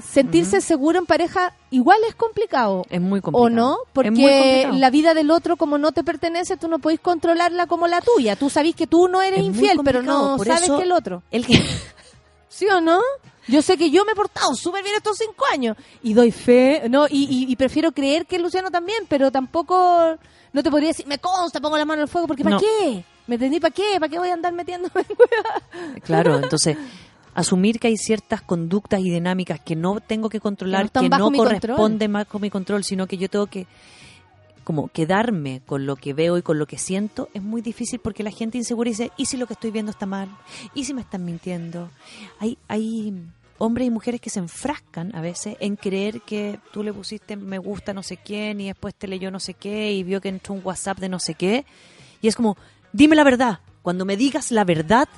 Sentirse seguro en pareja igual es complicado. Es muy complicado. ¿O no? Porque la vida del otro, como no te pertenece, tú no podés controlarla como la tuya. Tú sabés que tú no eres Es infiel, pero no sabes que el otro. El que ¿Sí o no? Yo sé que yo me he portado súper bien estos cinco años y doy fe, ¿no? Y, y- y prefiero creer que Luciano también, pero tampoco, no te podría decir, me consta, pongo la mano al fuego, porque ¿para No. qué? ¿Me entendí? ¿Para qué? ¿Para qué voy a andar metiéndome? Claro, entonces asumir que hay ciertas conductas y dinámicas que no tengo que Que no controlar, que no mi corresponde más con mi control, sino que yo tengo que como quedarme con lo que veo y con lo que siento, es muy difícil porque la gente insegura dice, ¿y si lo que estoy viendo está mal? ¿Y si me están mintiendo? Hay, hay hombres y mujeres que se enfrascan a veces en creer que tú le pusiste me gusta no sé quién y después te leyó no sé qué y vio que entró un WhatsApp de no sé qué. Y es como, dime la verdad. Cuando me digas la verdad,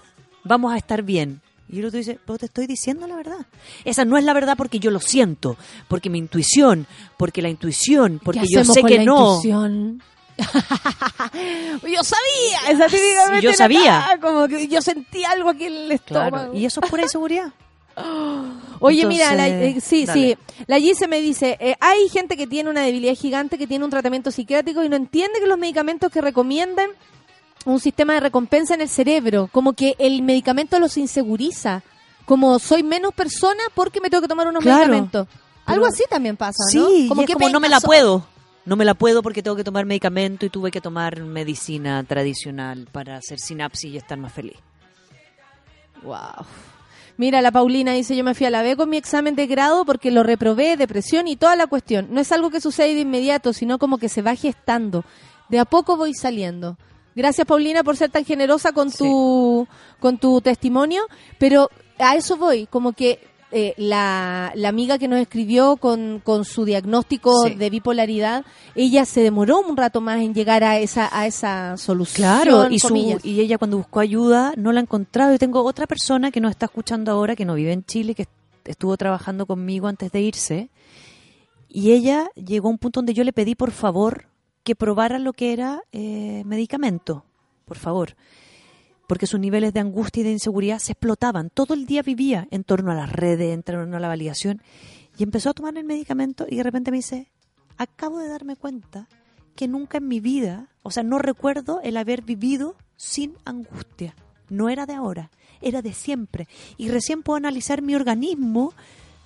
vamos a estar bien. Y el otro dice, pero te estoy diciendo la verdad. Esa no es la verdad porque yo lo siento, porque mi intuición, porque la intuición, porque ¿Qué yo sé que la no. intuición? yo sabía, esa Sí, yo sabía. cara, como que yo sentí algo aquí en el estómago. Claro. Y eso es pura inseguridad. Oye, Entonces, mira, la- eh, sí, dale. sí. La Gise me dice, eh, hay gente que tiene una debilidad gigante, que tiene un tratamiento psiquiátrico y no entiende que los medicamentos que recomiendan un sistema de recompensa en el cerebro, como que el medicamento los inseguriza, como soy menos persona porque me tengo que tomar unos Claro. medicamentos. Algo así también pasa, ¿no? Sí, como, y es que como no me la puedo. No me la puedo porque tengo que tomar medicamento y tuve que tomar medicina tradicional para hacer sinapsis y estar más feliz. Wow. Mira, la Paulina dice, yo me fui a la B con mi examen de grado porque lo reprobé, depresión y toda la cuestión. No es algo que sucede de inmediato, sino como que se va gestando. De a poco voy saliendo. Gracias, Paulina, por ser tan generosa con tu, con tu testimonio. Pero a eso voy, como que eh, la, la amiga que nos escribió con, con su diagnóstico Sí. de bipolaridad, ella se demoró un rato más en llegar a esa, a esa solución. Claro, y, su, y ella cuando buscó ayuda no la ha encontrado. Y tengo otra persona que nos está escuchando ahora, que no vive en Chile, que estuvo trabajando conmigo antes de irse. Y ella llegó a un punto donde yo le pedí, por favor, que probara lo que era eh, medicamento. Por favor. Porque sus niveles de angustia y de inseguridad se explotaban. Todo el día vivía en torno a las redes, en torno a la validación. Y empezó a tomar el medicamento y de repente me dice, acabo de darme cuenta que nunca en mi vida, o sea, no recuerdo el haber vivido sin angustia. No era de ahora, era de siempre. Y recién puedo analizar mi organismo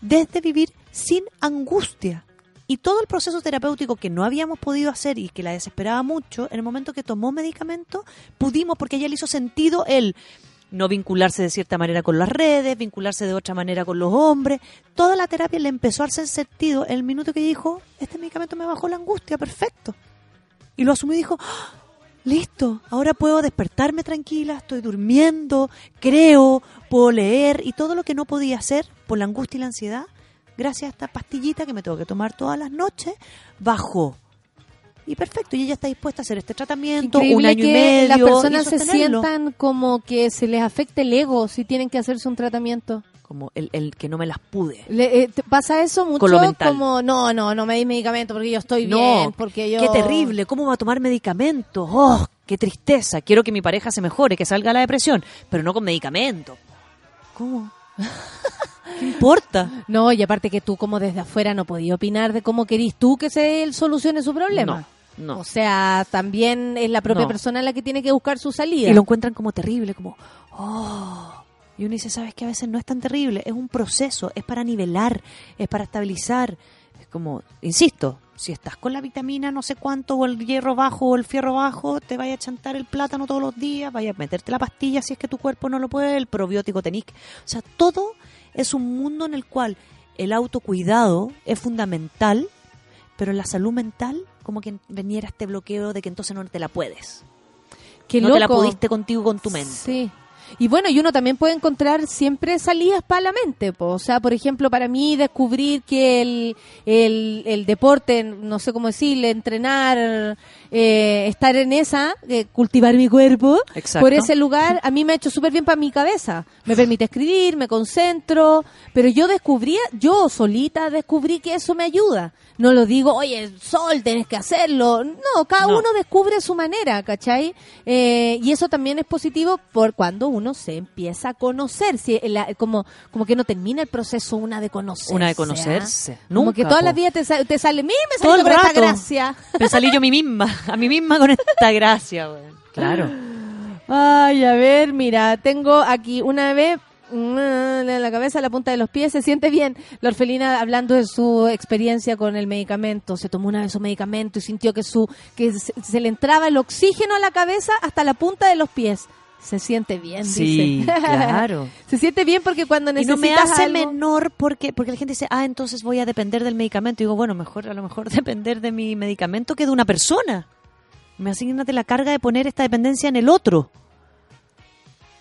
desde vivir sin angustia. Y todo el proceso terapéutico que no habíamos podido hacer y que la desesperaba mucho, en el momento que tomó medicamento, pudimos, porque a ella le hizo sentido el no vincularse de cierta manera con las redes, vincularse de otra manera con los hombres. Toda la terapia le empezó a hacer sentido el minuto que dijo, este medicamento me bajó la angustia, perfecto. Y lo asumió y dijo, "Ah, listo, ahora puedo despertarme tranquila, estoy durmiendo, creo, puedo leer y todo lo que no podía hacer por la angustia y la ansiedad, gracias a esta pastillita que me tengo que tomar todas las noches, bajó. Y perfecto, y ella está dispuesta a hacer este tratamiento, un año y medio. las personas se sientan como que se les afecte el ego si tienen que hacerse un tratamiento. Como el, el que no me las pude. Le- eh, ¿te ¿Pasa eso mucho? Como, no, no, no me di medicamento porque yo estoy No, bien, porque yo... Qué terrible, ¿cómo va a tomar medicamentos? ¡Oh, qué tristeza! Quiero que mi pareja se mejore, que salga la depresión, pero no con medicamentos. ¿Cómo? ¿Qué importa? No, y aparte que tú como desde afuera no podías opinar de cómo querís tú que se él solucione su problema. No, no. O sea, también es la propia No. persona la que tiene que buscar su salida. Y lo encuentran como terrible, como, oh. Y uno dice, ¿sabes que A veces no es tan terrible, es un proceso, es para nivelar, es para estabilizar. Es como, insisto, si estás con la vitamina no sé cuánto, o el hierro bajo, o el fierro bajo, te vaya a chantar el plátano todos los días, vaya a meterte la pastilla si es que tu cuerpo no lo puede, el probiótico tenic. O sea, todo es un mundo en el cual el autocuidado es fundamental, pero la salud mental, como que veniera este bloqueo de que entonces no te la puedes. Qué no te la pudiste contigo con tu mente. Sí. Y bueno, y uno también puede encontrar siempre salidas para la mente. po. O sea, por ejemplo, para mí descubrir que el, el, el deporte, no sé cómo decirle, entrenar, eh, estar en esa, eh, cultivar mi cuerpo, Exacto. por ese lugar, a mí me ha hecho súper bien para mi cabeza. Me permite escribir, me concentro, pero yo descubrí, yo solita descubrí que eso me ayuda. No lo digo, oye, Sol, tenés que hacerlo. No, cada No. uno descubre su manera, ¿cachai? Eh, y eso también es positivo por cuando uno se empieza a conocer. Si la- como, como que no termina el proceso una de conocerse. Una de ¿ah? conocerse. Como Nunca, que toda po. la vida te, sa- te sale, mira, me el por esta gracia. Me salí yo a mí misma, a mí misma con esta gracia, güey. Claro. Ay, a ver, mira, tengo aquí una vez en la cabeza, la punta de los pies, se siente bien. La orfelina hablando de su experiencia con el medicamento, se tomó una vez su medicamento y sintió que su que se, se le entraba el oxígeno a la cabeza hasta la punta de los pies. Se siente bien, Sí, dice. claro. se siente bien porque cuando Y no necesitas me hace algo- menor porque porque la gente dice, ah, entonces voy a depender del medicamento. Y digo, bueno, mejor a lo mejor depender de mi medicamento que de una persona. Me asignate la carga de poner esta dependencia en el otro.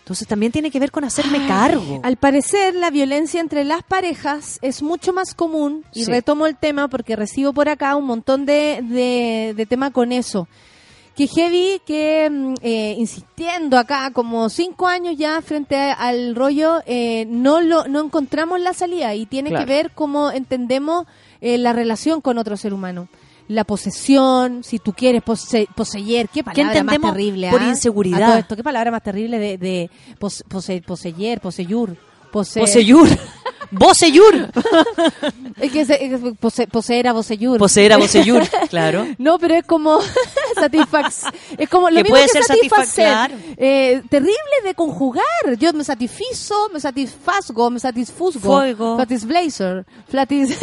Entonces también tiene que ver con hacerme cargo. Al parecer, la violencia entre las parejas es mucho más común, y Sí. retomo el tema porque recibo por acá un montón de, de, de tema con eso. Que heavy, que mm, eh, insistiendo acá como cinco años ya frente a- al rollo, eh, no lo no encontramos la salida y tiene Claro. que ver cómo entendemos eh, la relación con otro ser humano. La posesión, si tú quieres pose- poseer, qué palabra más entendemos terrible, por ah? inseguridad? A todo esto, qué palabra más terrible de, de pos- pose- poseer, poseyur, pose- Poseyur. Boseyur. Es que se- es pose- poseer a poseyur. Poseer a Boseyur, claro. No, pero es como satisfax, es como lo Que mismo puede que ser satisfacer. satisfac- Eh, terrible de conjugar. Yo me satisfizo, me satisfazgo, me satisfuzgo. Fuego. Flatisblazer. Flatis.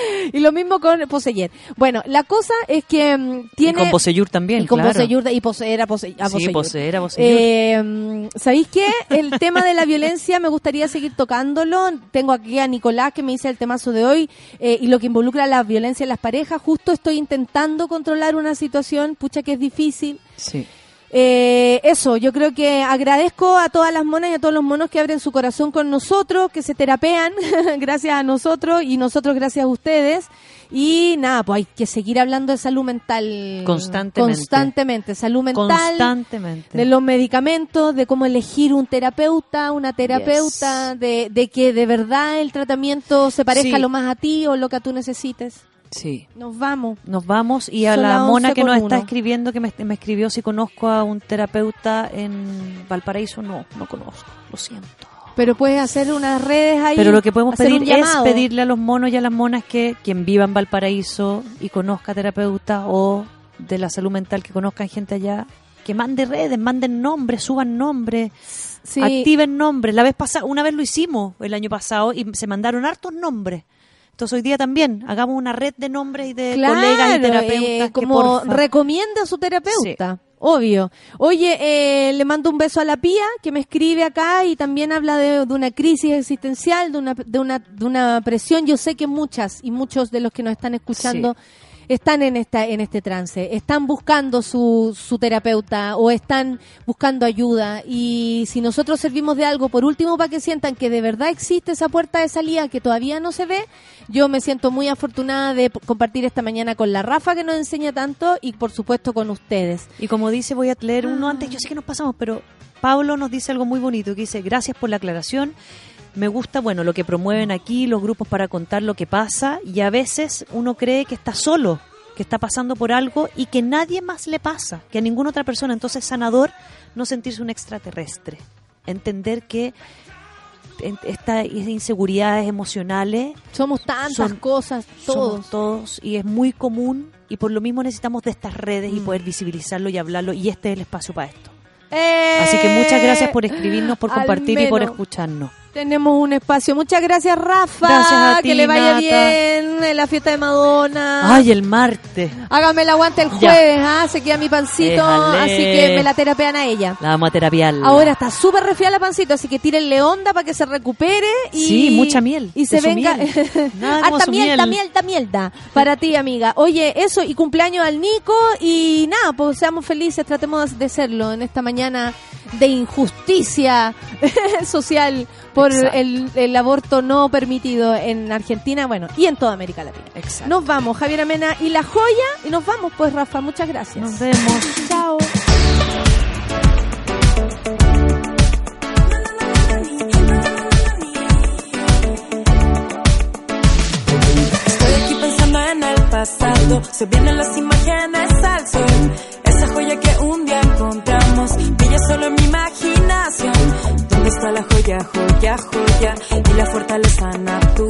y lo mismo con poseer. Bueno, la cosa es que mm, tiene Y con Boseyur también, y con claro. poseyur y poseer a, pose- a Sí, poseyur. poseer a Boseyur. Eh, mm, ¿Sabéis qué? El tema de la violencia me gustaría seguir tocándolo. Tengo aquí a Nicolás que me dice el temazo de hoy eh, y lo que involucra la violencia en las parejas. Justo estoy intentando controlar una situación, pucha que es difícil. Sí. Eh, eso, yo creo que agradezco a todas las monas y a todos los monos que abren su corazón con nosotros, que se terapean gracias a nosotros y nosotros gracias a ustedes. Y nada, pues hay que seguir hablando de salud mental Constantemente. Constantemente, salud mental. Constantemente. De los medicamentos, de cómo elegir un terapeuta, una terapeuta, de, de que de verdad el tratamiento se parezca Sí. lo más a ti o lo que tú necesites. Sí. Nos vamos. Nos vamos y a Son la mona 11 que nos está escribiendo, que me, me escribió si conozco a un terapeuta en Valparaíso, no, no conozco, lo siento. Pero puedes hacer unas redes ahí. Pero lo que podemos pedir es pedirle a los monos y a las monas que quien viva en Valparaíso y conozca terapeuta o de la salud mental que conozcan gente allá, que mande redes, manden nombres, suban nombres, Sí. activen nombres. La vez pasada, una vez lo hicimos el año pasado y se mandaron hartos nombres. Entonces hoy día también hagamos una red de nombres y de Claro, colegas y terapeutas. eh, que, como porfa, recomienda a su terapeuta. Obvio. Oye, eh, le mando un beso a la Pía, que me escribe acá y también habla de, de una crisis existencial, de una, de, una, de una presión. Yo sé que muchas y muchos de los que nos están escuchando están en esta en este trance, están buscando su, su terapeuta o están buscando ayuda y si nosotros servimos de algo, por último, para que sientan que de verdad existe esa puerta de salida que todavía no se ve, yo me siento muy afortunada de compartir esta mañana con la Rafa que nos enseña tanto y por supuesto con ustedes. Y como dice, voy a leer uno antes, yo sé que nos pasamos, pero Pablo nos dice algo muy bonito, que dice, gracias por la aclaración. Me gusta, bueno, lo que promueven aquí, los grupos para contar lo que pasa, y a veces uno cree que está solo, que está pasando por algo y que nadie más le pasa, que a ninguna otra persona. Entonces, sanador no sentirse un extraterrestre, entender que estas inseguridades emocionales Somos tantas son- cosas, todos. somos todos y es muy común y por lo mismo necesitamos de estas redes Mm. y poder visibilizarlo y hablarlo y este es el espacio para esto. Eh, Así que muchas gracias por escribirnos, por compartir y por escucharnos. Tenemos un espacio. Muchas gracias, Rafa. Gracias a ti, que le vaya Nata. bien en la fiesta de Madonna. Ay, el martes. Hágame el aguante el jueves, ¿ah? Se queda mi pancito, Déjale. así que me la terapean a ella. La vamos a terapiar. Ahora está súper resfriada la pancito, así que tírenle onda para que se recupere y Sí, mucha miel, y se su venga miel. Nada como harta su miel, mielda para ti, amiga. Oye, eso y cumpleaños al Nico y nada, pues seamos felices, tratemos de serlo en esta mañana de injusticia social por el, el aborto no permitido en Argentina, bueno, y en toda América Latina. Exacto. Nos vamos, Javier Amena y La Joya, y nos vamos pues, Rafa, muchas gracias. Nos vemos. Chao. Estoy aquí pensando en el pasado, se vienen las imágenes al sol. Esa joya que un día encontramos, brilla solo en joya, joya? Y la fortaleza natural.